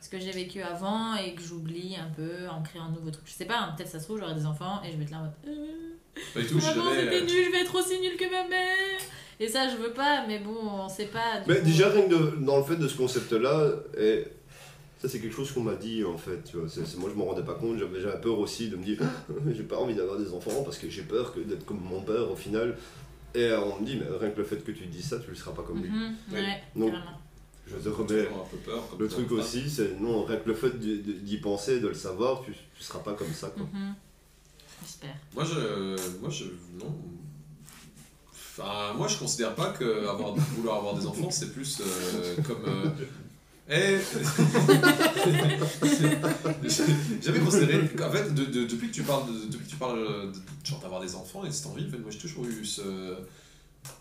ce que j'ai vécu avant et que j'oublie un peu en créant un nouveau truc? Je sais pas, hein, peut-être ça se trouve, j'aurai des enfants et je vais être là en mode. Euh, Pas du tout, jamais. c'était nul, je vais être aussi nul que ma mère Et ça, je veux pas, mais bon, on sait pas. du Mais coup. déjà, rien que de- dans le fait de ce concept-là, et ça, c'est quelque chose qu'on m'a dit en fait. Tu vois, c'est, c'est- moi, je m'en rendais pas compte. J'avais, j'avais peur aussi de me dire *laughs* J'ai pas envie d'avoir des enfants parce que j'ai peur que d'être comme mon père au final. Et on me dit Mais rien que le fait que tu dis ça, tu ne seras pas comme lui. Oui. ouais, Donc, carrément. Je te remets. toujours un peu peur. Le ça, truc aussi, c'est non, rien que le fait d'y penser, de le savoir, tu, tu seras pas comme ça. Quoi. Mhm. J'espère. Moi, je. Moi, je. Non. Enfin, moi, je considère pas que avoir, vouloir avoir des enfants, c'est plus euh, comme. euh, Eh *laughs* J'avais considéré. En fait, de- de- depuis que tu parles, de, depuis que tu parles de, genre d'avoir des enfants et cette envie, en fait, moi j'ai toujours eu ce,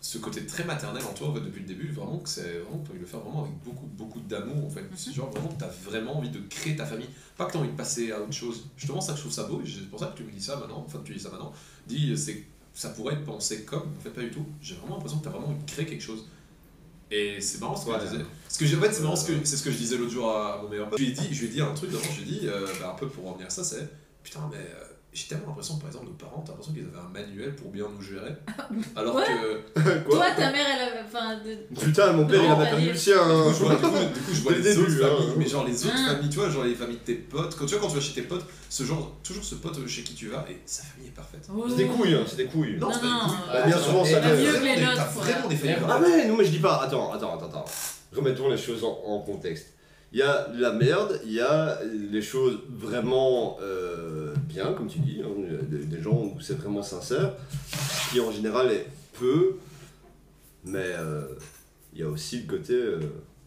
ce côté très maternel en toi en fait, depuis le début. Vraiment que c'est vraiment que tu as envie de le faire vraiment avec beaucoup, beaucoup d'amour en fait. C'est genre vraiment que tu as vraiment envie de créer ta famille. Pas que tu as envie de passer à autre chose. Justement, ça, je trouve ça beau et c'est pour ça que tu me dis ça maintenant. Enfin, que tu dis ça maintenant. Dis, c'est ça pourrait être pensé comme, en fait, pas du tout. J'ai vraiment l'impression que tu as vraiment envie de créer quelque chose. Et c'est marrant ce que Ouais. je disais. Parce que j'ai- en fait, c'est marrant ce que c'est ce que je disais l'autre jour à mon meilleur pote. Je lui ai dit, je lui ai dit un truc, d'abord, je lui ai dit, euh, bah, un peu pour revenir à ça, c'est putain, mais euh, j'ai tellement l'impression par exemple nos parents, t'as l'impression qu'ils avaient un manuel pour bien nous gérer. *laughs* Alors Ouais. que. *laughs* Quoi Toi, ta mère, elle avait. Enfin, de... Putain, mon père, il avait pas perdu le sien. Du hein. coup, je vois, du coup, du coup, je vois Dès les le autres début, familles, hein. mais genre les autres Ah. familles, tu vois, genre les familles de tes potes. Quand tu vois, quand tu vas chez tes potes, ce genre, toujours ce pote chez qui tu vas, et sa famille est parfaite. Oh. C'est des couilles, hein, c'est des couilles. Non, c'est pas non, couilles. euh, bien souvent, ça T'as l'est. mieux que les vraiment des- nôtres, T'as vraiment des familles Ouais. Ah parfaites. mais non mais je dis pas, attends, attends, attends, attends. Remettons les choses en, en contexte. Il y a la merde, il y a les choses vraiment euh, bien, comme tu dis, hein, des, des gens où c'est vraiment sincère, qui en général est peu, mais euh, il y a aussi le côté... euh,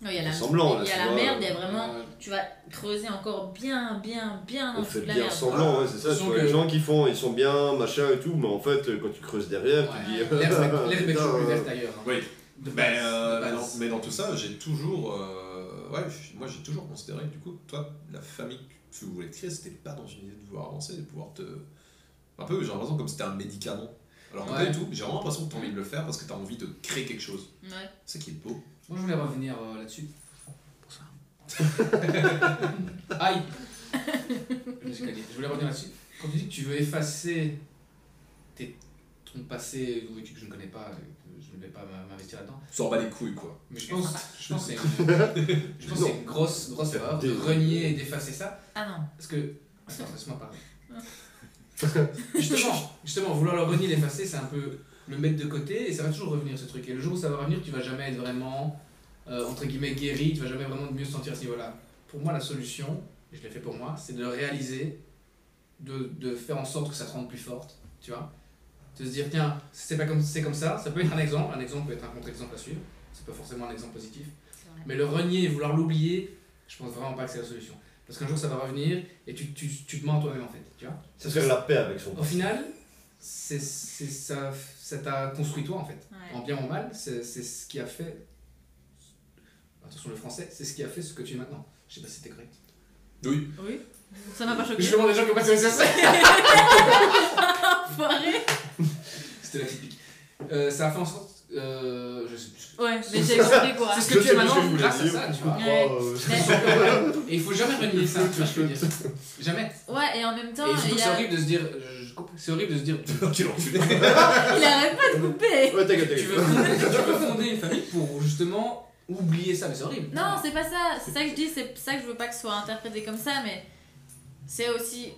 il y a la, Semblant, là, il y a tu la merde, il y a vraiment. Euh, Tu vas creuser encore bien, bien, bien on fait bien merde. semblant, ouais, c'est ça. Tu vois, que- les gens qui font, ils sont bien, machin et tout, mais en fait, quand tu creuses derrière, tu ouais, dis... L'herbe est toujours plus verte ailleurs. hein. Oui. De Mais, euh, mais, dans, mais dans tout ça, j'ai toujours. euh, ouais, moi j'ai toujours considéré que du coup, toi, la famille que tu voulais créer, c'était pas dans une idée de vouloir avancer, de pouvoir te. Un peu, j'ai l'impression comme c'était un médicament. Alors que Ouais. pas du tout, j'ai vraiment l'impression que tu as envie de le faire parce que tu as envie de créer quelque chose. Ouais. C'est ça qui est beau. Moi, je voulais revenir euh, là-dessus. Pour ça. *laughs* Aïe Je voulais revenir là-dessus. Quand tu dis que tu veux effacer tes, ton passé que je ne connais pas, et pas m'investir là-dedans, Tu s'en bats les couilles quoi. mais je pense, je pense que c'est une, *laughs* je pense que c'est une grosse, grosse erreur de renier et d'effacer ça. Ah non. Parce que. Attends, laisse-moi parler. *laughs* justement, justement, vouloir le renier, l'effacer, c'est un peu le mettre de côté et ça va toujours revenir ce truc. Et le jour où ça va revenir, tu vas jamais être vraiment, euh, entre guillemets, guéri, tu vas jamais vraiment mieux se sentir à ce niveau-là. Pour moi, la solution, et je l'ai fait pour moi, c'est de le réaliser, de, de faire en sorte que ça te rende plus forte, tu vois. De se dire, tiens, c'est pas comme, c'est comme ça, ça peut être un exemple, un exemple peut être un contre-exemple à suivre, c'est pas forcément un exemple positif. Mais le renier et vouloir l'oublier, je pense vraiment pas que c'est la solution. Parce qu'un jour ça va revenir et tu, tu, tu te mens toi-même en fait, tu vois. C'est faire la paix avec son Au final, c'est c'est ça ça t'a construit toi en fait. Ouais. En bien ou en mal, c'est c'est ce qui a fait. Attention le français, c'est ce qui a fait ce que tu es maintenant. Je sais pas si c'était correct. Oui. Oui. Ça m'a pas choqué. Je demande des gens qui ont passé le. *laughs* Enfoiré. *laughs* C'était la typique. Euh, ça a fait en sorte. Euh, je sais plus. Ouais, mais j'ai compris quoi. C'est ce Je que tu es maintenant grâce à ça, tu vois. Ouais. Euh, Et il faut jamais renier ça, tu vois ce que je veux dire. Jamais. Ouais, et en même temps, Et c'est horrible de se dire. C'est horrible de se dire. Quel enculé. il arrête pas de couper. Ouais, t'inquiète, t'inquiète. tu veux fonder une famille pour justement oublier ça, mais c'est horrible. Non, c'est pas ça. C'est ça que je dis. C'est ça que je veux pas que ce soit interprété comme ça, mais c'est aussi.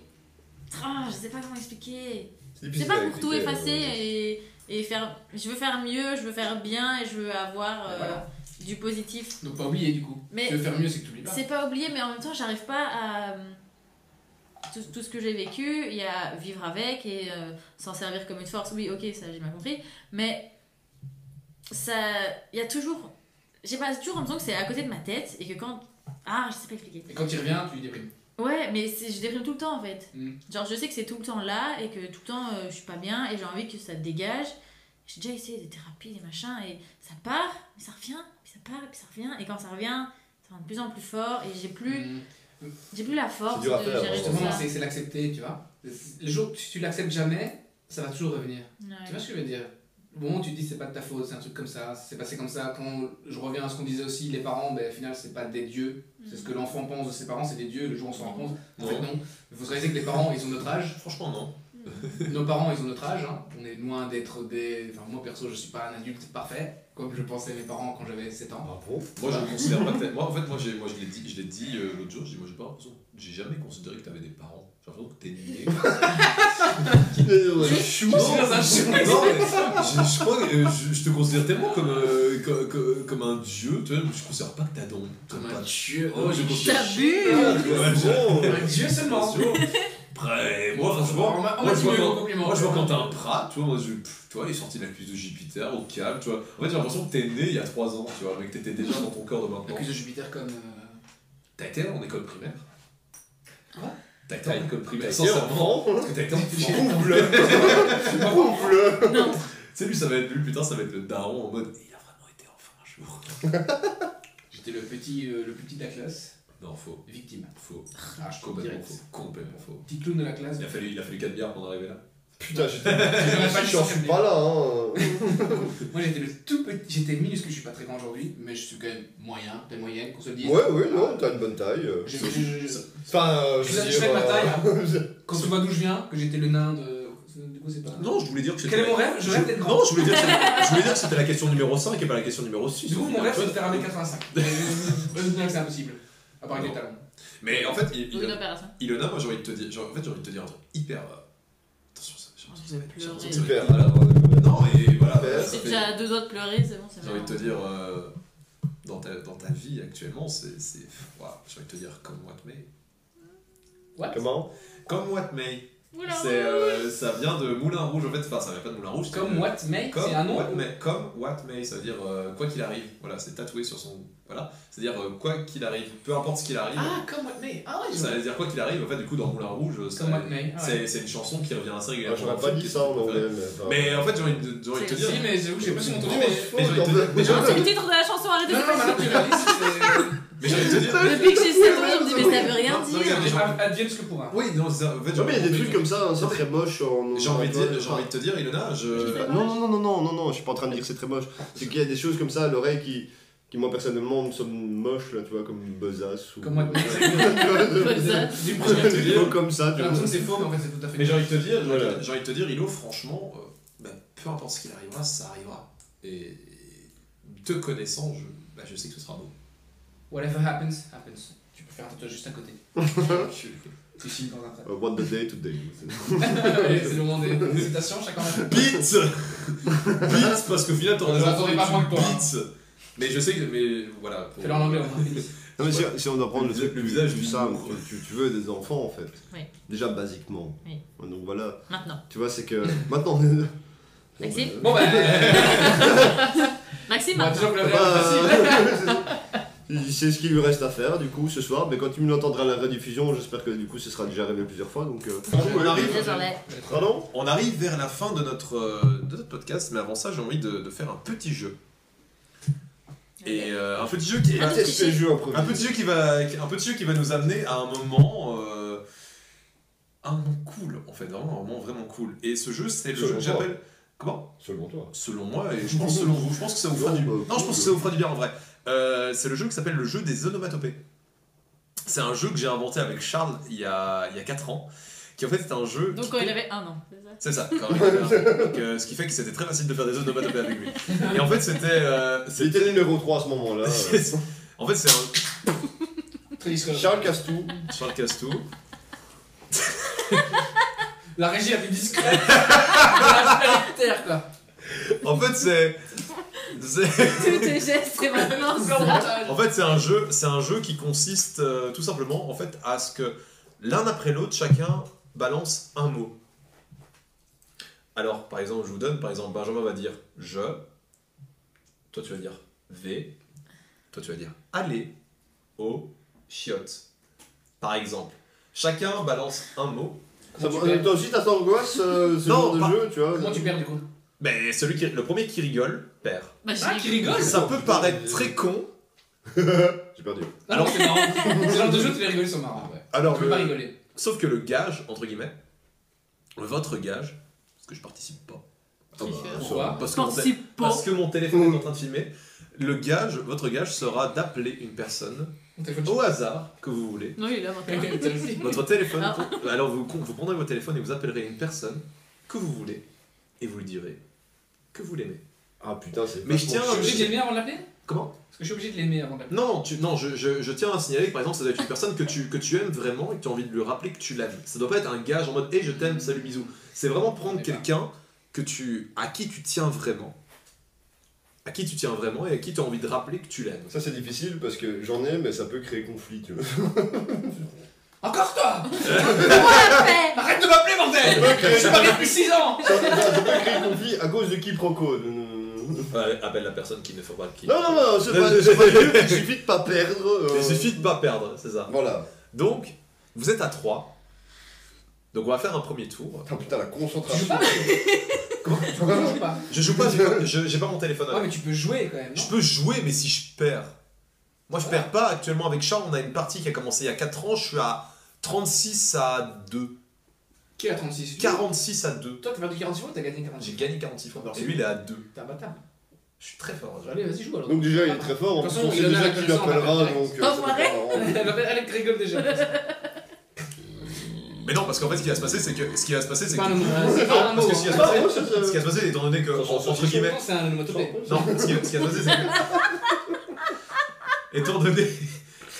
Ah, je sais pas comment expliquer. C'est pas pour tout effacer euh, et, et faire. Je veux faire mieux, je veux faire bien et je veux avoir euh, Voilà. du positif. Donc pas oublier du coup. Mais- tu veux faire mieux, c'est que tu oublies pas. C'est pas oublié, mais en même temps, j'arrive pas à. Tout, tout ce que j'ai vécu, il y a vivre avec et euh, s'en servir comme une force. Oui, ok, ça j'ai bien compris. Mais ça. Il y a toujours. J'ai pas toujours l'impression que c'est à côté de ma tête et que quand. Ah, je sais pas expliquer. Et quand tu reviens, tu déprimes. Ouais, mais je déprime tout le temps en fait. Mm. Genre, je sais que c'est tout le temps là et que tout le temps euh, je suis pas bien et j'ai envie que ça dégage. J'ai déjà essayé des thérapies, des machins et ça part, mais ça revient, puis ça part, puis ça revient. Et quand ça revient, ça va de plus en plus fort et j'ai plus, Mm. j'ai plus la force C'est dur à de faire, gérer tout Justement, ça. c'est c'est l'accepter, tu vois. Le jour que tu l'acceptes jamais, ça va toujours revenir. Ouais. Tu vois ce que je veux dire? Au moment où tu te dis c'est pas de ta faute, c'est un truc comme ça, c'est passé comme ça. Quand je reviens à ce qu'on disait aussi, les parents, ben, au final, c'est pas des dieux. C'est ce que l'enfant pense de ses parents, c'est des dieux. Le jour où on s'en rend compte, en fait, Non. Il faut se réaliser que les parents, ils ont notre âge. Franchement, non. Nos parents, ils ont notre âge. hein. On est loin d'être des. Enfin, moi perso, je suis pas un adulte parfait, comme je pensais à mes parents quand j'avais 7 ans. Ah bon Moi, je considère pas *laughs* Moi, en fait, moi, j'ai- moi je l'ai dit, je l'ai dit euh, l'autre jour, j'ai moi, j'ai pas l'impression. J'ai jamais considéré que t'avais des parents. J'ai l'impression que t'es né. *laughs* Je suis dans un chou. Non, mais je, je crois que euh, je, je te considère tellement comme, euh, comme, comme, comme un dieu, tu vois, je considère pas que t'as don. T'as Comme pas un de- dieu. Oh, je considère. Ouais, je- Un dieu seulement. Après, moi, franchement, On moi, je vois quand- compliment. moi, je vois quand t'as un prat, tu vois, moi, je, pff, tu vois, il est sorti de la cuisse de Jupiter, au calme, tu vois. En fait, j'ai l'impression que t'es né il y a 3 ans, tu vois, mais que t'étais déjà dans ton corps de maintenant. L'accuse de Jupiter comme. euh, T'as été en école primaire? Quoi? T'as été en école primaire, sincèrement. enfant Parce que t'as été. Prouve-le Non, Tu sais, lui, ça va être lui, putain, ça va être le daron en mode. Il a vraiment été enfant un jour. J'étais le petit, euh, le plus petit de la classe, Non, faux. victime. Faux. Ah, Complètement faux. Complètement faux. Petit clown de la classe. Il a fallu, il a fallu 4 bières pour en arriver là. Putain, j'étais. *laughs* J'en suis pas là, hein *laughs* Moi j'étais le tout petit, j'étais minuscule, je suis pas très grand aujourd'hui, mais je suis quand même moyen, t'es moyenne, qu'on se le dise. Ouais, ouais, non, t'as une bonne taille. euh. Je- je- je- Enfin, euh, Je je je dire. ma euh, *laughs* taille, Quand tu vois d'où je viens, que j'étais le nain de. Du coup, c'est pas. Non, je voulais dire que Quel est mon rêve? Je rêve d'être grand. Non, je voulais dire que c'était- je c'était la question numéro 5 et pas la question numéro 6. Du coup, mon rêve c'est de faire 1m85. Mais Je bien que c'est impossible. À part avec les talons. Mais en fait. Ilona, moi j'ai envie de te dire, genre, en fait, j'ai envie de te dire un truc hyper. euh, Attention, ça, j'ai l'impression que ça va être- j'ai va être- Super, alors. euh, Non, et voilà. Si fait- tu as deux doigts de pleurer, c'est bon, c'est J'ai envie de te dire, euh, dans, ta, dans ta vie actuellement, c'est. c'est- waouh, J'ai envie de te dire comme What May. What? Comment? Comme What May. Oula, C'est, euh, ça vient de Moulin Rouge, en fait, enfin, ça vient pas de Moulin Rouge. Comme what, mate Comme C'est un nom What May, comme What May, ça veut dire euh, quoi qu'il arrive. Voilà, c'est tatoué sur son. Voilà, c'est-à-dire euh, quoi qu'il arrive, peu importe ce qu'il arrive. Ah, comme what, mate Ah ouais, Ça veut dire quoi qu'il arrive, en fait, du coup, dans Moulin Rouge, ça- Ah c'est, ouais. c'est une chanson qui revient assez Ah, régulièrement. J'aurais dans pas dit ça en anglais, mais. en fait, j'ai envie de, te dire. Si, mais j'avoue j'ai pas su entendu, mais. c'est le titre de la chanson, arrêtez de c'est. Mais j'ai envie de te dire. Depuis que j'ai 7 ans, je me dis, mais ça veut rien dire. Advienne ce que pourra. Oui, non, ça. En fait, j'ai Non, mais il y a des trucs comme ça, hein, c'est très moche en. J'ai envie, de te dire, Ilona, je. Non, non, non, non, non, non, non, je suis pas en train de dire que c'est très moche. C'est qu'il y a des choses comme ça à l'oreille qui, qui, moi personnellement, me sonnent moches, là, tu vois, comme Besace ou. Comme moi, *laughs* Besace. Du coup, J'ai envie de te Des dire- mots comme ça, tu vois. c'est faux, mais en fait c'est tout à fait. Mais j'ai envie de te dire, j'ai Voilà. envie- j'ai envie de te dire, Ilo, franchement, euh, bah, peu importe ce qu'il arrivera, ça arrivera. Et te connaissant, je, bah, je sais que ce sera beau. Whatever happens, happens. Tu peux faire un tatouage juste à côté. *laughs* Tu signes dans un trait. Uh, What the day today. *laughs* C'est le moment des citations, chacun a Beats Beats, parce qu'au final, attendez pas moins que toi, hein. Beats Mais je sais que, mais voilà. pour- Fais-le en anglais, on *laughs* Non, mais si, si on doit prendre le, Le truc visage- le plus- visage plus du simple, tu, tu- veux des enfants en fait. Oui. Déjà basiquement. Oui. Donc voilà, Maintenant. tu vois, c'est que *laughs* maintenant. *laughs* Maxime Bon bah. Maxime, Bah, maintenant. Bah. C'est ce qu'il lui reste à faire du coup ce soir, mais quand tu me l'entendras à la rediffusion, j'espère que du coup ce sera déjà arrivé plusieurs fois. Donc, euh, On arrive, Désolé. Pardon? On arrive vers la fin de notre, euh, de notre podcast, mais avant ça, j'ai envie de, de faire un petit jeu. Et euh, un petit jeu qui est. Un petit jeu. Un petit jeu qui va, un petit jeu qui va nous amener à un moment, euh, un moment cool en fait, vraiment un moment vraiment cool. Et ce jeu, c'est le Selon jeu que j'appelle comment? Selon toi. Selon moi et je pense selon vous. Je pense que ça vous fera du. Non, bah, Non, je pense que ça vous fera du bien en vrai. Euh, c'est le jeu qui s'appelle le jeu des onomatopées. C'est un jeu que j'ai inventé avec Charles il y a, il y a 4 ans. Qui en fait est un jeu. Donc quand il avait un an, c'est ça C'est ça, quand il avait un an. Donc, euh, ce qui fait que c'était très facile de faire des onomatopées avec lui. Et en fait, c'était. euh, C'était numéro 3 à ce moment-là. *laughs* en fait, c'est un. Très discret. Charles Castou. Charles Castou. *laughs* La régie *laughs* la plus discrète. la terre quoi. En fait, c'est. c'est- Tous tes gestes, c'est maintenant Super ça. montage. En fait, c'est un jeu, c'est un jeu qui consiste euh, tout simplement en fait à ce que l'un après l'autre, chacun balance un mot. Alors, par exemple, je vous donne, par exemple, Benjamin va dire je, toi tu vas dire v, toi tu vas dire aller, au, chiotte. Par exemple, chacun balance un mot. Ça, Comment tu perds toi aussi, t'as t'angoisse euh, ce Non, genre de pas- jeu, tu vois Comment tu perds du coup? Mais celui qui, le premier qui rigole perd. Bah, j'ai Ah, qui rigole Ça peut paraître très con. *laughs* J'ai perdu. Non, non, c'est marrant. C'est le genre de jeu, tu les rigoler sont marrants. Ouais. Alors, Tu peux le- pas rigoler. Sauf que le gage, entre guillemets, votre gage, parce que je participe pas. Ah bah. Pourquoi Parce que, mon, Participe pas. parce que mon téléphone est en train de filmer. Le gage, votre gage sera d'appeler une personne Mon téléphone, au hasard que vous voulez. Non, il est là maintenant. *laughs* Votre téléphone, Ah. alors vous, vous prendrez votre téléphone et vous appellerez une personne que vous voulez et vous lui direz que vous l'aimez. Ah putain, c'est. Mais je vachement tiens Je suis à- obligé de l'aimer avant de l'appeler Comment Est-ce que je suis obligé de l'aimer avant de l'appeler Non, non, tu, non je, je- je tiens à signaler que par exemple, ça doit être une personne que tu, que tu aimes vraiment et que tu as envie de lui rappeler que tu l'aimes. Ça doit pas être un gage en mode Hé, je t'aime, salut, bisous. C'est vraiment prendre quelqu'un que tu, à qui tu tiens vraiment. À qui tu tiens vraiment et à qui tu as envie de rappeler que tu l'aimes. Ça, c'est difficile parce que j'en ai, mais ça peut créer conflit, tu vois. *laughs* Encore toi. *laughs* Arrête de m'appeler, bordel Je suis marié depuis 6 ans Ça, peut créer conflit à cause de quiproquo. Non, Ouais, appelle la personne qui ne faut pas le qui. non, non, c'est pas, c'est pas mieux, il suffit de pas perdre. euh, Il suffit de pas perdre, c'est ça. Voilà. Donc, vous êtes à 3. Donc on va faire un premier tour. Ah putain, la concentration. Tu joues pas Je joue pas, j'ai pas, je- j'ai pas mon téléphone Ouais, avec. mais tu peux jouer quand même. Je non peux jouer, mais si je perds. Moi, je Voilà. perds pas. Actuellement, avec Charles, on a une partie qui a commencé il y a 4 ans. Je suis à 36 à 2. Qui a 36 46 à 2. Toi, t'as perdu 46 fois ou t'as gagné J'ai 46 gagné 46 fois. Et lui, il est à 2. T'es un bâtard. Je suis très fort. Allez, vas-y, joue alors. Donc, déjà, il est très fort. En De plus, toute on façon, sait déjà qui l'appellera. l'appelle Donc, euh, Elle rigole déjà. *laughs* Mais non, parce qu'en fait, ce qui va se passer, c'est que. Ce qui va se passer, c'est que. un Parce que ce qui va se passer, Ah, ce qui va se passer, étant donné que. Entre guillemets. C'est un onomatopée. Non, ce qui, ce qui va se passer, c'est que. étant donné. *laughs*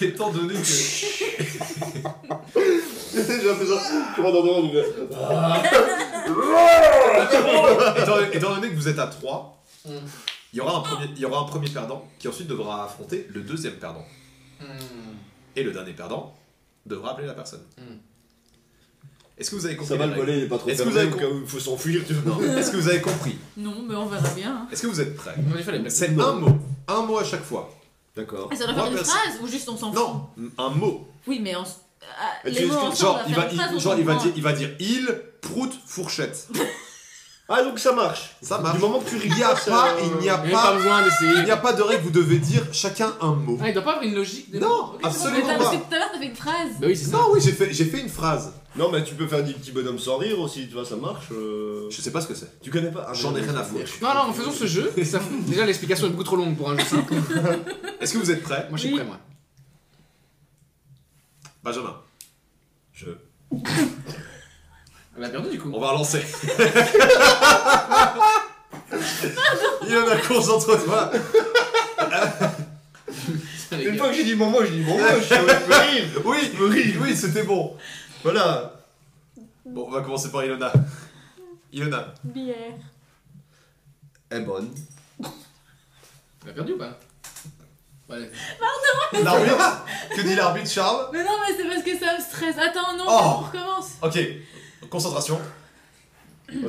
Étant donné que. *laughs* *laughs* J'ai fait ça. Comment dans le étant, étant donné que vous êtes à 3, Mm. il, y aura un premier, il y aura un premier perdant qui ensuite devra affronter le deuxième perdant. Hmm. Et le dernier perdant devra appeler la personne. Mm. Est-ce que vous avez compris Ça va, les le règles volet, il est pas trop Est-ce que fermé vous au avez cas où il faut s'enfuir, tu vois. Non. *laughs* Est-ce que vous avez compris Non, mais on verra bien. hein. Est-ce que vous êtes prêts On les. C'est un mot. Un mot à chaque fois. D'accord. Et ça doit Moi, faire une perso- phrase ou juste on s'en fout Non, un mot. Oui, mais on s- ah, Et les tu mots expliques, ensemble, Genre, on il faire va, une phrase, il, on genre il, va comprend. dire, il va dire il, prout, fourchette. *laughs* Ah, donc ça marche. Ça marche. Du moment que tu Il n'y a rigoles, pas, euh, il n'y a Il n'y a pas pas, besoin il n'y a pas de règle, vous devez dire chacun un mot. Ah, il doit pas avoir une logique. des Non, mots. Ok, c'est bon. absolument Mais t'as- pas. parce que tout à l'heure, t'as fait une phrase. Bah oui, c'est ça. Non, oui, j'ai fait, j'ai fait une phrase. Non, mais tu peux faire des petits bonhommes sans rire aussi, tu vois, ça marche. euh. Je sais pas ce que c'est. Tu connais pas? Ah, J'en ai mais- rien à foutre. Non, non, faisons ce jeu. Ça- Déjà, l'explication est beaucoup trop longue pour un jeu simple. *laughs* Est-ce que vous êtes prêts? Moi, je suis Oui. prêt, moi. Benjamin, Je. Elle a perdu du coup. on va relancer. il en a concentre-toi. Une fois que j'ai dit mon mot, j'ai dit mon mot, je rire. *laughs* Oui, oui, oui, c'était bon. Voilà. Bon, on va commencer par Ilona. Ilona. Bière. Elle est bonne. Elle a perdu ou pas? Ouais. L'arbitre Que dit l'arbitre, Charles Mais non, mais c'est parce que ça me stresse. Attends, non, Oh. on recommence. Ok, concentration.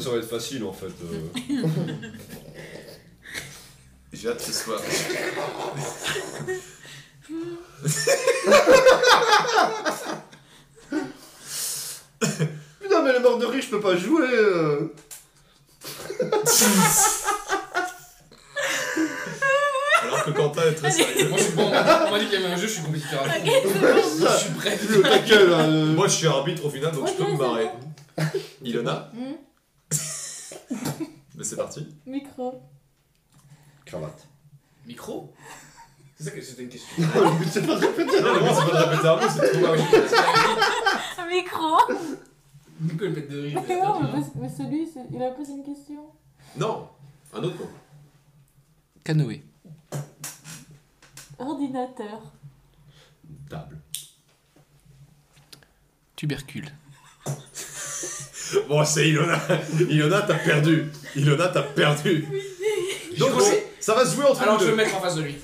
Ça va être facile en fait. euh. *laughs* J'ai hâte ce soit. Putain, mais elle est morte de rire, je peux pas jouer. euh. *laughs* Alors que Quentin est très sérieux. Moi, je suis bon. On m'a dit qu'il y avait un jeu, je suis compétiteur. à fond. Je suis prêt. Le taquet là. euh. Moi, je suis arbitre au final, donc je peux me barrer. Ilona, Hmm, *laughs* mais c'est parti. Micro. Cravate. Micro? C'est ça que c'était une question. *laughs* Le but, c'est pas de répéter. Non, le but, c'est pas de répéter un mot, c'est de trouver un mot. Micro. Nico, le bête de rire. Mais non, mais, mais celui, c'est- il a posé une question. Non, un autre mot. Canoë. Ordinateur. Table. Tubercule. *laughs* Bon, c'est Ilona. Ilona, t'as perdu. Ilona, t'as perdu. Donc, Je bon, ça va se jouer entre Alors nous je vais deux. me mettre en face de lui.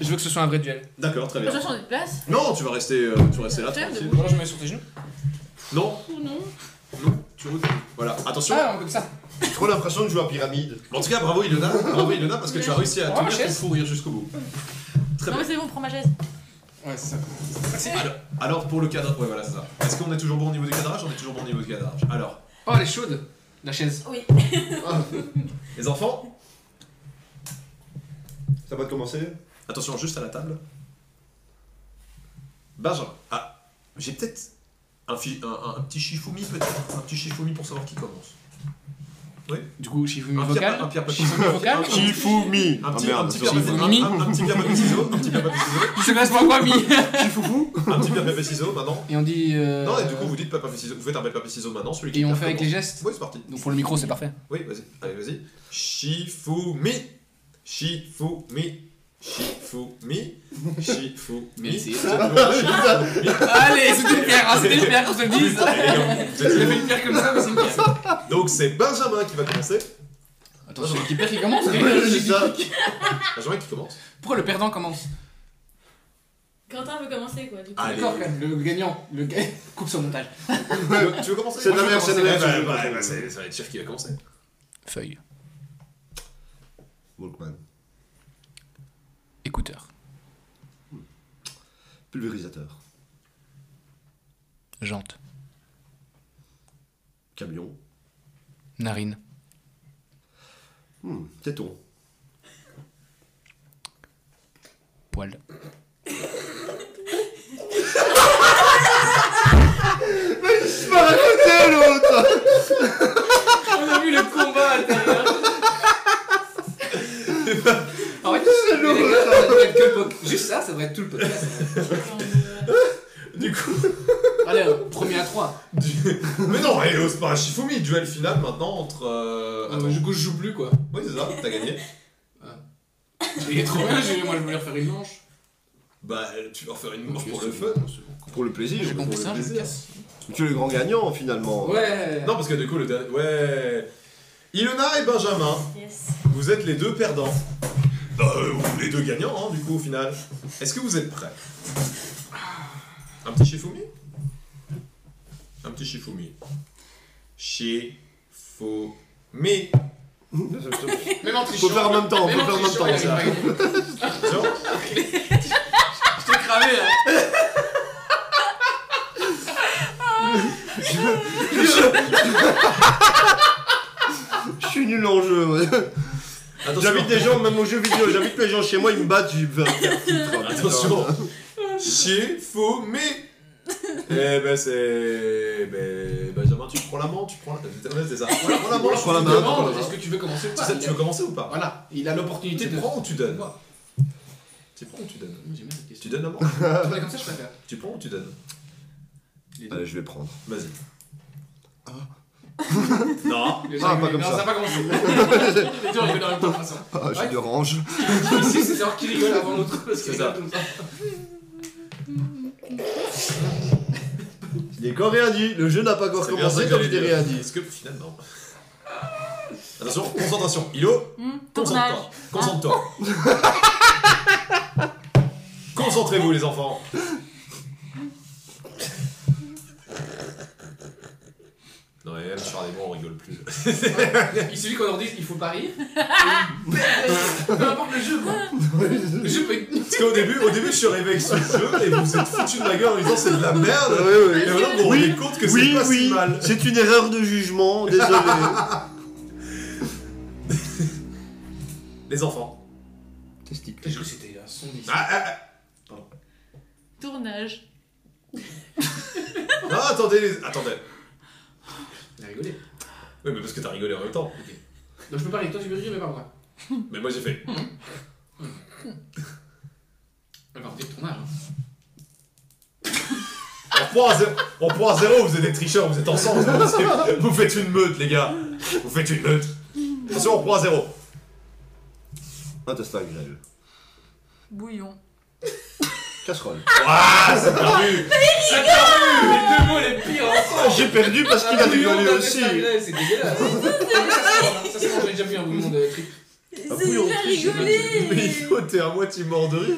Je veux que ce soit un vrai duel. D'accord, très Tu bien. vas changer de place Non, tu vas rester, euh, tu vas rester là. Tranquille. je me mets sur tes genoux. Non, non non, tu recules. Voilà, attention. Ah, comme ça. J'ai trop l'impression de jouer à pyramide. En tout cas, bravo Ilona. Bravo Ilona parce que tu as réussi à Oh, tenir ton chaise. fou rire jusqu'au bout. Très Non, bien. mais c'est bon, prends ma chaise. Ouais, c'est ça. Alors, alors, pour le cadrage, ouais voilà c'est ça. Est-ce qu'on est toujours bon au niveau du cadrage On est toujours bon au niveau du cadrage? Alors, Oh, elle est chaude. La chaise. Oui. les enfants, Ça va commencer? Attention juste à la table. Benjamin, ah, j'ai peut-être un, fi- un, un- un petit chifoumi peut-être, un petit chifoumi pour savoir qui commence. Du coup, Shifumi Un vocal. un pierre Shifumi vocal. Un- Shifumi Un Ah petit, un petit pierre papier- un- un petit pierre papier ciseaux, un petit pierre papier ciseaux, Il se passe pour quoi, Mi un petit pierre papier ciseaux maintenant. Et on dit. euh, Non et du coup vous dites papier ciseaux, vous faites un papier ciseaux maintenant, celui qui Et on fait avec les gestes. Oui c'est parti. Donc pour le micro, c'est parfait. Oui vas-y, allez vas-y. Shifumi, Shifumi, Shifumi, Shifumi. Merci. Allez, c'était une pierre, hein, c'était une pierre, qu'on se le dise. Sûr fait une pierre comme ça, mais c'est une pierre. Donc c'est Benjamin qui va commencer. Attends, c'est perd qui commence C'est ça. Benjamin qui commence. Pourquoi le perdant commence? Quentin veut commencer quoi, du coup. Allez. D'accord, le gagnant, le ga- *laughs* coupe son montage. Tu veux, commencer? C'est de la merde, veux c'est de la merde, Bah, bah, bah, c'est- Ça va être sûr qui va commencer. Feuille. Walkman. Écouteur. Pulvérisateur. Jante. Camion. Narine. Hmm, Téton. Poil. L'autre On a vu le combat à l'intérieur. En fait, C'est les lourd, Juste ça, ça devrait être tout le podcast. Du coup. *laughs* Allez, euh, premier à 3. du- Mais non, oh, c'est pas un Shifumi, duel final maintenant entre. euh, Attends. du coup, je joue plus quoi. Oui, c'est ça, t'as gagné. Il est trop bien, j'ai- moi je voulais refaire une manche. Bah, tu vas refaire une manche pour le fun. Pour le plaisir. J'ai compris pour ça, je casse. Tu es le grand gagnant finalement. Ouais. Non, parce que du coup, le dernier. Ouais. Ilona et Benjamin, Yes. vous êtes les deux perdants. Euh, ou les deux gagnants, hein, du coup, au final. Est-ce que vous êtes prêts Un petit Shifumi Un petit Shifumi. Shifumi. Même en Faut faire en même temps, faut Même faire en même temps. ça. Je t'ai cramé là. Je suis nul en jeu. ouais. J'invite des gens, même aux jeux vidéo, j'invite les gens chez moi, ils me battent, je vais faire foutre. Attention. Shifumi. Eh ben c'est. Ben, Benjamin, tu prends la main, tu prends la. C'est ça. Voilà, prends la main, Je prends la main. est-ce que tu veux commencer ou Tu pas tu veux commencer ou pas Voilà, il a l'opportunité Tu de. prends ou tu donnes Tu prends ou tu donnes Tu donnes la main Ouais, Comme ça, je préfère. Tu prends ou tu donnes. Allez, je vais prendre. Vas-y. *laughs* non. Les Ah, gens, pas ils- comme non, ça. ça n'a pas. Les rigolent en même temps, de toute façon. Ah, j'ai Ouais. de orange. Ici, *laughs* c'est genre qui rigole avant l'autre. parce ça. rigolent comme ça. Il est encore rien dit, le jeu n'a pas encore ça commencé comme je dire. rien dit. Est-ce que finalement. Attention, concentration. Ilo, Hmm, concentre-toi. Concentre-toi. Concentrez-vous, les enfants. Non, et même sur des mots, on rigole plus. Il suffit qu'on leur dise il faut pas rire. Peu importe le jeu, quoi. Le jeu peut être. Parce qu'au début, au début, je suis arrivé avec ce jeu et vous vous êtes foutu de ma gueule en disant c'est de la merde. Oui, oui. Et maintenant, vous vous rendez compte que c'est Oui, pas si oui, mal. c'est une erreur de jugement, désolé. *laughs* Les enfants. Je crois que c'était un son. Ah, ah, ah. Tournage. Non, attendez, les... attendez. Rigolé. Oui, mais parce que t'as rigolé en même temps. Donc je peux pas rire, toi tu veux rire, mais pas moi. *laughs* Mais moi j'ai fait. Elle va dire ton âge. reprend à zéro, on reprend à zéro, vous êtes des tricheurs, vous êtes ensemble. Vous faites une meute, les gars. Vous faites une meute. Attention, on à zéro. Intestin grêle. Bouillon. Casserole. Ah, c'est perdu. *laughs* J'ai perdu parce qu'il a bouillon rigolé aussi. C'est dégueulasse Ça mange, j'avais déjà vu un bouillon de trip. C'est bouillon il a de triche, rigolé Mais Ivo, t'es à moitié mort de rire,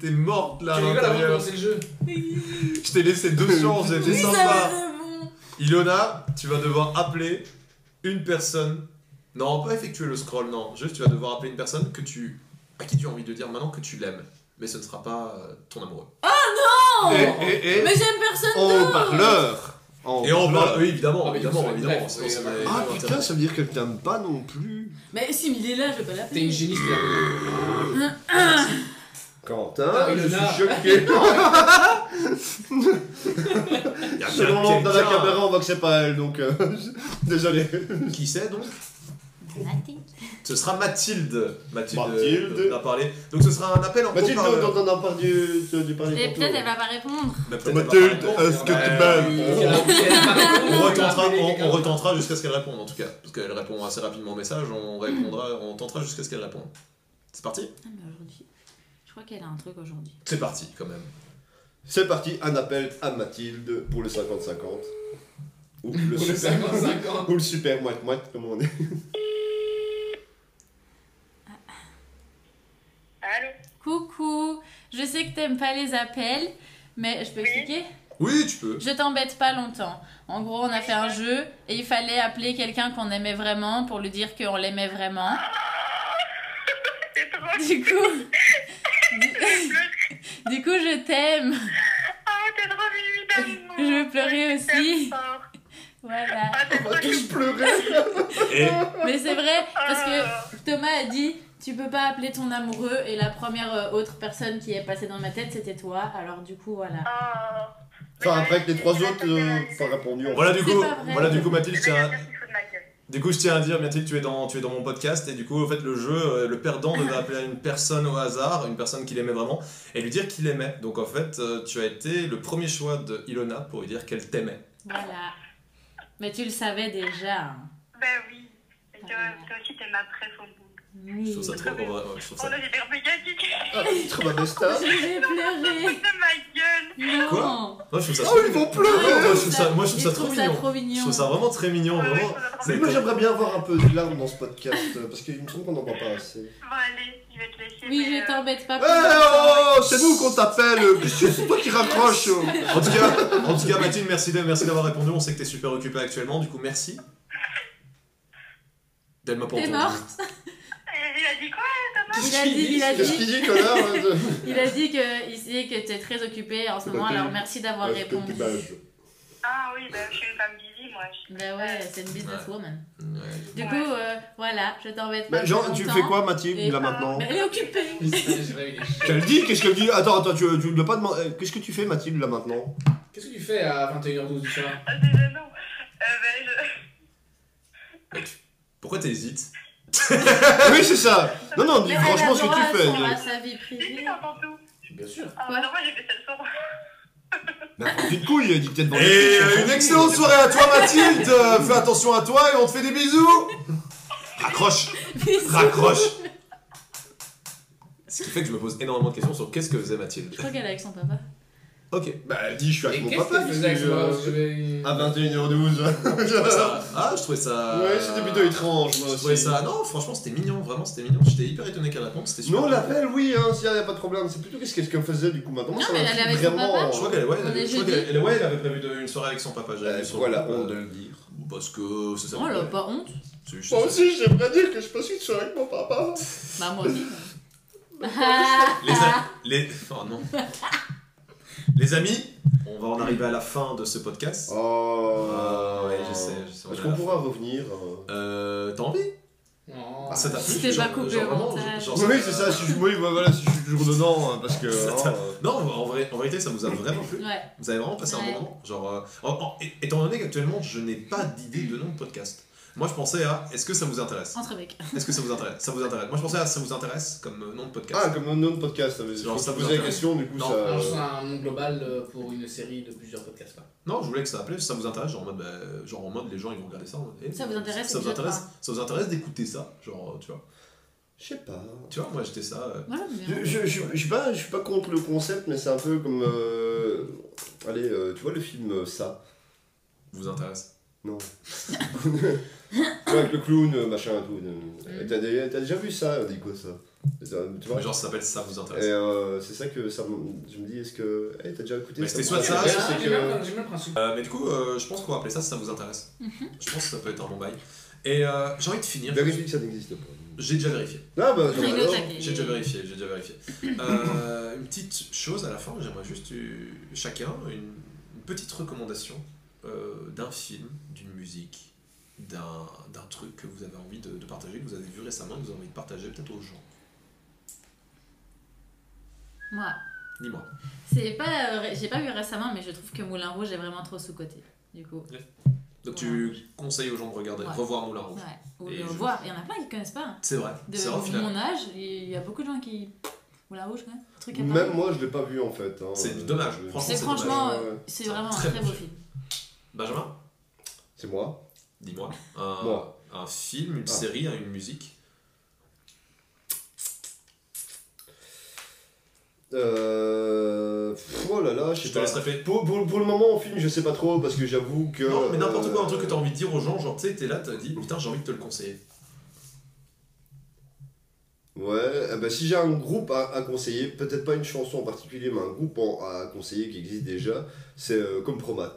t'es morte là à l'intérieur. le jeu Je t'ai laissé deux chances, j'étais sympa. c'est. Ilona, tu vas devoir appeler une personne. Non, pas effectuer le scroll, non. Juste, tu vas devoir appeler une personne que tu. à qui tu as envie de dire maintenant que tu l'aimes. Mais ce ne sera pas euh, ton amoureux. Et, et, et, Mais j'aime personne d'autre haut-parleur. En Et on haut-parleur. parle. Oui, évidemment, Ah, mais évidemment, bref, évidemment. oui, sinon, ça oui, n'avait Ah putain, intérêt. ça veut dire qu'elle t'aime pas non plus. Mais si, mais il est là, je vais pas T'es l'appeler. une génie, c'est *coughs* Quentin, Ah, je suis choqué. *laughs* Selon l'angle de la caméra, on voit que c'est pas elle, donc euh, *laughs* désolé. Qui c'est donc? Ce sera Mathilde. Mathilde, Mathilde. euh, va parler. Donc ce sera un appel en Mathilde, on en parle du, du parler Et peut-être elle va pas répondre. Mais peut-être elle va pas Mathilde, répondre. est-ce que tu m'aimes On retentera, jusqu'à ce qu'elle réponde en tout cas. Parce qu'elle répond assez rapidement au message, on répondra, on tentera jusqu'à ce qu'elle réponde. C'est parti? Ah. Je crois qu'elle a un truc aujourd'hui. C'est parti quand même. C'est parti, un appel à Mathilde pour le 50-50. Ou le super, 50-50. ou le super moite-moite, comme on dit. *laughs* Allô Coucou, je sais que t'aimes pas les appels, mais je peux Oui. expliquer Oui, tu peux. Je t'embête pas longtemps. En gros, on a fait un jeu et il fallait appeler quelqu'un qu'on aimait vraiment pour lui dire qu'on l'aimait vraiment. *laughs* Trop Du coup, du, *laughs* du coup, je t'aime. Oh, t'es trop Je veux pleurer aussi. Voilà. Ah, t'es On trop va tous chou. pleurer. Et Mais c'est vrai parce que Ah. Thomas a dit tu peux pas appeler ton amoureux et la première euh, autre personne qui est passée dans ma tête c'était toi. Alors du coup voilà. Ah. Enfin, après que les trois autres euh, pas répondu. on- voilà du coup, voilà du coup Mathilde, tiens, du coup je tiens à dire Mathilde, tu es dans, tu es dans mon podcast et du coup en fait le jeu, euh, le perdant devait appeler une personne au hasard, une personne qu'il aimait vraiment et lui dire qu'il aimait. Donc en fait euh, tu as été le premier choix de Ilona pour lui dire qu'elle t'aimait. Voilà. Mais tu le savais déjà. hein. Ben oui. Et toi, toi aussi, t'es ma boule. Je trouve ça trop, ouais, ouais, je trouve Oh ça. là, j'ai des médiatique. Ah, très ma besta. Je vais pleurer. de ma gueule. Non. Quoi Moi je trouve ça. Oh, ils mignon. vont pleurer. Non, moi je trouve ça, moi je trouve ça trop mignon. trop Je trouve ça vraiment très mignon, vraiment. Mais moi j'aimerais bien avoir un peu de larmes dans ce podcast euh, parce qu'il me semble qu'on n'en voit pas assez. Bon, allez, je vais te laisser. Oui, je euh, t'embête pas Eh plus longtemps. oh, c'est nous qu'on t'appelle. euh, C'est toi qui raccroche. *laughs* En tout cas, en tout cas Mathilde, merci de- merci d'avoir répondu. On sait que t'es super occupé actuellement, du coup merci. Elle m'a pas T'es morte Il a dit quoi, Thomas? Il a dit, il a Qu'est-ce dit, qu'il dit, connard hein, *laughs* il a dit que il sait que t'es très occupé en ce moment. Alors merci d'avoir répondu. Ah oui, ben je suis une femme busy, moi. Je- Bah ouais, c'est une businesswoman. Ouais. Du Ouais. coup, euh, voilà, je t'embête pas. Mais Jean, tu fais quoi, Mathilde, Et- là maintenant Mais elle est occupée. *laughs* Qu'elle dit Qu'est-ce qu'elle dit? Attends, attends, tu, tu lui as pas demandé. euh, Qu'est-ce que tu fais, Mathilde, là maintenant? Qu'est-ce que tu fais à 21h12 du soir? Ah, c'est gênant. Euh, ben je... Pourquoi t'hésites? *laughs* Oui, c'est ça. Non, non, dis franchement ce que tu fais. son- à donc. sa vie privée. t'entends tout. Bien sûr. Ah, Quoi bah non, moi j'ai fait ça le son. Bah, petite couille, il dit peut-être dans Et euh, une excellente soirée à toi Mathilde *laughs* Euh, Fais attention à toi et on te fait des bisous Raccroche Raccroche *laughs* Ce qui fait que je me pose énormément de questions sur qu'est-ce que faisait Mathilde. Je crois qu'elle est avec son papa. Ok. Bah, dis, je suis avec Et mon qu'est-ce papa. que tu faisais avec moi euh, Parce que j'avais- À 21h12. Je trouvais ça- *laughs* Ah, je trouvais ça. Ouais, c'était plutôt étrange, moi Je trouvais aussi. ça. Non, franchement, c'était mignon, vraiment, c'était mignon. J'étais hyper étonné qu'elle réponde, c'était super. Non, l'appel, oui, hein, s'il n'y a pas de problème. C'est plutôt qu'est-ce qu'elle faisait du coup maintenant. Non, ça mais elle m'intrigue allait avec son vraiment. papa. Je crois qu'elle ouais, On elle- est je crois jeudi. qu'elle- elle- ouais, elle avait prévu de- une soirée avec son papa. j'avais Euh, vu sur Voilà, honte de le dire. Parce que c'est ça. Oh, elle a pas honte. C'est juste Moi aussi, j'aimerais dire que je passe une soirée avec mon papa. Bah, moi aussi. *laughs* Les, a- les... Oh non. *laughs* les amis, on va en arriver à la fin de ce podcast. Oh. Ah ouais, je sais, je sais, Est-ce est qu'on pourra revenir euh, Euh, T'as envie? Non. Ah, ça t'a plu pas coupé genre genre- Oui, c'est ça, si je, oui, bah, voilà, si je suis toujours dedans, hein, parce que. Hein, Non, en, vrai, en vérité, ça vous a vraiment plu Ouais. Vous avez vraiment passé un bon moment Genre, euh, en- en- étant donné qu'actuellement, je n'ai pas d'idée de nom de podcast. Moi, je pensais à est-ce que ça vous intéresse? Entre mecs. *laughs* Est-ce que ça vous intéresse Ça vous intéresse? Moi, je pensais à ça vous intéresse comme euh, nom de podcast. Ah, comme nom de podcast, ça veut Genre, ça vous posait la question, du coup, Non, ça. Alors, c'est un nom global euh, pour une série de plusieurs podcasts. Quoi. Non, je voulais que ça appelait, ça vous intéresse, genre en mode, bah, genre en mode les gens ils vont regarder ça. eh, Ça vous intéresse, ça vous intéresse, ça vous intéresse d'écouter ça, genre tu vois? Je sais pas. Tu vois, moi j'étais ça. euh, Voilà, mais Je, je, je, je suis pas, je suis pas contre le concept, mais c'est un peu comme. euh, Allez, euh, tu vois le film euh, Ça vous intéresse? Non. *laughs* tu vois, *coughs* avec le clown, euh, machin et tout. euh, T'as déjà, t'as déjà vu ça dit quoi ça Ça, Tu vois genre ça s'appelle ça vous Et intéresse. euh, c'est ça que ça je me dis, est-ce que. Eh, t'as déjà écouté Mais ça c'était soit ça, bien, que. Euh, mais du coup, euh, je pense qu'on va appeler ça si ça vous intéresse. Je pense que ça peut être un bon bail. Et euh, j'ai envie de finir. Vérifie que ça n'existe pas. J'ai déjà vérifié. Ah bah. J'ai déjà vérifié, j'ai déjà vérifié. Euh, une petite chose à la fin, j'aimerais juste euh, chacun une, une petite recommandation euh, d'un film, d'une musique, d'un d'un truc que vous avez envie de, de partager, que vous avez vu récemment, que vous avez envie de partager peut-être aux gens. Moi, Dis-moi. c'est pas, euh, j'ai pas vu récemment, mais je trouve que Moulin Rouge est vraiment trop sous-côté. Du coup, Donc tu conseilles aux gens de regarder, Ouais. revoir Moulin Rouge. ouais. Ou le je- voir. Il y en a plein qui connaissent pas. C'est vrai, De c'est vrai au final. mon âge, il y a beaucoup de gens qui. Moulin Rouge, quand même. Truc à part. Même moi, je l'ai pas vu en fait. hein. C'est dommage, franchement, C'est c'est franchement, dommage. Ouais. c'est C'est un vraiment un très beau film. film. Benjamin, C'est moi. Dis-moi. Un, Moi. un film, une Ah. série, une musique? Euh... Oh là là, je sais Je te pas. Pour, pour, pour le moment, en film, je sais pas trop parce que j'avoue que. Non, mais n'importe quoi, un euh, truc que t'as envie de dire aux gens, genre tu sais, t'es là, t'as dit, putain, j'ai envie de te le conseiller. Ouais, eh ben, si j'ai un groupe à, à conseiller, peut-être pas une chanson en particulier, mais un groupe en- à conseiller qui existe déjà, c'est euh, Compromat.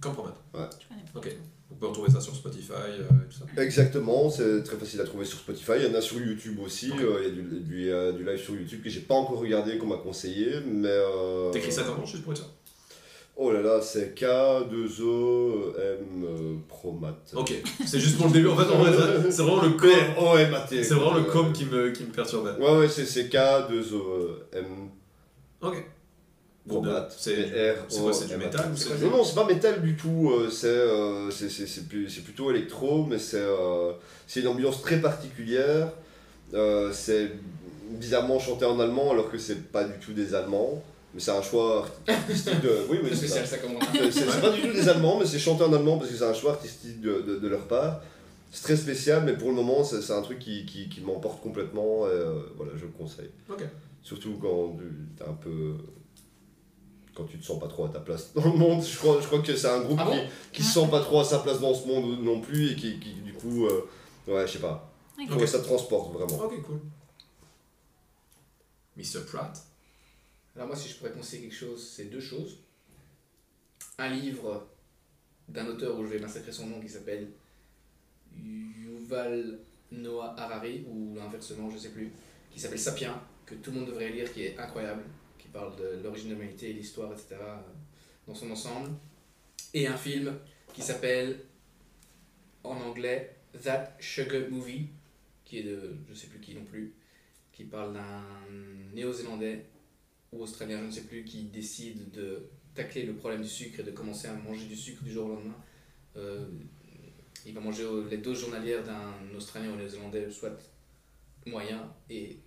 Connais pas. Ok. On peut retrouver ça sur Spotify euh, et tout ça. Exactement, c'est très facile à trouver sur Spotify. Il y en a sur YouTube aussi. Euh, Il y a du, du, euh, du live sur YouTube que j'ai pas encore regardé qu'on m'a conseillé, mais. T'écris ça comment, juste pour être sûr? Oh là là, c'est K2O M euh, Promat. Ok, c'est juste pour le début. En fait, c'est- vraiment le com. C'est vraiment le com qui me, qui me perturbait. Ouais, ouais, c'est c'est K2O M Ok. C'est du- R c'est quoi, c'est du métal Non, non, c'est pas métal du tout, euh, c'est euh, c'est- plutôt électro, mais c'est euh, c'est une ambiance très particulière. C'est bizarrement chanté en allemand alors que c'est pas du tout des Allemands, mais c'est un choix artistique de. Oui, oui, *laughs* C'est ça. spécial, ça comment C'est c'est pas du tout des Allemands, mais c'est chanté en allemand parce que c'est un choix artistique de, de- de leur part. C'est très spécial, mais pour le moment, c'est c'est un truc qui, qui, qui m'emporte complètement et euh, voilà, je le conseille. Surtout quand tu es un peu. Quand tu te sens pas trop à ta place dans le monde. Je crois, je crois que c'est un groupe Ah qui, bon qui se sent pas trop à sa place dans ce monde non plus et qui, qui du coup. euh, ouais, je sais pas. Je Ok. trouve que ça te transporte vraiment. Ok, cool. Mr. Pratt. Alors moi, si je pourrais conseiller quelque chose, c'est deux choses. Un livre d'un auteur où je vais massacrer son nom qui s'appelle Yuval Noah Harari, ou inversement, je sais plus, qui s'appelle Sapiens, que tout le monde devrait lire, qui est incroyable, parle de l'origine de l'humanité, l'histoire, etc. euh, dans son ensemble. Et un film qui s'appelle en anglais That Sugar Movie, qui est de je sais plus qui non plus, qui parle d'un néo-zélandais ou australien, je ne sais plus, qui décide de tacler le problème du sucre et de commencer à manger du sucre du jour au lendemain. Euh, il va manger les doses journalières d'un Australien ou Néo-Zélandais, soit moyen, et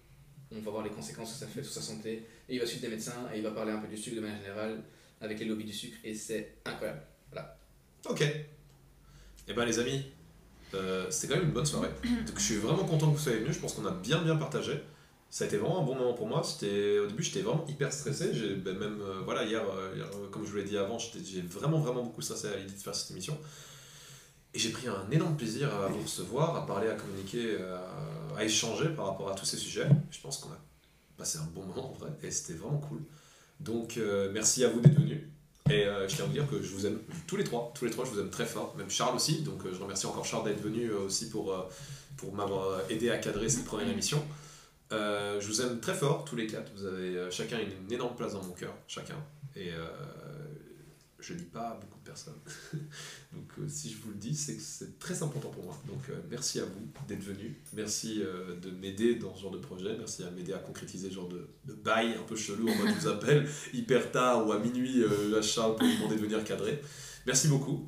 on va voir les conséquences que ça fait sur sa santé. Et il va suivre des médecins et il va parler un peu du sucre de manière générale avec les lobbies du sucre, et c'est incroyable. Ok. Et ben les amis, euh, c'était quand même une bonne soirée. *coughs* Donc je suis vraiment content que vous soyez venus. Je pense qu'on a bien bien partagé. Ça a été vraiment un bon moment pour moi. C'était au début j'étais vraiment hyper stressé. J'ai ben, même euh, voilà hier, euh, hier, comme je vous l'ai dit avant, j'ai vraiment vraiment beaucoup stressé à l'idée de faire cette émission. Et j'ai pris un énorme plaisir à vous recevoir, à parler, à communiquer, à, à échanger par rapport à tous ces sujets. Je pense qu'on a passé un bon moment en vrai et c'était vraiment cool. Donc euh, merci à vous d'être venus. Et euh, je tiens à vous dire que je vous aime tous les trois, tous les trois, je vous aime très fort, même Charles aussi. Donc euh, je remercie encore Charles d'être venu aussi pour, pour m'avoir aidé à cadrer cette première émission. Je vous aime très fort, tous les quatre. Vous avez chacun une, une énorme place dans mon cœur, chacun. Et je dis pas à beaucoup de personnes. *laughs* Donc euh, si je vous le dis, c'est que c'est très important pour moi. Donc euh, merci à vous d'être venus. Merci euh, de m'aider dans ce genre de projet. Merci à m'aider à concrétiser ce genre de, bail un peu chelou. En mode vous appelle *laughs* hyper tard ou à minuit à Charles pour vous demander de venir cadrer. Merci beaucoup.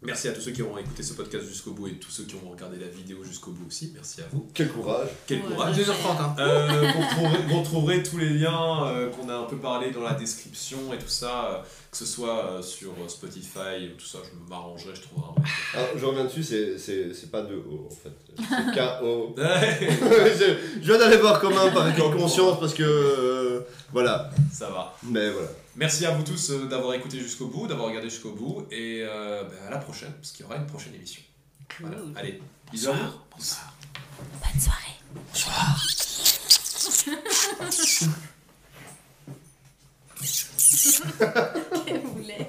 Merci à tous ceux qui auront écouté ce podcast jusqu'au bout et tous ceux qui ont regardé la vidéo jusqu'au bout aussi. Merci à vous. Quel courage. Quel Ouais, courage. ouais. 2h30, hein. Euh, vous, retrouverez, vous retrouverez tous les liens euh, qu'on a un peu parlé dans la description et tout ça, euh, que ce soit euh, sur Spotify ou tout ça, je m'arrangerai, je trouverai un je reviens dessus, c'est- c'est c'est pas de O en fait. C'est K-O. *laughs* *laughs* Je, je viens d'aller voir comment par conscience parce que. euh, voilà. ça va. Mais voilà. Merci à vous tous euh, d'avoir écouté jusqu'au bout, d'avoir regardé jusqu'au bout, et euh, ben, à la prochaine, parce qu'il y aura une prochaine émission. Voilà. Allez, bisous. Bonsoir. Bonsoir. Bonne soirée. Bonsoir. *laughs* Qu'est-ce que vous voulez